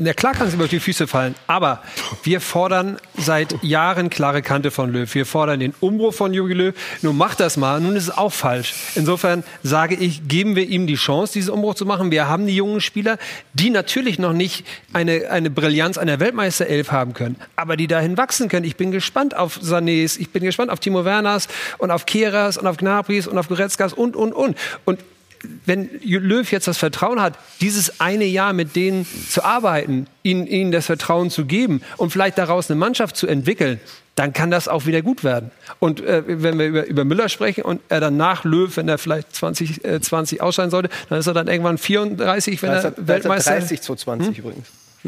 Speaker 4: Na klar kann es ihm auf die Füße fallen, aber wir fordern seit Jahren klare Kante von Löw. Wir fordern den Umbruch von Jogi Löw. Nun macht das mal, nun ist es auch falsch. Insofern sage ich, geben wir ihm die Chance, diesen Umbruch zu machen. Wir haben die jungen Spieler, die natürlich noch nicht eine, eine Brillanz einer Weltmeisterelf haben können, aber die dahin wachsen können. Ich bin gespannt auf Sanés, ich bin gespannt auf Timo Werners und auf Keras und auf Gnabrys und auf Goretzkas und, und, und. Und wenn Löw jetzt das Vertrauen hat, dieses eine Jahr mit denen zu arbeiten, ihnen, ihnen das Vertrauen zu geben und vielleicht daraus eine Mannschaft zu entwickeln, dann kann das auch wieder gut werden. Und äh, wenn wir über, über Müller sprechen und er dann nach Löw, wenn er vielleicht 2020 äh, ausscheiden sollte, dann ist er dann irgendwann 34, wenn er, er Weltmeister...
Speaker 7: 30 2020 hm? übrigens.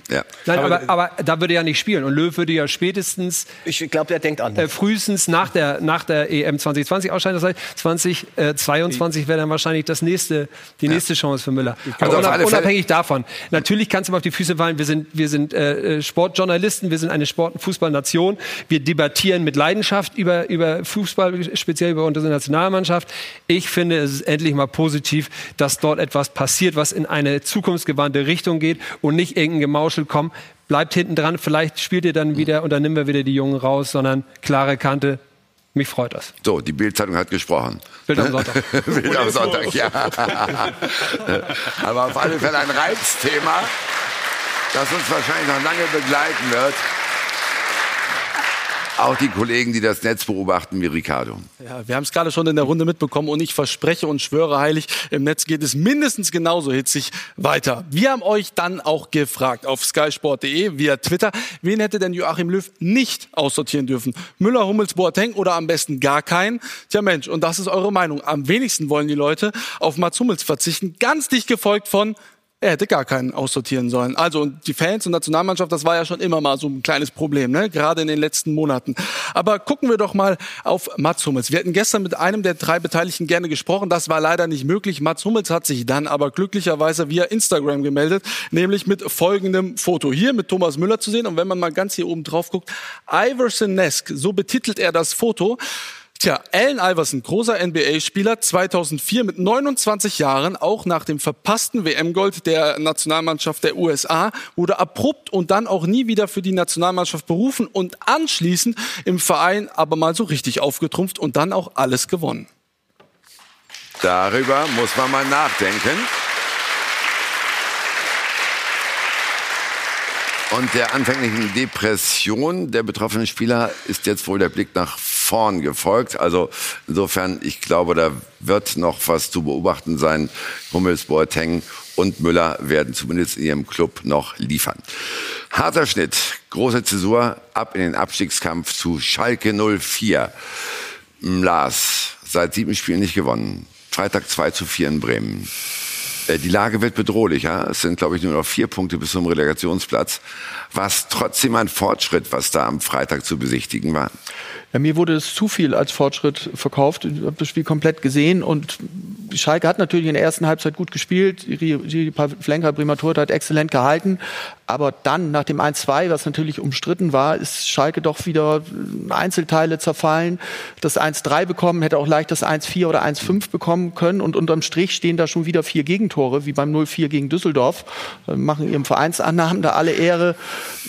Speaker 4: Ja. Nein, aber, aber, aber, da würde er ja nicht spielen. Und Löw würde ja spätestens.
Speaker 7: Ich glaube, der denkt an.
Speaker 4: Äh, frühestens nach der, nach der EM 2020 ausscheiden. Das heißt, 2022 äh, wäre dann wahrscheinlich das nächste, die ja. nächste Chance für Müller. Also unab unabhängig davon. Natürlich kannst du ihm auf die Füße fallen. Wir sind, wir sind äh, äh Sportjournalisten, wir sind eine Sport- und Fußballnation. Wir debattieren mit Leidenschaft über, über Fußball, speziell über unsere Nationalmannschaft. Ich finde, es ist endlich mal positiv, dass dort etwas passiert, was in eine zukunftsgewandte Richtung geht und nicht irgendein Gemauschel Mauschel, komm, bleibt hinten dran, vielleicht spielt ihr dann wieder und dann nehmen wir wieder die Jungen raus, sondern klare Kante, Mich freut das.
Speaker 2: So, die Bildzeitung hat gesprochen.
Speaker 4: Bild am Sonntag.
Speaker 2: Bild am Sonntag, ja. Aber auf alle Fälle ein Reizthema, das uns wahrscheinlich noch lange begleiten wird. Auch die Kollegen, die das Netz beobachten, wie Ricardo.
Speaker 12: Ja, wir haben es gerade schon in der Runde mitbekommen und ich verspreche und schwöre heilig, im Netz geht es mindestens genauso hitzig weiter. Wir haben euch dann auch gefragt auf skysport.de via Twitter, wen hätte denn Joachim Löw nicht aussortieren dürfen? Müller, Hummels, Boateng oder am besten gar keinen? Tja Mensch, und das ist eure Meinung. Am wenigsten wollen die Leute auf Mats Hummels verzichten, ganz dicht gefolgt von er hätte gar keinen aussortieren sollen. Also die Fans und Nationalmannschaft, das war ja schon immer mal so ein kleines Problem, ne? gerade in den letzten Monaten. Aber gucken wir doch mal auf Mats Hummels. Wir hatten gestern mit einem der drei Beteiligten gerne gesprochen. Das war leider nicht möglich. Mats Hummels hat sich dann aber glücklicherweise via Instagram gemeldet, nämlich mit folgendem Foto. Hier mit Thomas Müller zu sehen. Und wenn man mal ganz hier oben drauf guckt, Iverson-esque, so betitelt er das Foto. Tja, Allen Iverson, großer NBA-Spieler, 2004 mit 29 Jahren, auch nach dem verpassten WM-Gold der Nationalmannschaft der USA, wurde abrupt und dann auch nie wieder für die Nationalmannschaft berufen und anschließend im Verein aber mal so richtig aufgetrumpft und dann auch alles gewonnen.
Speaker 2: Darüber muss man mal nachdenken. Und der anfänglichen Depression der betroffenen Spieler ist jetzt wohl der Blick nach vorn gefolgt. Also insofern, ich glaube, da wird noch was zu beobachten sein. Hummels, Boateng und Müller werden zumindest in ihrem Club noch liefern. Harter Schnitt, große Zäsur, ab in den Abstiegskampf zu Schalke 04. Lars, seit sieben Spielen nicht gewonnen. Freitag 2 zu 4 in Bremen. Äh, die Lage wird bedrohlicher. Es sind, glaube ich, nur noch vier Punkte bis zum Relegationsplatz. War es trotzdem ein Fortschritt, was da am Freitag zu besichtigen war?
Speaker 6: Ja, mir wurde es zu viel als Fortschritt verkauft. Ich habe das Spiel komplett gesehen und Schalke hat natürlich in der ersten Halbzeit gut gespielt. Die Flenker Primatur hat exzellent gehalten. Aber dann, nach dem 1-2, was natürlich umstritten war, ist Schalke doch wieder Einzelteile zerfallen. Das 1-3 bekommen, hätte auch leicht das 1-4 oder 1-5 bekommen können. Und unterm Strich stehen da schon wieder vier Gegentore, wie beim 0-4 gegen Düsseldorf. Machen ihrem Vereinsannahmen da alle Ehre.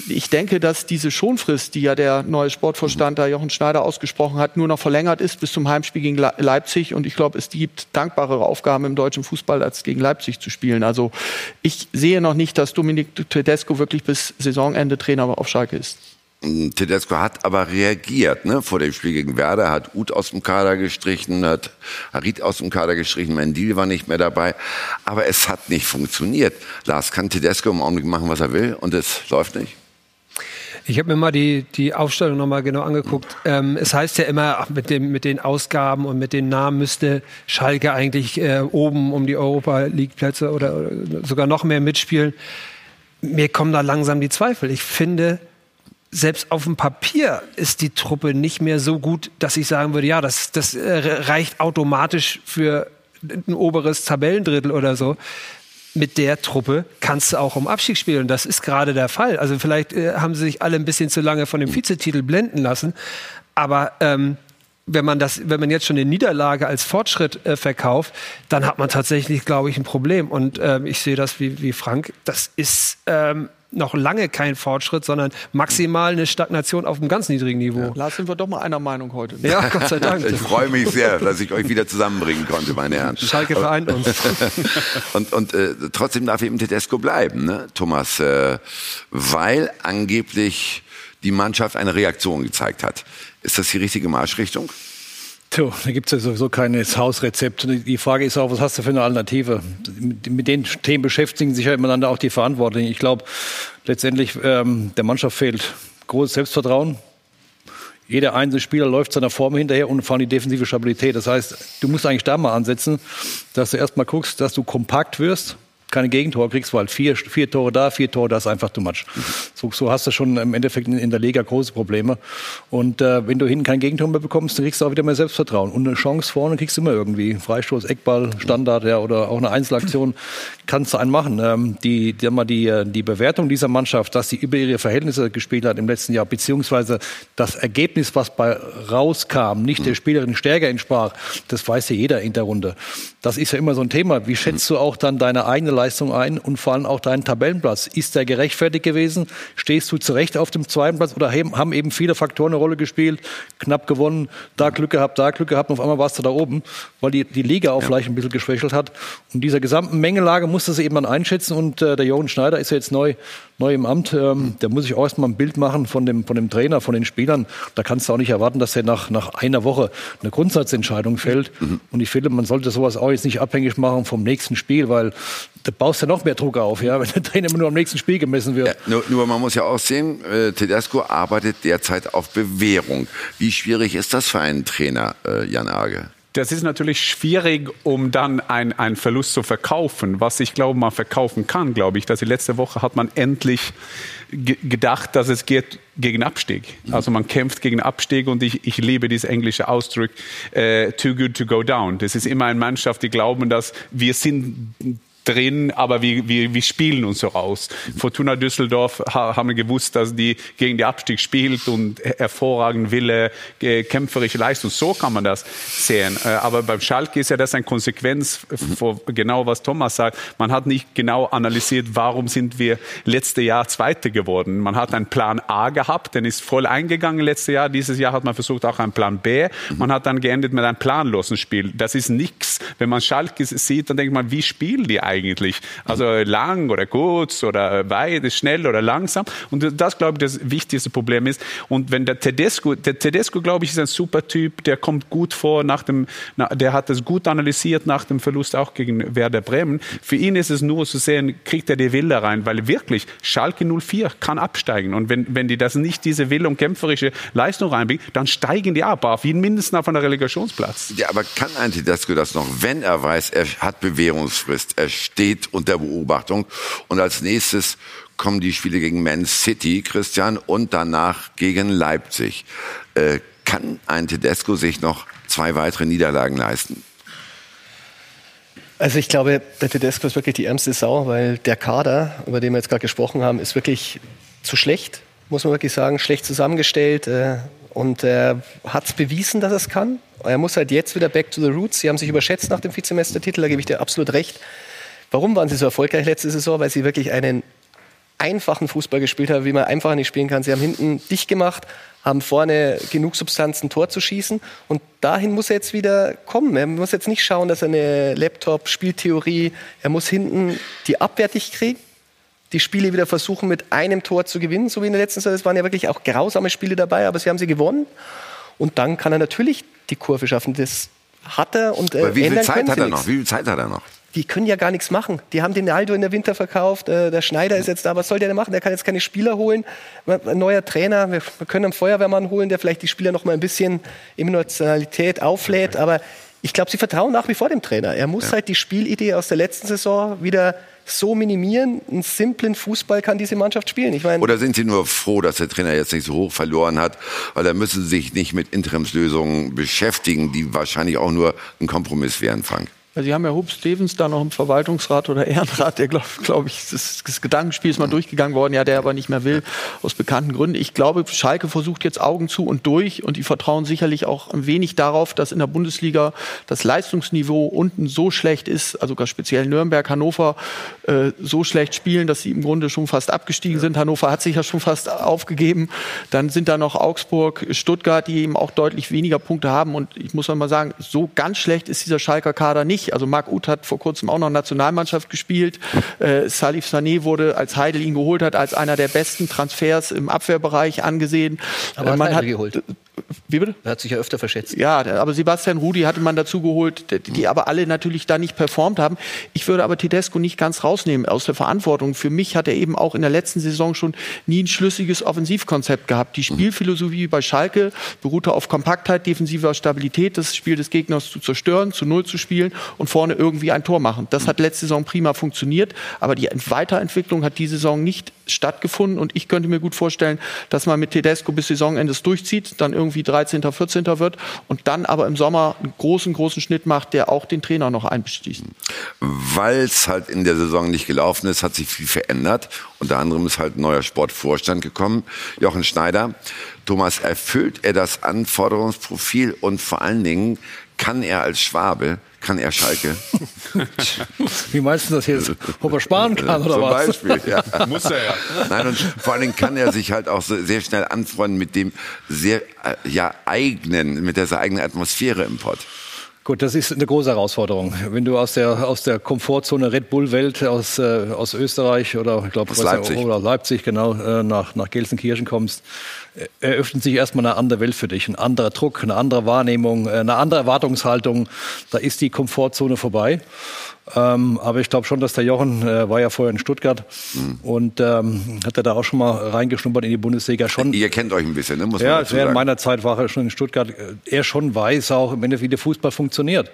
Speaker 6: Ich denke, dass diese Schonfrist, die ja der neue Sportvorstand da Jochen Schneider ausgesprochen hat, nur noch verlängert ist bis zum Heimspiel gegen Leipzig. Und ich glaube, es gibt dankbarere Aufgaben im deutschen Fußball, als gegen Leipzig zu spielen. Also ich sehe noch nicht, dass Dominik Tedesco wirklich bis Saisonende Trainer auf Schalke ist.
Speaker 2: Tedesco hat aber reagiert, ne? Vor dem Spiel gegen Werder hat Uth aus dem Kader gestrichen, hat Harit aus dem Kader gestrichen, Mendil war nicht mehr dabei. Aber es hat nicht funktioniert. Lars kann Tedesco im Augenblick machen, was er will und es läuft nicht.
Speaker 4: Ich habe mir mal die, die Aufstellung nochmal genau angeguckt. Ähm, es heißt ja immer, mit, dem, mit den Ausgaben und mit den Namen müsste Schalke eigentlich äh, oben um die Europa League Plätze oder, oder sogar noch mehr mitspielen. Mir kommen da langsam die Zweifel. Ich finde, selbst auf dem Papier ist die Truppe nicht mehr so gut, dass ich sagen würde, ja, das, das äh, reicht automatisch für ein oberes Tabellendrittel oder so mit der Truppe kannst du auch um Abstieg spielen. Und das ist gerade der Fall. Also vielleicht äh, haben sie sich alle ein bisschen zu lange von dem Vizetitel blenden lassen. Aber ähm, wenn man das, wenn man jetzt schon eine Niederlage als Fortschritt äh, verkauft, dann hat man tatsächlich, glaube ich, ein Problem. Und ähm, ich sehe das wie, wie Frank. Das ist ähm, noch lange kein Fortschritt, sondern maximal eine Stagnation auf einem ganz niedrigen Niveau. Ja.
Speaker 6: Lars, sind wir doch mal einer Meinung heute.
Speaker 4: Ja, Gott sei Dank.
Speaker 2: Ich freue mich sehr, dass ich euch wieder zusammenbringen konnte, meine Herren.
Speaker 4: Schalke vereint uns.
Speaker 2: und und äh, trotzdem darf eben Tedesco bleiben, ne, Thomas, äh, weil angeblich die Mannschaft eine Reaktion gezeigt hat. Ist das die richtige Marschrichtung?
Speaker 3: Tja, da gibt es ja sowieso kein Hausrezept. Die Frage ist auch, was hast du für eine Alternative? Mit den Themen beschäftigen sich ja miteinander auch die Verantwortlichen. Ich glaube, letztendlich ähm, der Mannschaft fehlt großes Selbstvertrauen. Jeder einzelne Spieler läuft seiner Form hinterher und vor allem die defensive Stabilität. Das heißt, du musst eigentlich da mal ansetzen, dass du erstmal guckst, dass du kompakt wirst, keine Gegentore kriegst, weil vier, vier Tore da, vier Tore da ist einfach too much. So, so hast du schon im Endeffekt in, in der Liga große Probleme. Und äh, wenn du hinten kein Gegentor mehr bekommst, dann kriegst du auch wieder mehr Selbstvertrauen. Und eine Chance vorne kriegst du immer irgendwie. Freistoß, Eckball, Standard, ja, oder auch eine Einzelaktion kannst du einen machen. Ähm, die, die, die, äh, die Bewertung dieser Mannschaft, dass sie über ihre Verhältnisse gespielt hat im letzten Jahr, beziehungsweise das Ergebnis, was bei rauskam, nicht der Spielerin Stärke entsprach, das weiß ja jeder in der Runde. Das ist ja immer so ein Thema. Wie schätzt du auch dann deine eigene Leistung ein und vor allem auch deinen Tabellenplatz. Ist der gerechtfertigt gewesen? Stehst du zurecht auf dem zweiten Platz oder haben eben viele Faktoren eine Rolle gespielt? Knapp gewonnen, da Glück gehabt, da Glück gehabt und auf einmal warst du da oben, weil die, die Liga auch ja. vielleicht ein bisschen geschwächelt hat. Und dieser gesamten Mengelage musste sie eben dann einschätzen und äh, der Jochen Schneider ist ja jetzt neu, neu im Amt. Ähm, der muss sich auch erstmal ein Bild machen von dem, von dem Trainer, von den Spielern. Da kannst du auch nicht erwarten, dass er nach, nach einer Woche eine Grundsatzentscheidung fällt. Mhm. Und ich finde, man sollte sowas auch jetzt nicht abhängig machen vom nächsten Spiel, weil da baust du ja noch mehr Druck auf, ja, wenn der Trainer immer nur am nächsten Spiel gemessen wird. Ja,
Speaker 2: nur, nur, man muss ja auch sehen, äh, Tedesco arbeitet derzeit auf Bewährung. Wie schwierig ist das für einen Trainer, äh, Jan Arge?
Speaker 5: Das ist natürlich schwierig, um dann einen Verlust zu verkaufen. Was ich glaube, man verkaufen kann, glaube ich, dass die letzte Woche hat man endlich gedacht, dass es geht gegen Abstieg. Also man kämpft gegen Abstieg und ich, ich liebe diesen englischen Ausdruck, äh, too good to go down. Das ist immer eine Mannschaft, die glauben, dass wir sind drin, aber wir, wir, wir spielen uns so aus. Fortuna Düsseldorf haben wir gewusst, dass die gegen den Abstieg spielt und hervorragend Wille, kämpferische Leistung. So kann man das sehen. Äh, aber beim Schalke ist ja das eine Konsequenz von genau was Thomas sagt. Man hat nicht genau analysiert, warum sind wir letzte Jahr Zweite geworden. Man hat einen Plan A gehabt, den ist voll eingegangen letztes Jahr. Dieses Jahr hat man versucht auch einen Plan B. Man hat dann geendet mit einem planlosen Spiel. Das ist nichts. Wenn man Schalke sieht, dann denkt man, wie spielen die eigentlich? Eigentlich. Also lang oder kurz oder weit, schnell oder langsam. Und das, glaube ich, das wichtigste Problem ist. Und wenn der Tedesco, der Tedesco, glaube ich, ist ein super Typ, der kommt gut vor nach dem, der hat das gut analysiert nach dem Verlust auch gegen Werder Bremen. Für ihn ist es nur zu sehen, kriegt er die Wille rein, weil wirklich Schalke 04 kann absteigen. Und wenn, wenn die das nicht diese Wille und kämpferische Leistung reinbringen, dann steigen die ab, auf jeden mindestens auf einen Relegationsplatz.
Speaker 2: Ja, aber kann ein Tedesco das noch, wenn er weiß, er hat Bewährungsfrist, er steht unter Beobachtung. Und als nächstes kommen die Spiele gegen Man City, Christian, und danach gegen Leipzig. Äh, kann ein Tedesco sich noch zwei weitere Niederlagen leisten?
Speaker 7: Also ich glaube, der Tedesco ist wirklich die ärmste Sau, weil der Kader, über den wir jetzt gerade gesprochen haben, ist wirklich zu schlecht, muss man wirklich sagen, schlecht zusammengestellt. Äh, und er hat es bewiesen, dass er es kann. Er muss halt jetzt wieder back to the roots. Sie haben sich überschätzt nach dem Vizemeistertitel, da gebe ich dir absolut recht. Warum waren sie so erfolgreich letzte Saison? Weil sie wirklich einen einfachen Fußball gespielt haben, wie man einfach nicht spielen kann. Sie haben hinten dicht gemacht, haben vorne genug Substanz, ein Tor zu schießen. Und dahin muss er jetzt wieder kommen. Er muss jetzt nicht schauen, dass er eine Laptop-Spieltheorie, er muss hinten die Abwehr dicht kriegen, die Spiele wieder versuchen, mit einem Tor zu gewinnen, so wie in der letzten Saison. Es waren ja wirklich auch grausame Spiele dabei, aber sie haben sie gewonnen. Und dann kann er natürlich die Kurve schaffen. Das hat er und äh,
Speaker 2: wie viel Zeit hat er noch? Wie viel Zeit hat er noch?
Speaker 7: Die können ja gar nichts machen. Die haben den Aldo in der Winter verkauft, äh, der Schneider ist jetzt da, was soll der denn machen? Der kann jetzt keine Spieler holen. Ein neuer Trainer, wir, wir können einen Feuerwehrmann holen, der vielleicht die Spieler noch mal ein bisschen Emotionalität auflädt, aber ich glaube, sie vertrauen nach wie vor dem Trainer. Er muss ja. halt die Spielidee aus der letzten Saison wieder so minimieren. Einen simplen Fußball kann diese Mannschaft spielen. Ich
Speaker 2: mein, Oder sind Sie nur froh, dass der Trainer jetzt nicht so hoch verloren hat? Weil da müssen Sie sich nicht mit Interimslösungen beschäftigen, die wahrscheinlich auch nur ein Kompromiss wären, Frank.
Speaker 6: Also Sie haben ja Hub Stevens da noch im Verwaltungsrat oder Ehrenrat, der glaube glaub ich, das, das, Gedankenspiel ist mal durchgegangen worden, ja, der aber nicht mehr will, aus bekannten Gründen. Ich glaube, Schalke versucht jetzt Augen zu und durch und die vertrauen sicherlich auch ein wenig darauf, dass in der Bundesliga das Leistungsniveau unten so schlecht ist, also gar speziell Nürnberg, Hannover äh, so schlecht spielen, dass sie im Grunde schon fast abgestiegen sind. Hannover hat sich ja schon fast aufgegeben. Dann sind da noch Augsburg, Stuttgart, die eben auch deutlich weniger Punkte haben und ich muss mal sagen, so ganz schlecht ist dieser Schalker Kader nicht nicht. Also Marc Uth hat vor kurzem auch noch Nationalmannschaft gespielt. Äh, Salif Sané wurde, als Heidel ihn geholt hat, als einer der besten Transfers im Abwehrbereich angesehen.
Speaker 7: Aber äh, man hat geholt.
Speaker 6: Wie bitte?
Speaker 7: Er hat sich ja öfter verschätzt.
Speaker 6: Ja, aber Sebastian Rudi hatte man dazu geholt, die aber alle natürlich da nicht performt haben. Ich würde aber Tedesco nicht ganz rausnehmen aus der Verantwortung. Für mich hat er eben auch in der letzten Saison schon nie ein schlüssiges Offensivkonzept gehabt. Die Spielphilosophie bei Schalke beruhte auf Kompaktheit, defensiver Stabilität, das Spiel des Gegners zu zerstören, zu Null zu spielen und vorne irgendwie ein Tor machen. Das hat letzte Saison prima funktioniert, aber die Weiterentwicklung hat diese Saison nicht stattgefunden und ich könnte mir gut vorstellen, dass man mit Tedesco bis Saisonende durchzieht, dann irgendwie 13., 14. wird und dann aber im Sommer einen großen, großen Schnitt macht, der auch den Trainer noch einbeschließt.
Speaker 2: Weil es halt in der Saison nicht gelaufen ist, hat sich viel verändert. Unter anderem ist halt ein neuer Sportvorstand gekommen, Jochen Schneider. Thomas, erfüllt er das Anforderungsprofil und vor allen Dingen kann er als Schwabe, kann er Schalke?
Speaker 3: Wie meinst du das jetzt? Ob er sparen kann oder
Speaker 2: Zum
Speaker 3: was?
Speaker 2: Beispiel, ja.
Speaker 5: Muss er ja.
Speaker 2: Nein, und vor allen Dingen kann er sich halt auch so sehr schnell anfreunden mit dem sehr äh, ja, eigenen, mit dieser eigenen Atmosphäre im Pott.
Speaker 3: Gut, das ist eine große Herausforderung. Wenn du aus der, aus der Komfortzone Red Bull-Welt aus, äh, aus Österreich oder ich glaube
Speaker 2: Aus Leipzig.
Speaker 3: oder Leipzig genau äh, nach, nach Gelsenkirchen kommst, eröffnet sich erstmal eine andere Welt für dich, ein anderer Druck, eine andere Wahrnehmung, äh, eine andere Erwartungshaltung. Da ist die Komfortzone vorbei. Ähm, aber ich glaube schon, dass der Jochen äh, war ja vorher in Stuttgart
Speaker 2: Mhm.
Speaker 3: und ähm, hat er da auch schon mal reingeschnuppert in die Bundesliga schon.
Speaker 2: Ihr kennt euch ein bisschen, ne? muss man
Speaker 3: Ja,
Speaker 2: dazu
Speaker 3: während meiner Zeit war er schon in Stuttgart. äh, Er schon weiß auch im Endeffekt, wie der Fußball funktioniert.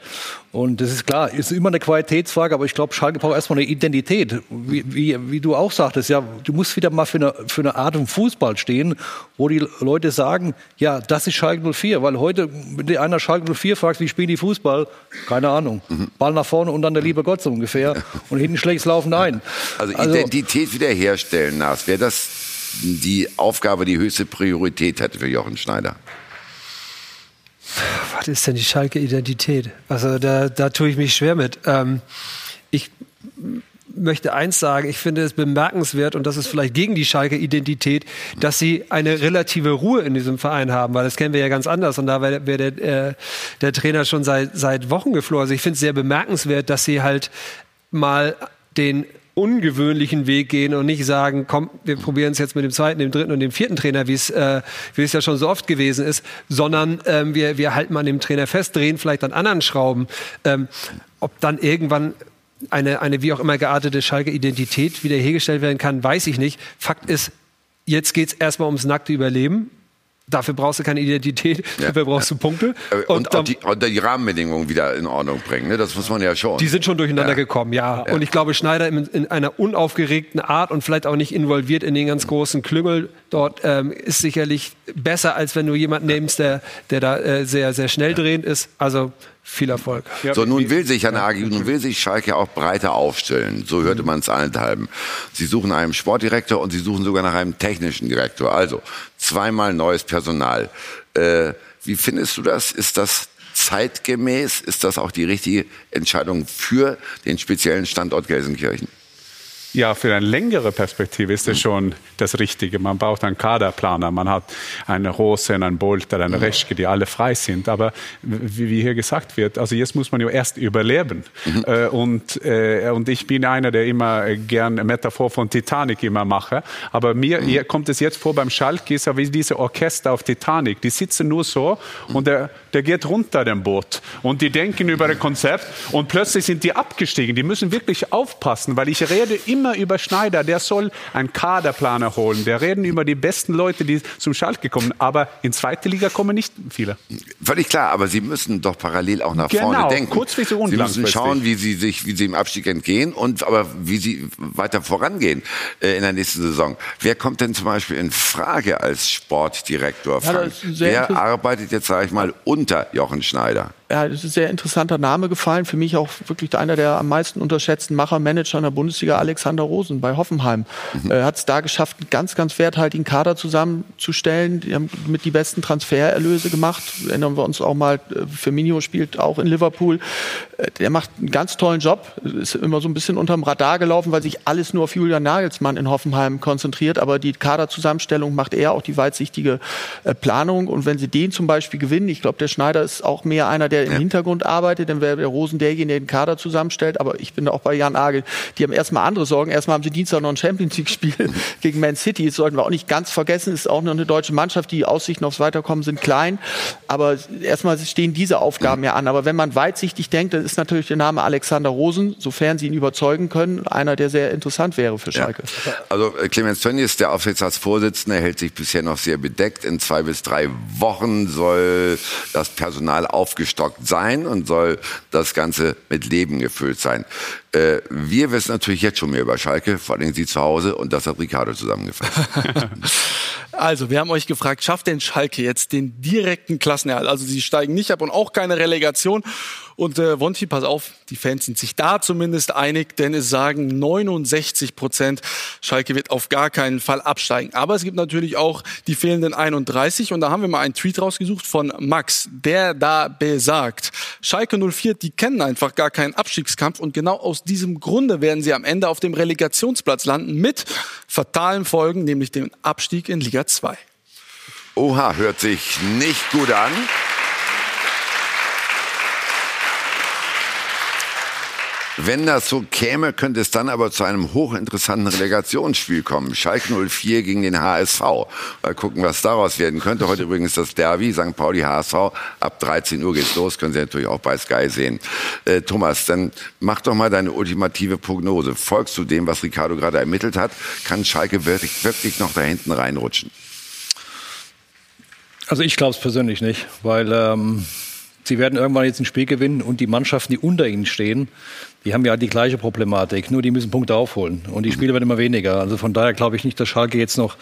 Speaker 3: Und das ist klar, ist immer eine Qualitätsfrage, aber ich glaube, Schalke braucht erstmal eine Identität. Wie, wie, wie du auch sagtest, ja, du musst wieder mal für eine, für eine Art von Fußball stehen, wo die Leute sagen, ja, das ist Schalke 04. Weil heute, wenn du einer Schalke 04 fragst, wie spielen die Fußball? Keine Ahnung.
Speaker 2: Mhm.
Speaker 3: Ball nach vorne und dann der liebe Gott so ungefähr. Und hinten schlägt Laufen ein.
Speaker 2: Also, Identität wiederherstellen, Nas, wäre das die Aufgabe, die höchste Priorität hätte für Jochen Schneider?
Speaker 4: Was ist denn die Schalke-Identität? Also da, da tue ich mich schwer mit. Ähm, ich möchte eins sagen, ich finde es bemerkenswert und das ist vielleicht gegen die Schalke-Identität, dass sie eine relative Ruhe in diesem Verein haben, weil das kennen wir ja ganz anders und da wäre wär der, äh, der Trainer schon seit, seit Wochen geflohen. Also ich finde es sehr bemerkenswert, dass sie halt mal den ungewöhnlichen Weg gehen und nicht sagen, komm, wir probieren es jetzt mit dem zweiten, dem dritten und dem vierten Trainer, wie es äh, es ja schon so oft gewesen ist, sondern ähm, wir, wir halten an dem Trainer fest, drehen vielleicht an anderen Schrauben. Ähm, ob dann irgendwann eine, eine wie auch immer geartete Schalke-Identität wiederhergestellt werden kann, weiß ich nicht. Fakt ist, jetzt geht es erstmal ums nackte Überleben. Dafür brauchst du keine Identität, dafür brauchst du Punkte.
Speaker 2: Äh, Und, auch die, und die Rahmenbedingungen wieder in Ordnung bringen, ne? das muss man ja schon.
Speaker 4: Die sind schon durcheinander
Speaker 2: Ja.
Speaker 4: gekommen, ja.
Speaker 2: Ja.
Speaker 4: Und ich glaube, Schneider in, in einer unaufgeregten Art und vielleicht auch nicht involviert in den ganz großen Klüngel dort ähm, ist sicherlich besser, als wenn du jemanden nimmst, der, der da äh, sehr, sehr schnell drehend ist. Also viel Erfolg.
Speaker 2: So, nun will sich, Herr Nagy, nun will sich Schalke auch breiter aufstellen. So hörte man es allenthalben. Sie suchen einen Sportdirektor und Sie suchen sogar nach einem technischen Direktor. Also, zweimal neues Personal. Äh, wie findest du das? Ist das zeitgemäß? Ist das auch die richtige Entscheidung für den speziellen Standort Gelsenkirchen?
Speaker 5: Ja, für eine längere Perspektive ist es schon das Richtige. Man braucht einen Kaderplaner, man hat einen Rosen, einen Bolter, einen Reschke, die alle frei sind. Aber wie, hier gesagt wird, also jetzt muss man ja erst überleben. Äh, und, äh, und ich bin einer, der immer äh, gern eine Metaphor von Titanic immer mache. Aber mir hier kommt es jetzt vor beim Schalke, ist ja wie diese Orchester auf Titanic. Die sitzen nur so und der, der geht runter, dem Boot. Und die denken über ein Konzept und plötzlich sind die abgestiegen. Die müssen wirklich aufpassen, weil ich rede immer über Schneider. Der soll einen Kaderplaner holen. Wir reden über die besten Leute, die zum Schalke kommen. Aber in zweite Liga kommen nicht viele.
Speaker 2: Völlig klar, aber Sie müssen doch parallel auch nach
Speaker 5: Genau,
Speaker 2: vorne denken.
Speaker 5: kurzfristig und
Speaker 2: Sie müssen schauen, wie Sie sich, wie Sie im Abstieg entgehen und aber wie Sie weiter vorangehen äh, in der nächsten Saison. Wer kommt denn zum Beispiel in Frage als Sportdirektor?
Speaker 6: Ja,
Speaker 2: Wer arbeitet jetzt, sage ich mal, unter Jochen Schneider?
Speaker 6: Ja, das ist ein sehr interessanter Name gefallen. Für mich auch wirklich einer der am meisten unterschätzten Macher, Manager in der Bundesliga, Alexander Rosen bei Hoffenheim. Er hat es da geschafft, einen ganz, ganz werthaltigen Kader zusammenzustellen. Die haben mit die besten Transfererlöse gemacht. Erinnern wir uns auch mal, äh, Firmino spielt auch in Liverpool. Äh, Der macht einen ganz tollen Job. Ist immer so ein bisschen unterm Radar gelaufen, weil sich alles nur auf Julian Nagelsmann in Hoffenheim konzentriert. Aber die Kaderzusammenstellung macht er, auch die weitsichtige äh, Planung. Und wenn sie den zum Beispiel gewinnen, ich glaube, der Schneider ist auch mehr einer, der im Hintergrund arbeitet, dann wäre der Rosen derjenige, der den Kader zusammenstellt. Aber ich bin da auch bei Jan Agel. Die haben erstmal andere Sorgen. Erstmal haben sie Dienstag noch ein Champions League-Spiel gegen Man City. Das sollten wir auch nicht ganz vergessen. Es ist auch noch eine deutsche Mannschaft. Die Aussichten aufs Weiterkommen sind klein. Aber erstmal stehen diese Aufgaben ja an. Aber wenn man weitsichtig denkt, dann ist natürlich der Name Alexander Rosen, sofern sie ihn überzeugen können, einer, der sehr interessant wäre für Schalke.
Speaker 2: Also äh, Clemens Tönnies, der Aufsichtsratsvorsitzende, hält sich bisher noch sehr bedeckt. In zwei bis drei Wochen soll das Personal aufgestockt sein und soll das Ganze mit Leben gefüllt sein. Äh, wir wissen natürlich jetzt schon mehr über Schalke, vor allem Sie zu Hause, und das hat Ricardo zusammengefasst.
Speaker 12: Also, wir haben euch gefragt, schafft denn Schalke jetzt den direkten Klassenerhalt? Also, sie steigen nicht ab und auch keine Relegation. Und äh, Wonti, pass auf, die Fans sind sich da zumindest einig, denn es sagen 69 Prozent, Schalke wird auf gar keinen Fall absteigen. Aber es gibt natürlich auch die fehlenden 31 und da haben wir mal einen Tweet rausgesucht von Max, der da besagt, Schalke 04, die kennen einfach gar keinen Abstiegskampf und genau aus diesem Grunde werden sie am Ende auf dem Relegationsplatz landen mit fatalen Folgen, nämlich dem Abstieg in Liga 2.
Speaker 2: Oha, hört sich nicht gut an. Wenn das so käme, könnte es dann aber zu einem hochinteressanten Relegationsspiel kommen. Schalke 04 gegen den HSV. Mal gucken, was daraus werden könnte. Heute übrigens das Derby, St. Pauli HSV. Ab 13 Uhr geht's los. Können Sie natürlich auch bei Sky sehen. Äh, Thomas, dann mach doch mal deine ultimative Prognose. Folgst du dem, was Ricardo gerade ermittelt hat? Kann Schalke wirklich, wirklich noch da hinten reinrutschen?
Speaker 3: Also ich glaube es persönlich nicht, weil ähm, sie werden irgendwann jetzt ein Spiel gewinnen und die Mannschaften, die unter ihnen stehen, die haben ja die gleiche Problematik, nur die müssen Punkte aufholen und die Spiele werden immer weniger. Also von daher glaube ich nicht, dass Schalke jetzt noch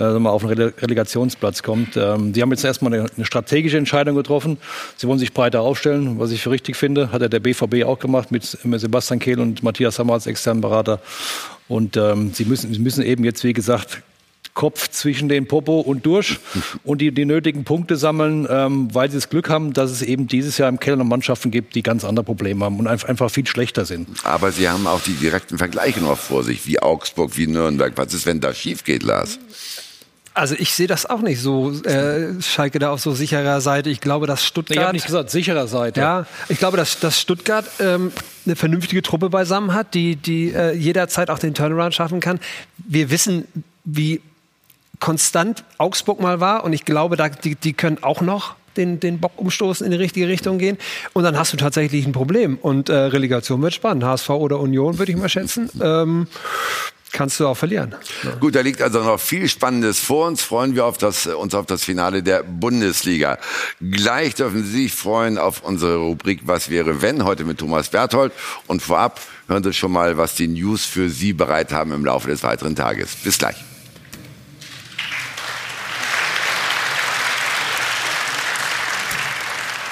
Speaker 3: äh, mal auf einen Rele Relegationsplatz kommt. Ähm, die haben jetzt erstmal eine, eine, strategische Entscheidung getroffen. Sie wollen sich breiter aufstellen, was ich für richtig finde. Hat ja der BVB auch gemacht mit, mit Sebastian Kehl und Matthias Hammer als externen Berater. Und ähm, sie, müssen, sie müssen eben jetzt, wie gesagt, Kopf zwischen den Popo und durch und die, die nötigen Punkte sammeln, ähm, weil sie das Glück haben, dass es eben dieses Jahr im Keller noch Mannschaften gibt, die ganz andere Probleme haben und einfach viel schlechter sind.
Speaker 2: Aber sie haben auch die direkten Vergleiche noch vor sich, wie Augsburg, wie Nürnberg. Was ist, wenn das schief geht, Lars?
Speaker 4: Also ich sehe das auch nicht so, äh, Schalke da auf so sicherer Seite. Ich glaube, dass Stuttgart...
Speaker 3: Ich habe nicht gesagt, sicherer Seite.
Speaker 4: Ja, ich glaube, dass, dass Stuttgart ähm, eine vernünftige Truppe beisammen hat, die, die äh, jederzeit auch den Turnaround schaffen kann. Wir wissen, wie konstant Augsburg mal war und ich glaube, da, die, die können auch noch den, den Bock umstoßen, in die richtige Richtung gehen. Und dann hast du tatsächlich ein Problem. Und äh, Relegation wird spannend. HSV oder Union, würde ich mal schätzen. Ähm, kannst du auch verlieren.
Speaker 2: Ja. Gut, da liegt also noch viel Spannendes vor uns. Freuen wir auf das, uns auf das Finale der Bundesliga. Gleich dürfen Sie sich freuen auf unsere Rubrik Was wäre wenn? Heute mit Thomas Berthold. Und vorab hören Sie schon mal, was die News für Sie bereit haben im Laufe des weiteren Tages. Bis gleich.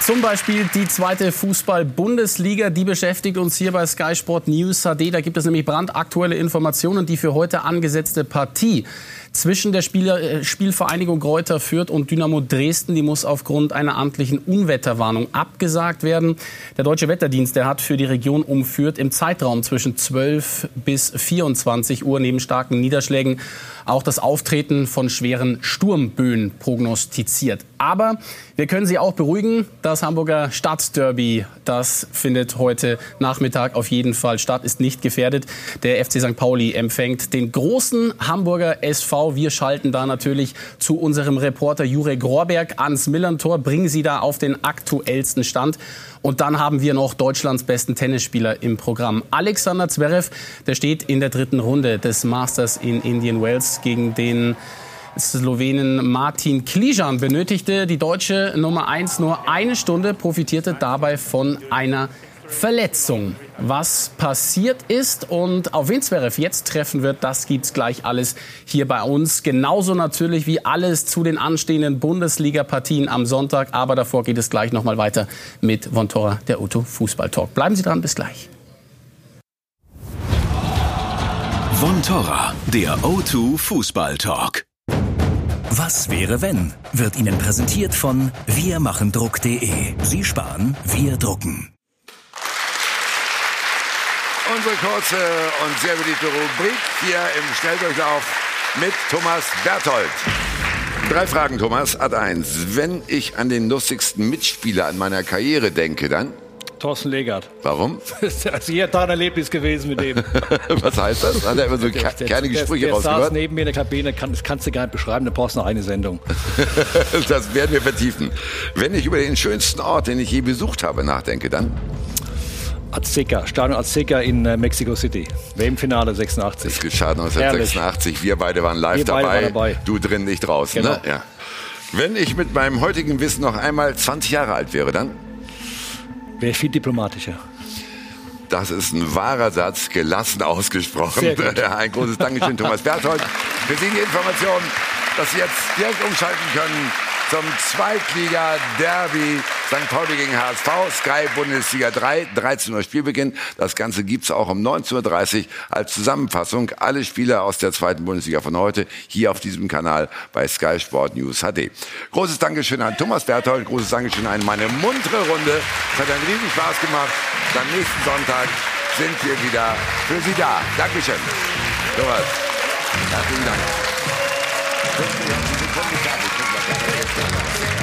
Speaker 19: Zum Beispiel die zweite Fußball-Bundesliga, die beschäftigt uns hier bei Sky Sport News HD. Da gibt es nämlich brandaktuelle Informationen, die für heute angesetzte Partie zwischen der Spieler, äh, Spielvereinigung Greuther Fürth und Dynamo Dresden. Die muss aufgrund einer amtlichen Unwetterwarnung abgesagt werden. Der Deutsche Wetterdienst der hat für die Region um Fürth im Zeitraum zwischen 12 bis 24 Uhr neben starken Niederschlägen auch das Auftreten von schweren Sturmböen prognostiziert. Aber wir können Sie auch beruhigen, das Hamburger Stadtderby, das findet heute Nachmittag auf jeden Fall statt, ist nicht gefährdet. Der FC St. Pauli empfängt den großen Hamburger SV. Wir schalten da natürlich zu unserem Reporter Jurek Rohrberg ans Millantor, bringen Sie da auf den aktuellsten Stand. Und dann haben wir noch Deutschlands besten Tennisspieler im Programm. Alexander Zverev, der steht in der dritten Runde des Masters in Indian Wells gegen den Slowenen Martin Klijan benötigte die deutsche Nummer 1 nur eine Stunde, profitierte dabei von einer Verletzung. Was passiert ist und auf wen Zverev jetzt treffen wird, das gibt's gleich alles hier bei uns. Genauso natürlich wie alles zu den anstehenden Bundesliga-Partien am Sonntag. Aber davor geht es gleich nochmal weiter mit Vontora, der Otto Fußball Talk. Bleiben Sie dran, bis gleich.
Speaker 1: Vontora, der O2 Fußball Talk. Was wäre wenn? Wird Ihnen präsentiert von wirmachendruck.de. Sie sparen, wir drucken.
Speaker 2: Unsere kurze und sehr beliebte Rubrik hier im Schnelldurchlauf mit Thomas Berthold. Drei Fragen, Thomas. Ad 1. Wenn ich an den lustigsten Mitspieler an meiner Karriere denke, dann?
Speaker 3: Thorsten Legert.
Speaker 2: Warum?
Speaker 3: Das ist hier ein Erlebnis gewesen mit dem.
Speaker 2: Was heißt das? Hat er immer so der, kernige Sprüche
Speaker 3: der, der saß neben mir in der Kabine, kann, das kannst du gar nicht beschreiben, da brauchst du noch eine Sendung.
Speaker 2: das werden wir vertiefen. Wenn ich über den schönsten Ort, den ich je besucht habe, nachdenke, dann?
Speaker 3: Azteca, Stadion Azteca in äh, Mexico City. WM-Finale 86.
Speaker 2: Das geschah 1986. Herrlich. Wir beide waren live
Speaker 3: wir
Speaker 2: dabei.
Speaker 3: Waren dabei.
Speaker 2: Du drin, nicht draußen.
Speaker 3: Genau.
Speaker 2: Ne? Ja. Wenn ich mit meinem heutigen Wissen noch einmal 20 Jahre alt wäre, dann?
Speaker 3: Wäre viel diplomatischer.
Speaker 2: Das ist ein wahrer Satz, gelassen ausgesprochen. Ein großes Dankeschön, Thomas Berthold, für Sie die Informationen. dass Sie jetzt direkt umschalten können zum Zweitliga-Derby St. Pauli gegen HSV, Sky Bundesliga 3, 13 Uhr Spielbeginn. Das Ganze gibt's auch um 19.30 Uhr als Zusammenfassung. Alle Spiele aus der zweiten Bundesliga von heute hier auf diesem Kanal bei Sky Sport News HD. Großes Dankeschön an Thomas Berthold, großes Dankeschön an meine muntere Runde. Es hat einen riesen Spaß gemacht. Am nächsten Sonntag sind wir wieder für Sie da. Dankeschön. Thomas, herzlichen Dank. Gracias.